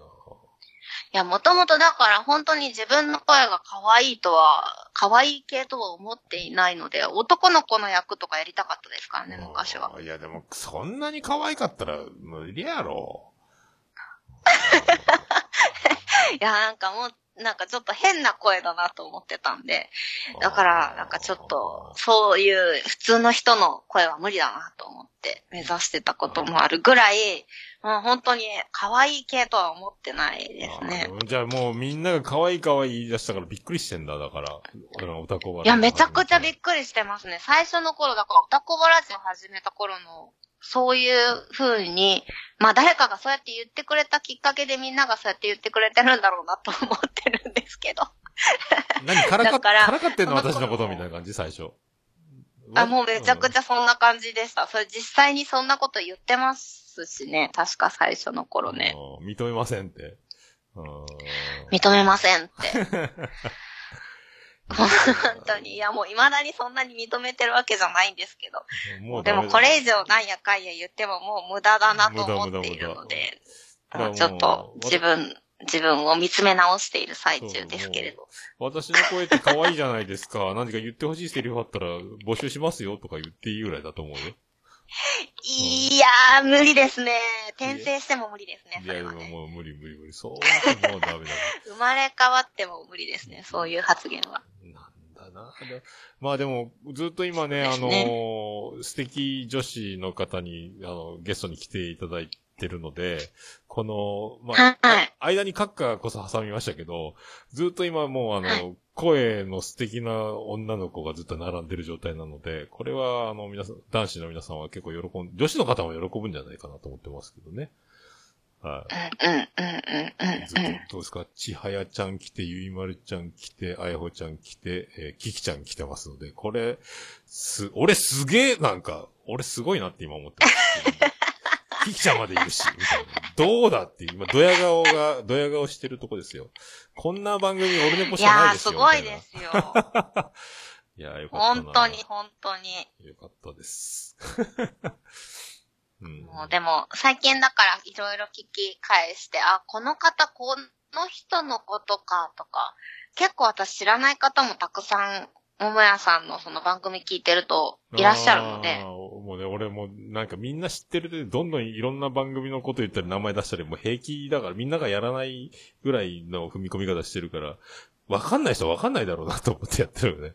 いや、もともとだから本当に自分の声が可愛いとは、可愛い系とは思っていないので、男の子の役とかやりたかったですからね、昔は。いや、でも、そんなに可愛かったら無理やろ。いや、なんかもう、なんかちょっと変な声だなと思ってたんで、だから、なんかちょっと、そういう普通の人の声は無理だなと思って目指してたこともあるぐらい、もう本当に可愛い系とは思ってないですね。じゃあもうみんなが可愛い可愛い言い出したからびっくりしてんだ、だから。俺のオタコバいや、めちゃくちゃびっくくりしてますね。最初の頃、だから、オタコバラジオ始めた頃の、そういう風に、まあ誰かがそうやって言ってくれたきっかけでみんながそうやって言ってくれてるんだろうなと思ってるんですけど。何からか、だからからかってんの私のことみたいな感じ、最初。あ、もうめちゃくちゃ。ゃそんな感じでした。それ実際にそんなこと言ってますますしね。確か最初の頃ね。うん認めませんって。うん認めませんって。本当に。いや、もう未だにそんなに認めてるわけじゃないんですけど。でもこれ以上なんやかんや言ってももう無駄だなと思っているので、ちょっと自分、自分を見つめ直している最中ですけれど。私の声って可愛いじゃないですか。何か言ってほしいセリフあったら募集しますよとか言っていいぐらいだと思うよ。いやー、無理ですね。転生しても無理ですね、いや、でも。もう無理無理無理。そう、もうダメだ。生まれ変わっても無理ですね、そういう発言は。なんだな。でまあでも、ずっと今ね、あそうですの、素敵女子の方に、あの、ゲストに来ていただいてるので、この、まあ、はいあ間にカッカこそ挟みましたけど、ずっと今もうあの、はい声の素敵な女の子がずっと並んでる状態なので、これはあの皆さん、男子の皆さんは結構喜ん、女子の方も喜ぶんじゃないかなと思ってますけどね。はい。うん、うん、うん、うん、ずっとうん。、どうですか？ちはやちゃん来て、ゆいまるちゃん来て、あやほちゃん来て、えーききちゃん来てますので、これ、す、俺すげえ、なんか、俺すごいなって今思ってます。ききちゃんまでいるし、みたいな。どうだっていう、今、ドヤ顔が、ドヤ顔してるとこですよ。こんな番組、俺のポしいやー、かないですよ。すごいですよ。な。いやー、よかったな。本当に、。本当に。よかったです。うん。もうでも、最近だからいろいろ聞き返して、あ、この方、この人のことか、とか、結構私知らない方もたくさん、桃屋さんのその番組聞いてるといらっしゃるのあでー、もうね、俺もなんかみんな知ってるで、どんどんいろんな番組のこと言ったり名前出したり、もう平気だからみんながやらないぐらいの踏み込み方してるから、わかんない人はわかんないだろうなと思ってやってるよね。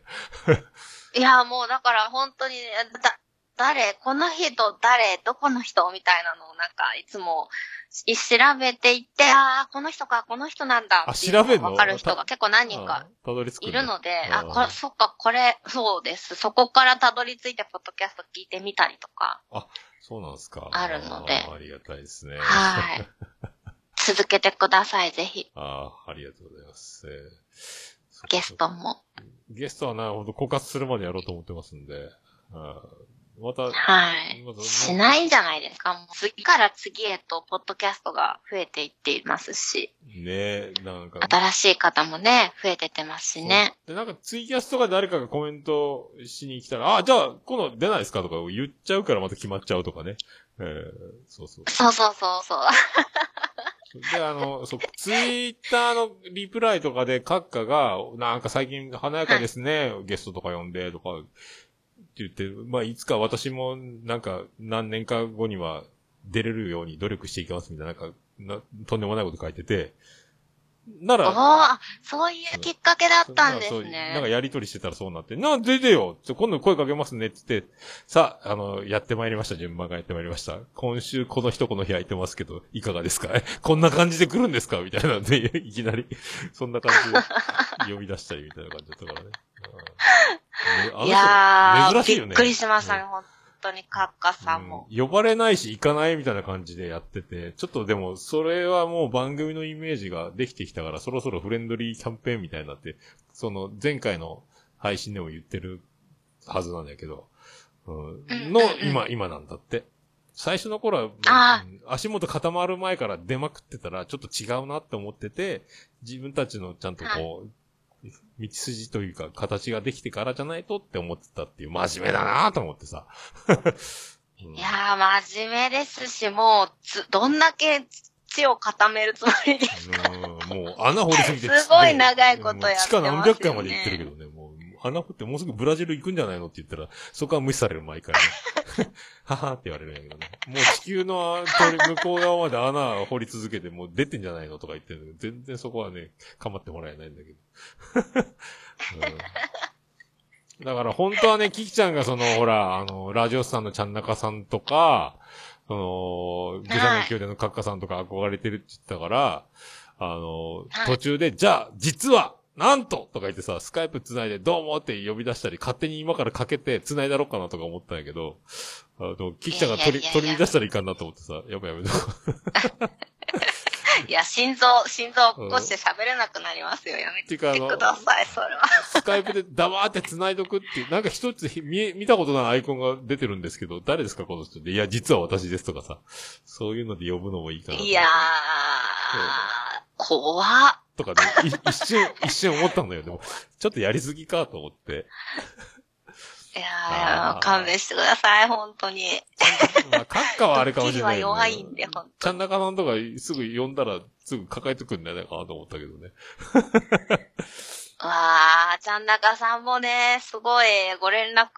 いや、もうだから本当に、だ、誰この人誰どこの人みたいなのをなんかいつもし調べていって、ああ、この人か、この人なんだあ調べんの？わかる人が結構何人あかーたどり着くんだいるので、あ、あーこれ、そっか、これ、そうです。そこからたどり着いてポッドキャスト聞いてみたりとか、そうなんですか。あるのでありがたいですね。はい。続けてください、ぜひ。ああ、ありがとうございます。ゲストも。ゲストはな、ほんと枯渇するまでやろうと思ってますんで。あーまた、はい。しないじゃないですか？もう次から次へと、ポッドキャストが増えていっていますし、ねなんか。新しい方もね、増えてってますしね。で、なんかツイキャスとかで誰かがコメントしに来たら、あ、じゃあ、今度出ないですか？とか言っちゃうからまた決まっちゃうとかね。えー、そうそう。そうそうそうそう。で、あの、そう、ツイッターのリプライとかで、閣下が、なんか最近華やかですね、ゲストとか呼んで、とか、言って、まあ、いつか私も、なんか、何年か後には出れるように努力していきますみたいな、なんか、なとんでもないこと書いてて、なおら、ー、そういうきっかけだったんですそうなんかね。やりとりしてたらそうなって、な、出てよ今度声かけますねって言って、さあ、あの、やってまいりました。順番がやってまいりました。今週この人この日空いてますけど、いかがですか？え こんな感じで来るんですか？みたいなんで、いきなり、そんな感じで呼び出したりみたいな感じだったからね。うんいやー、珍しいよね。びっくりしましたね、うん本当に、カッカさんも。うん。呼ばれないし行かないみたいな感じでやってて、ちょっとでも、それはもう番組のイメージができてきたから、そろそろフレンドリーキャンペーンみたいになって、その前回の配信でも言ってるはずなんだけど、うん、の今、今なんだって。最初の頃は、足元固まる前から出まくってたら、ちょっと違うなって思ってて、自分たちのちゃんとこう、道筋というか、形ができてからじゃないとって思ってたっていう、真面目だなと思ってさ。うんいやー、真面目ですし、もう、つ、どんだけ地を固めるつもりで。うんもう穴掘りすぎて。すごい長いことやってますよね地下何百回まで行ってるけどね、穴掘ってもうすぐブラジル行くんじゃないのって言ったら、そこは無視される毎回ね。ははって言われるんやけどね。もう地球の向こう側まで穴掘り続けてもう出てんじゃないのとか言ってるんだけど、全然そこはね、構ってもらえないんだけど。うんだから本当はね、キキちゃんがその、ほら、あの、ラジオスさんのちゃんなかさんとか、その、グサの宮殿のカッカさんとか憧れてるって言ってたから、あの、はい途中で、じゃあ、実は、なんととか言ってさ、スカイプ繋いで、どうもって呼び出したり、勝手に今からかけて繋いだろうかなとか思ったんやけど、あの、キキちゃんが取り、取り乱したらいかんなと思ってさ、やばいやばい。いや、心臓、心臓起こして喋れなくなりますよ。やめてください、それは。スカイプで 黙って繋いどくっていう、なんか一つ見え、見たことないアイコンが出てるんですけど、誰ですかこの人で。いや、実は私ですとかさ。そういうので呼ぶのもいいかなと。いやー、怖っ。とかね、い 一瞬、一瞬思ったんだよ。でも、ちょっとやりすぎかと思って。いやー、勘弁してください、本当に。まあ、閣下はあれかもしれない、ドッキリは弱いんで、ほんちゃん中さんとかすぐ呼んだらすぐ抱えてくんじゃないかなと思ったけどね。わー、ちゃんなかさんもね、すごいご連絡が、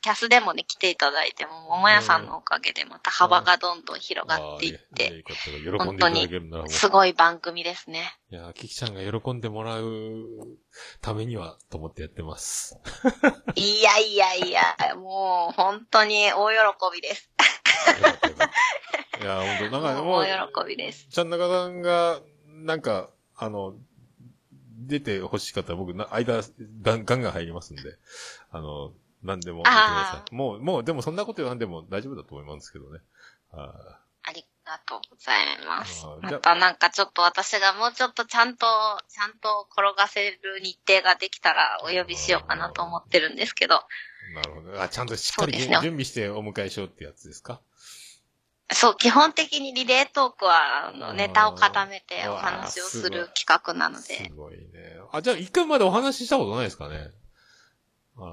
キャスでもね、来ていただいても、桃屋さんのおかげでまた幅がどんどん広がっていって、いやよかったら喜んでいただけるならもう。すごい番組ですね。いや、キキちゃんが喜んでもらうためには、と思ってやってます。いやいやいや、もう本当に大喜びです。いや、本当なんかもう、大喜びです。ちゃん中さんが、なんか、あの、出て欲しかったら僕な、間、ガンガン入りますんで、あの、何でも言ってくださあい。もう、もう、でもそんなこと言わんでも大丈夫だと思いますけどね。あありがとうございます。またなんかちょっと私がもうちょっとちゃんと、ちゃんと転がせる日程ができたらお呼びしようかなと思ってるんですけど、ーなるほど。あ、ちゃんとしっかり、準備してお迎えしようってやつですか？そう、基本的にリレートークは、あの、ネタを固めてお話をする企画なのすで。ごいね。あ、じゃあ一回までお話ししたことないですかね？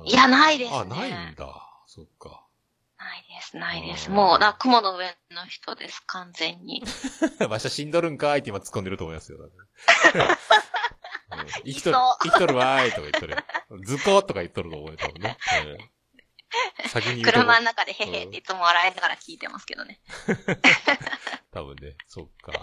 いや、ないですね。あ、ないんだ。そっか。ないです、ないです。もう、だ雲の上の人です、完全に。わしゃ死んどるんかーいって今突っ込んでると思いますよ。うん生きとる生きとるわーいとか言っとる。図工とか言っとると思うよ、多分ね。うん先に言うとこ車の中でへへっていつも笑いながら聞いてますけどね。多分ね、そっか。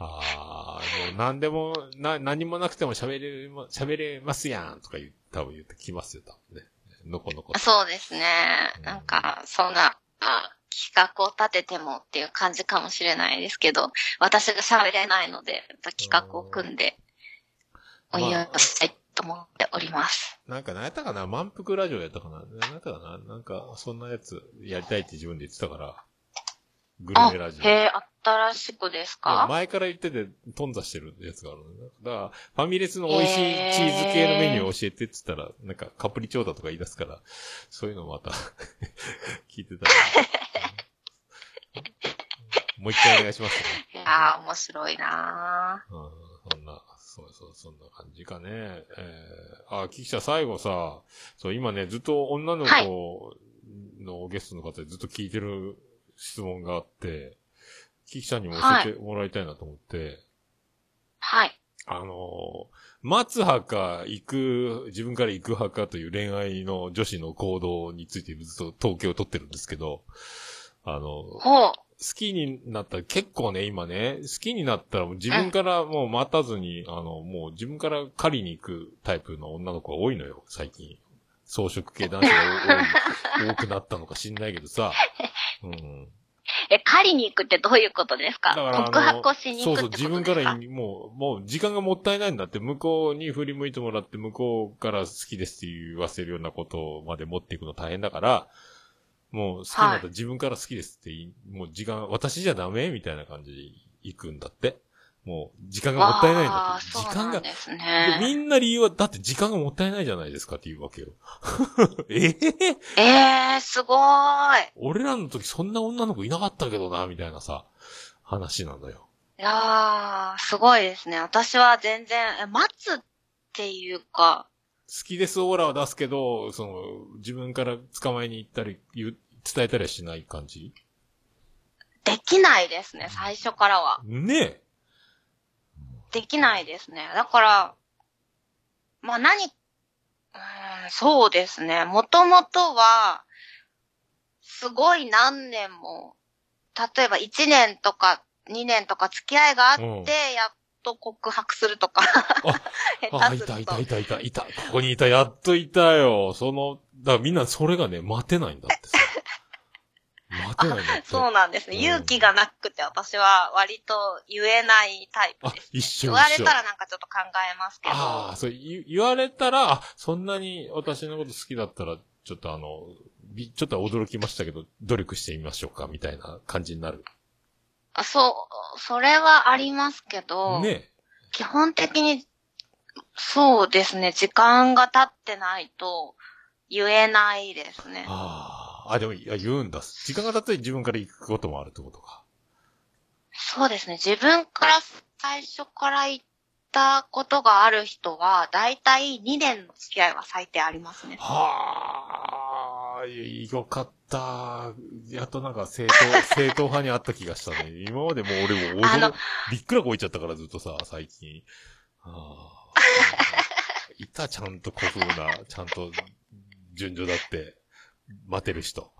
ああ、もう何でも、な、何もなくても喋れま、喋れますやんとか言う、多分言ってきますよ、多分ね。のこのこ。そうですねうん。なんか、そんな、あ企画を立ててもっていう感じかもしれないですけど、私が喋れないので、また企画を組んで、お祝いをしたいと思っております。なんか何やったかな？満腹ラジオやったかな？何やったかな？なんか、そんなやつやりたいって自分で言ってたから。グルあ、メラジオ。へえ、新しくですか？前から言ってて、頓挫してるやつがあるのね。だから、ファミレスの美味しいチーズ系のメニューを教えてって言ったら、なんかカプリチョーダとか言い出すから、そういうのまた 聞いてたら、う んもう一回お願いしますね。いやー、面白いなうん、そんな、そうそう、そんな感じかね。えー、あ、キキちゃん最後さ、そう、今ね、ずっと女の子のゲストの方でずっと聞いてる質問があって、キキちゃんにも教えてもらいたいなと思って、はい。あの、待つ派か、行く、自分から行く派かという恋愛の女子の行動についてずっと統計を取ってるんですけど、あの、ほう。好きになったら、結構ね、今ね、好きになったら自分からもう待たずに、あの、もう自分から狩りに行くタイプの女の子が多いのよ、最近。装飾系男子が多い 多くなったのか知んないけどさ。うん。え、狩りに行くってどういうことですか？だか告白をしにそうそう、行くって自分ことですか？からもう、もう時間がもったいないんだって、向こうに振り向いてもらって、向こうから好きですって言わせるようなことまで持っていくの大変だから、もう好きになったら自分から好きですってもう時間、私じゃダメみたいな感じで行くんだって。もう、時間がもったいないんだって。時間が、ね。みんな理由は、だって時間がもったいないじゃないですかって言うわけよ。えええー、すごーい。俺らの時そんな女の子いなかったけどな、みたいなさ、話なのよ。いやー、すごいですね。私は全然、え待つっていうか、好きですオーラは出すけど、その、自分から捕まえに行ったり、言う、伝えたりはしない感じ？できないですね、最初からは。ねえ。できないですね。だから、まあ何、うーん、そうですね。もともとは、すごい何年も、例えば1年とか2年とか付き合いがあって、うんやっと告白するとか、あ、いたいたい。たいた、いた。ここにいた、やっといたよ。その、だからみんなそれがね、待てないんだってさ。待てないんだって。そうなんですね。うん勇気がなくて私は割と言えないタイプあです。、一緒一緒。言われたらなんかちょっと考えますけど。ああ、そう、言言われたら、あ、そんなに私のこと好きだったら、ちょっとあの、びちょっと驚きましたけど、努力してみましょうか、みたいな感じになる。あそう、それはありますけど、ね基本的に、そうですね、時間が経ってないと言えないですね。ああ。あ、でも、いや、言うんだ。時間が経って自分から行くこともあるってことか。そうですね、自分から最初から言ったことがある人は、だいたい2年の付き合いは最低ありますね。はあ、よかった。やっとなんか正当、正当派にあった気がしたね。今までもう俺もびっくらこいちゃったからずっとさ、最近。はあ、いた、ちゃんと古風な、ちゃんと、順序だって、待てる人。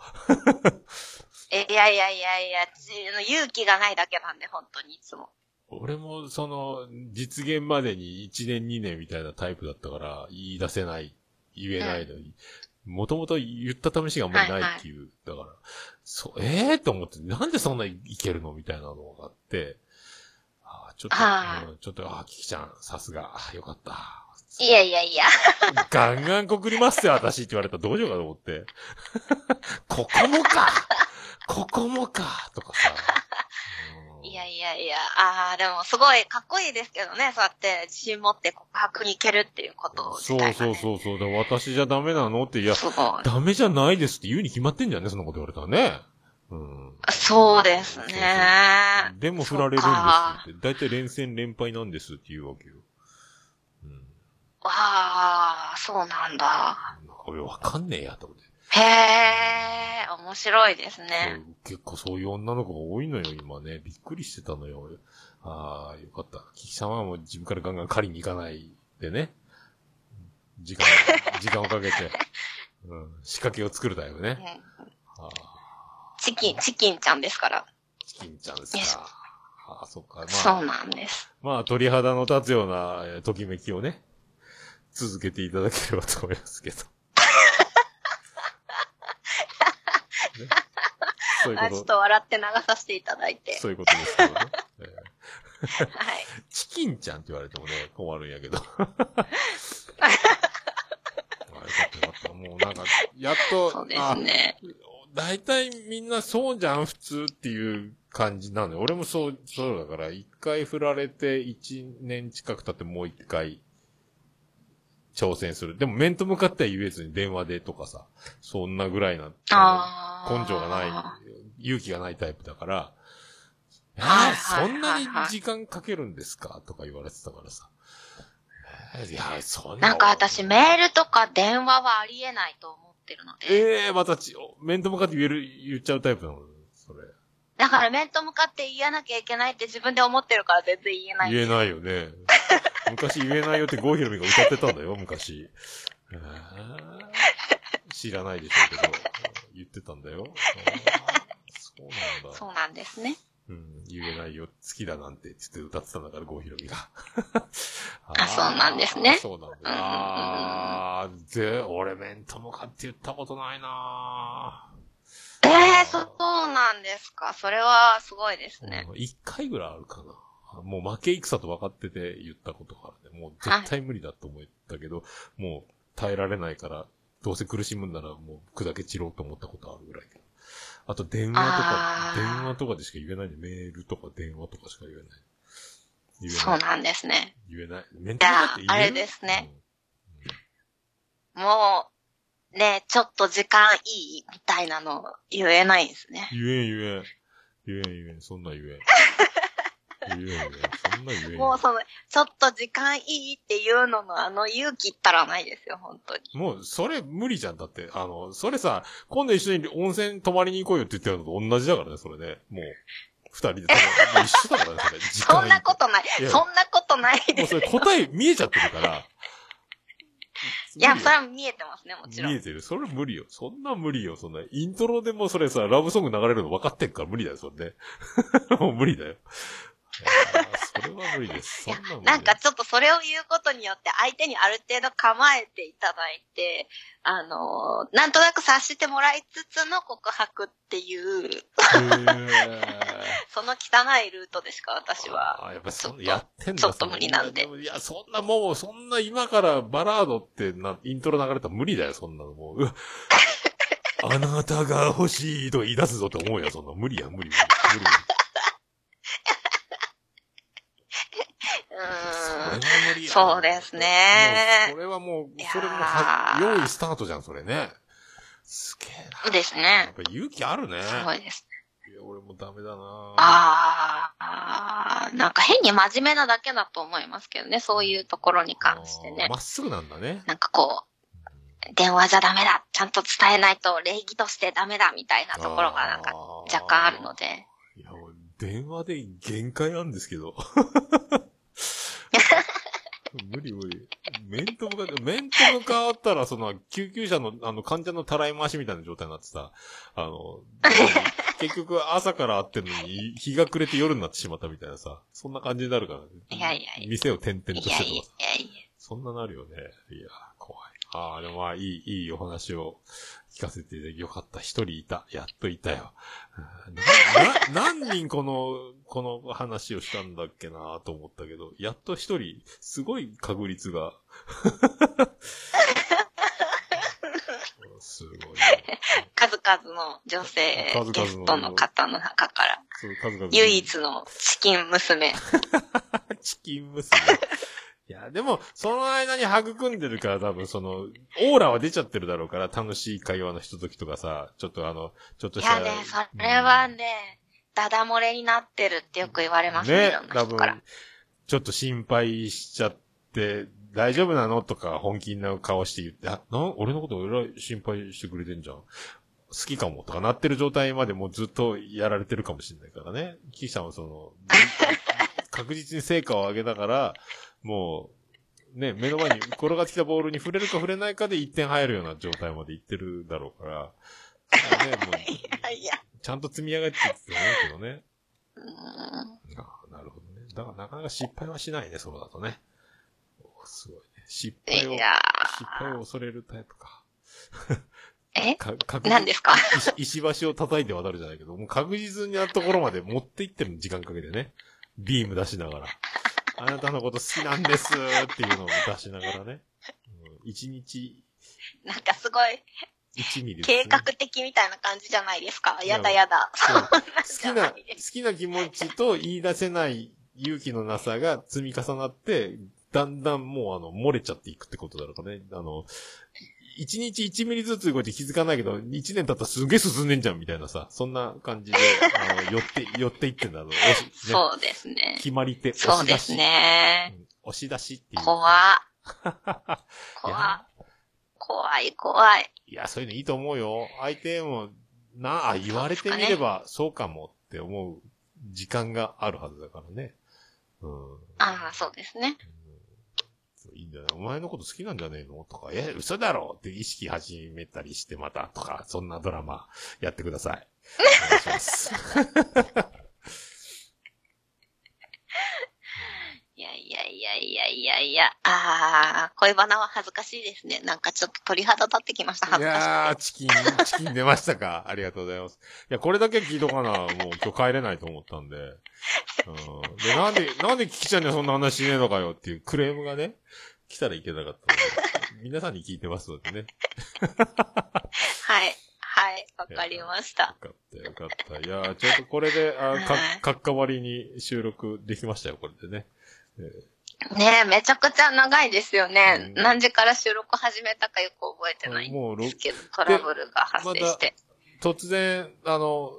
えいやいやいやいや、ち勇気がないだけなんで、本当にいつも。俺も、その、実現までに1年2年みたいなタイプだったから、言い出せない、言えないのに、もともと言った試しがあんまりないっていう、だから、そう、ええー、と思って、なんでそんないけるのみたいなのがあって、あーちょっと、うんちょっと、あー、キキちゃん、さすが、よかった。いやいやいや。ガンガン告りますよ、私って言われたらどうしようかと思って。ここもか ここもかとかさ。うんいやいやああ、でもすごいかっこいいですけどね、そうやって自信持って告白に行けるっていうこと自そう体が、ね。そうそうそう。だから私じゃダメなのって、いや。ダメじゃないですって言うに決まってんじゃんね、そんなこと言われたらね。うん。そうですそうねそう。でも振られるんですって。だいたい連戦連敗なんですって言うわけよ。うん。わあ、そうなんだ。俺わかんねえやと思って。へえ、面白いですね。結構そういう女の子が多いのよ、今ね。びっくりしてたのよ。ああ、よかった。キキさんはもう自分からガンガン借りに行かないでね。時間、時間をかけて、うん、仕掛けを作るタイプね。うんチキン、チキンちゃんですから。チキンちゃんですか。ああ、そっか。まあ、そうなんです。まあ、鳥肌の立つような、えーときめきをね、続けていただければと思いますけど。ね そういうあ、こと、ちょっと笑って流させていただいて。そういうことですけどね。えーはい。チキンちゃんって言われてもね、困るんやけど。あよかったよかった。もうなんか、やっと、そうですね。大体みんなそうじゃん、普通っていう感じなのよ。俺もそう、そうだから、一回振られて一年近く経ってもう一回挑戦する。でも面と向かっては言えずに電話でとかさ、そんなぐらいな、ああ。根性がない、勇気がないタイプだから、えーはいはいそんなに時間かけるんですかとか言われてたからさ。えーいや、そんな。なんか私メールとか電話はありえないと思ってるので。ええー、またち、面と向かって言える、言っちゃうタイプなの？それ。だから面と向かって言わなきゃいけないって自分で思ってるから全然言えない。言えないよね。昔言えないよって郷ひろみが歌ってたんだよ、昔。えー知らないでしょうけど、言ってたんだよ。そうなんだ。そうなんですね。うん、言えないよ、好きだなんて、つって歌ってたんだから、郷ひろみが。あそうなんですねそうなんだ。ああ、で、俺面と向かって言ったことないなええー、そうなんですか。それはすごいですね。うん一回ぐらいあるかな。もう負け戦と分かってて言ったことがあるね。もう絶対無理だと思ったけど、もう耐えられないから、どうせ苦しむんならもう砕け散ろうと思ったことあるぐらい。あと電話とか電話とかでしか言えないね。メールとか電話とかしか言えない。言えない。そうなんですね。言えない。メンタルだって言えるあれですね。もう、ね、ちょっと時間いいみたいなの言えないんですね。うん言えん言えん。言えん言えん。そんな言えん。言えん言えん。そんな言えん。もうその、ちょっと時間いいっていうののあの勇気ったらないですよ、本当に。もう、それ無理じゃん。だって、あの、それさ、今度一緒に温泉泊まりに行こうよって言ってるのと同じだからね、それね。もう、二人で一緒だからね、それ。時間 そんなことないいや。そんなことないもです。うそれ答え見えちゃってるから。いや、それは見えてますね、もちろん。見えてる。それ無理よ。そんな無理よ。そんな、イントロでもそれさ、ラブソング流れるの分かってんから無理だよ、それね。もう無理だよ。それは無理です。そんなんかちょっとそれを言うことによって相手にある程度構えていただいて、あのーなんとなく察してもらいつつの告白っていう、その汚いルートでしか私は。あーやっぱそんちょっとやってんだちょっと無理なんでそいや、そんなもう、そんな今からバラードってな、イントロ流れたら無理だよ、そんなのもう。うわ あなたが欲しいとか言い出すぞって思うよ、そんな。無理や、無理、無理。無理そうですねそれはもうそれもは、用意スタートじゃん、それね。すげえな。ですやねっ。ぱ勇気あるね。すごいです。いや、俺もダメだなああ、なんか変に真面目なだけだと思いますけどね、そういうところに関してね。まっすぐなんだね。なんかこう、電話じゃダメだ、ちゃんと伝えないと礼儀としてダメだみたいなところがなんか若干あるので。いや、俺電話で限界なんですけど。無理無理。面と向かって、面と向かったら、その、救急車の、あの、患者のたらい回しみたいな状態になってさ、あの、結局朝から会ってるのに、日が暮れて夜になってしまったみたいなさ、そんな感じになるから、ね、いやいやいや店を転々といしてとかやいやいさ、やいや。そんななるよね。いや。ああ、でもまあ、いい、いいお話を聞かせていただきよかった。一人いた。やっといたよ。な、な、何人この、この話をしたんだっけなと思ったけど、やっと一人、すごい確率が。すごい。数々の女性ゲストの方の中から、数々唯一のチキン娘。チキン娘。いや、でも、その間に育んでるから多分その、オーラは出ちゃってるだろうから、楽しい会話のひとときとかさ、ちょっとあの、ちょっとした。いやね、それはね、ダダ漏れになってるってよく言われますね、いね多分。、ちょっと心配しちゃって、大丈夫なのとか本気な顔して言って、あ、な、俺のこと俺ら心配してくれてんじゃん。好きかもとかなってる状態までもうずっとやられてるかもしれないからね。キキさんはその、確実に成果を上げながら、もう、ね、目の前に転がってきたボールに触れるか触れないかで1点入るような状態までいってるだろうから、ね、もう、いやいや。ちゃんと積み上がってって思うけどね。ああ、なるほどね。だからなかなか失敗はしないね、そうだとね。おすごいね。失敗を、失敗を恐れるタイプか。え？何ですか？石石橋を叩いて渡るじゃないけど、もう確実なところまで持っていってる時間かけてね。ビーム出しながら。あなたのこと好きなんですっていうのを出しながらね。うん一日なんかすごい一ミリ計ね、画的みたいな感じじゃないですか。いややだやだ。好じきな、好きな気持ちと言い出せない勇気のなさが積み重なって、だんだんもうあの、漏れちゃっていくってことだろうかね。あの、一日一ミリずつ動いて気づかないけど、一年経ったらすげえ進んでんじゃんみたいなさ、そんな感じで、あの、寄って、寄っていってんだろう。ね、そうですね。決まり手、そうです押し出し。ね。うん押し出しっていう。怖 い怖や怖い怖い。いや、そういうのいいと思うよ。相手も、なあ、言われてみればそうかもって思う時間があるはずだからね。うん。ああ、そうですね。そういいんだよ。お前のこと好きなんじゃねえの？とか、え、嘘だろ？って意識始めたりしてまたとか、そんなドラマやってください。お願いします。いやいやいやいやいやいや。ああ、恋バナは恥ずかしいですね。なんかちょっと鳥肌立ってきました。い恥ずかしやー、くて。チキン、チキン出ましたか？ありがとうございます。いや、これだけ聞いとかな、もう今日帰れないと思ったんで。うん。で、なんで、なんでキキちゃんにはそんな話しねえのかよっていうクレームがね、来たらいけなかったので、皆さんに聞いてますのでね。はい。はい。わかりました。よかった、よかった。いやー、ちょっとこれで、あかはい、かっかわりに収録できましたよ、これでね。えねえ、めちゃくちゃ長いですよね。うん何時から収録始めたかよく覚えてないんもうろですけど、トラブルが発生して。突然、あの、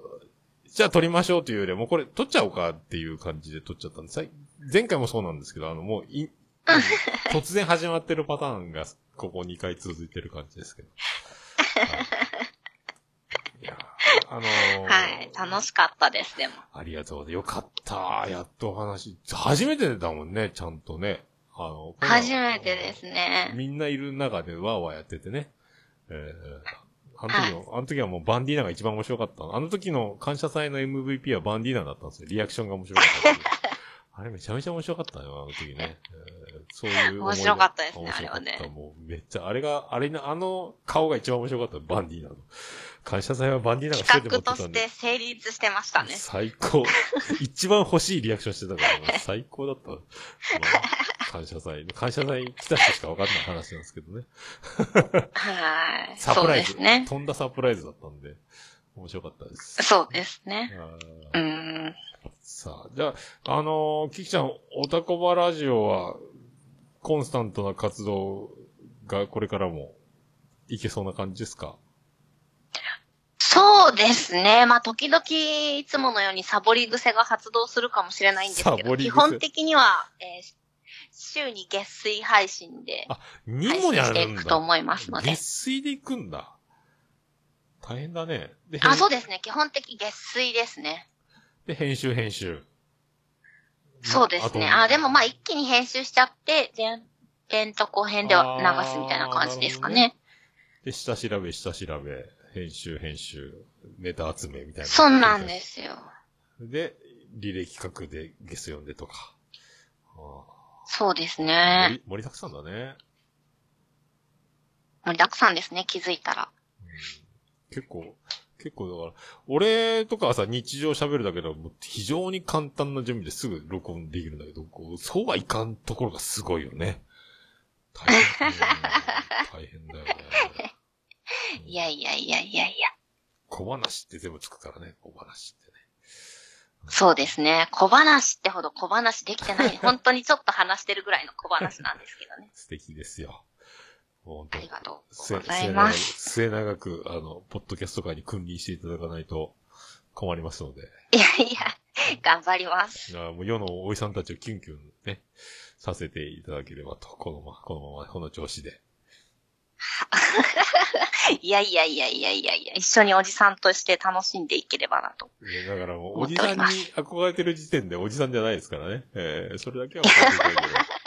じゃあ撮りましょうというよりは、もうこれ撮っちゃおうかっていう感じで撮っちゃったんです。さ前回もそうなんですけど、あの、もうい、突然始まってるパターンが、ここ2回続いてる感じですけど。はいいやーあのーはい。楽しかったです、でも。ありがとうございます。よかった。やっとお話。初めてだもんね、ちゃんとね。あの、初めてですね。みんないる中でワーワーやっててね。えー、あの時の、あの時はもうバンディーナが一番面白かった。あの時の感謝祭の MVP はバンディーナだったんですよ。リアクションが面白かった。あれめちゃめちゃ面白かったよ、あの時ね。え ーそういう。面白かったですねあれはねもうめっちゃ、あれが、あれな、あの顔が一番面白かった、バンディーナの。感謝祭はバンディーナが一人で持ってたんで企画として。成立してましたね。最高。一番欲しいリアクションしてたから、ね、最高だった。まあ感謝祭。感謝祭来た人しか分かんない話なんですけどね。はい。サプライズ。ね。飛んだサプライズだったんで、面白かったです。そうですね。うーん。さあ、じゃあ、あのーキキちゃん、おたこばラジオは、コンスタントな活動がこれからもいけそうな感じですか？そうですね。まあ、時々、いつものようにサボり癖が発動するかもしれないんですけど、サボり癖？基本的には、えー週に月水配信であ、に配もやるんだ。いくと思いますので月。水で行くんだ。大変だね。で、あ、そうでですね。基本的月水ですね。で、編集編集。そうですね。あ、でもまあ一気に編集しちゃって、前編と後編では流すみたいな感じですかね。で、下調べ、下調べ、編集、編集、ネタ集めみたいな。そうなんですよ。で、履歴企画でゲス読んでとか。あそうですあね。盛り盛りだくさんだね。盛りだくさんですね、気づいたら。結構、結構だから、俺とかはさ、日常喋るだけでも非常に簡単な準備ですぐ録音できるんだけど、こう、そうはいかんところがすごいよね。大変。うん大変だよね。いやいやいやいやいや。小話って全部つくからね、小話ってね。そうですね。小話ってほど小話できてない。本当にちょっと話してるぐらいの小話なんですけどね。素敵ですよ。もうありがとう末ございます。末長く、あの、ポッドキャスト界に君臨していただかないと困りますので。いやいや、頑張ります。あもう世のおじさんたちをキュンキュンね、させていただければと、このまま、このまま、この調子で。いやいやいやいやいやいや、一緒におじさんとして楽しんでいければなと。ねだからもう、おじさんに憧れてる時点でおじさんじゃないですからね。えー、それだけは分かっていただければ。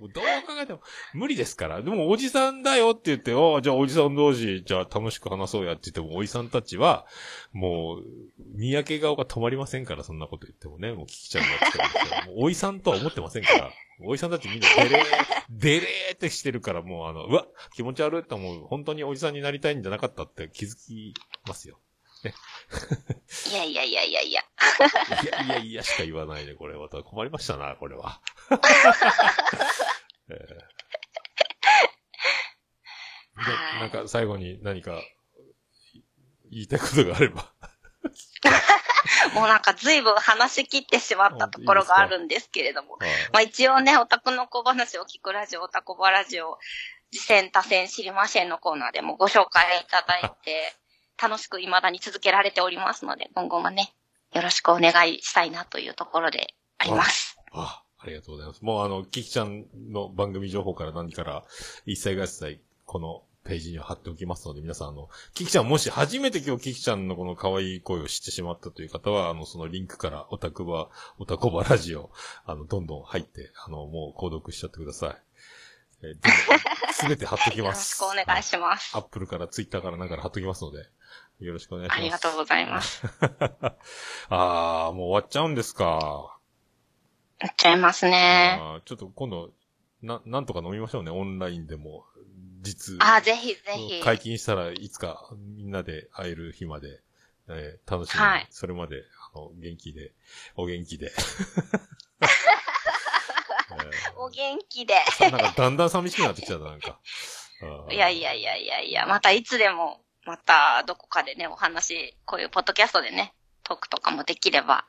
もうどう考えても無理ですから。でもおじさんだよって言って、ああ、じゃあおじさん同士、じゃあ楽しく話そうやって言っても、おじさんたちは、もう、にやけ顔が止まりませんから、そんなこと言ってもね。もう聞きちゃうのやってたんですから。もうおじさんとは思ってませんから。おじさんたちみんなデレー、デレーってしてるから、もうあの、うわ、気持ち悪いと思う。本当におじさんになりたいんじゃなかったって気づきますよ。いやいやいやいやいや。いやいやいやしか言わないで、これ。また困りましたな、これは。えーなんか最後に何かい言いたいことがあれば。もうなんか随分話し切ってしまったところがあるんですけれども。はいまあ一応ね、オタクの小話を聞くラジオ、オタコバラジオ、次戦多戦知りませんのコーナーでもご紹介いただいて、楽しく未だに続けられておりますので、今後もね、よろしくお願いしたいなというところであります。あ、ありがとうございます。もうあの、キキちゃんの番組情報から何から、一切合切、このページには貼っておきますので、皆さんあの、キキちゃんもし初めて今日キキちゃんのこの可愛い声を知ってしまったという方は、あの、そのリンクからオタクバ、オタコバラジオ、あの、どんどん入って、あの、もう購読しちゃってください。えー、すべて貼っときよろします。くお願いします。アップルからツイッターからなんから貼っときますので、よろしくお願いします。ありがとうございます。あー、もう終わっちゃうんですか。やっちゃいますね。ちょっと今度、な、なんとか飲みましょうね、オンラインでも。実。あ、ぜひぜひ。解禁したらいつかみんなで会える日まで、えー楽しみに、はいそれまで、あの、元気で、お元気で。お元気で。えーなんかだんだん寂しくなってきちゃった、なんか。いやいやいやいやいや、またいつでも、またどこかでね、お話、こういうポッドキャストでね、トークとかもできれば、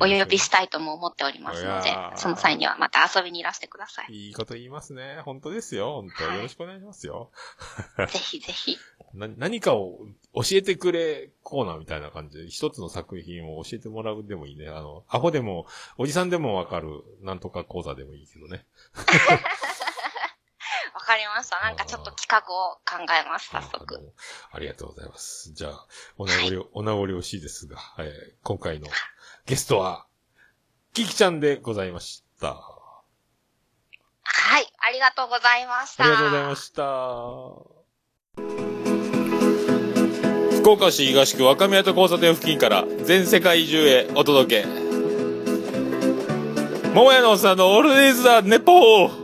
お呼びしたいとも思っておりますのでその際にはまた遊びにいらしてください。いいこと言いますね。本当ですよ。本当、はいよろしくお願いしますよ。ぜひぜひ。な、何かを教えてくれコーナーみたいな感じで、一つの作品を教えてもらうでもいいね。あの、アホでも、おじさんでもわかる、なんとか講座でもいいけどね。わかりました。なんかちょっと企画を考えます、早あ速。のありがとうございます。じゃあ、お名残、お名残惜しいですが、えー今回のゲストは、キキちゃんでございました。あはい、ありがとうございました。りがとうございました。福岡市東区若宮と交差点付近から全世界中へお届け。桃屋のおっさんのオールディーズ・ザ・ネポー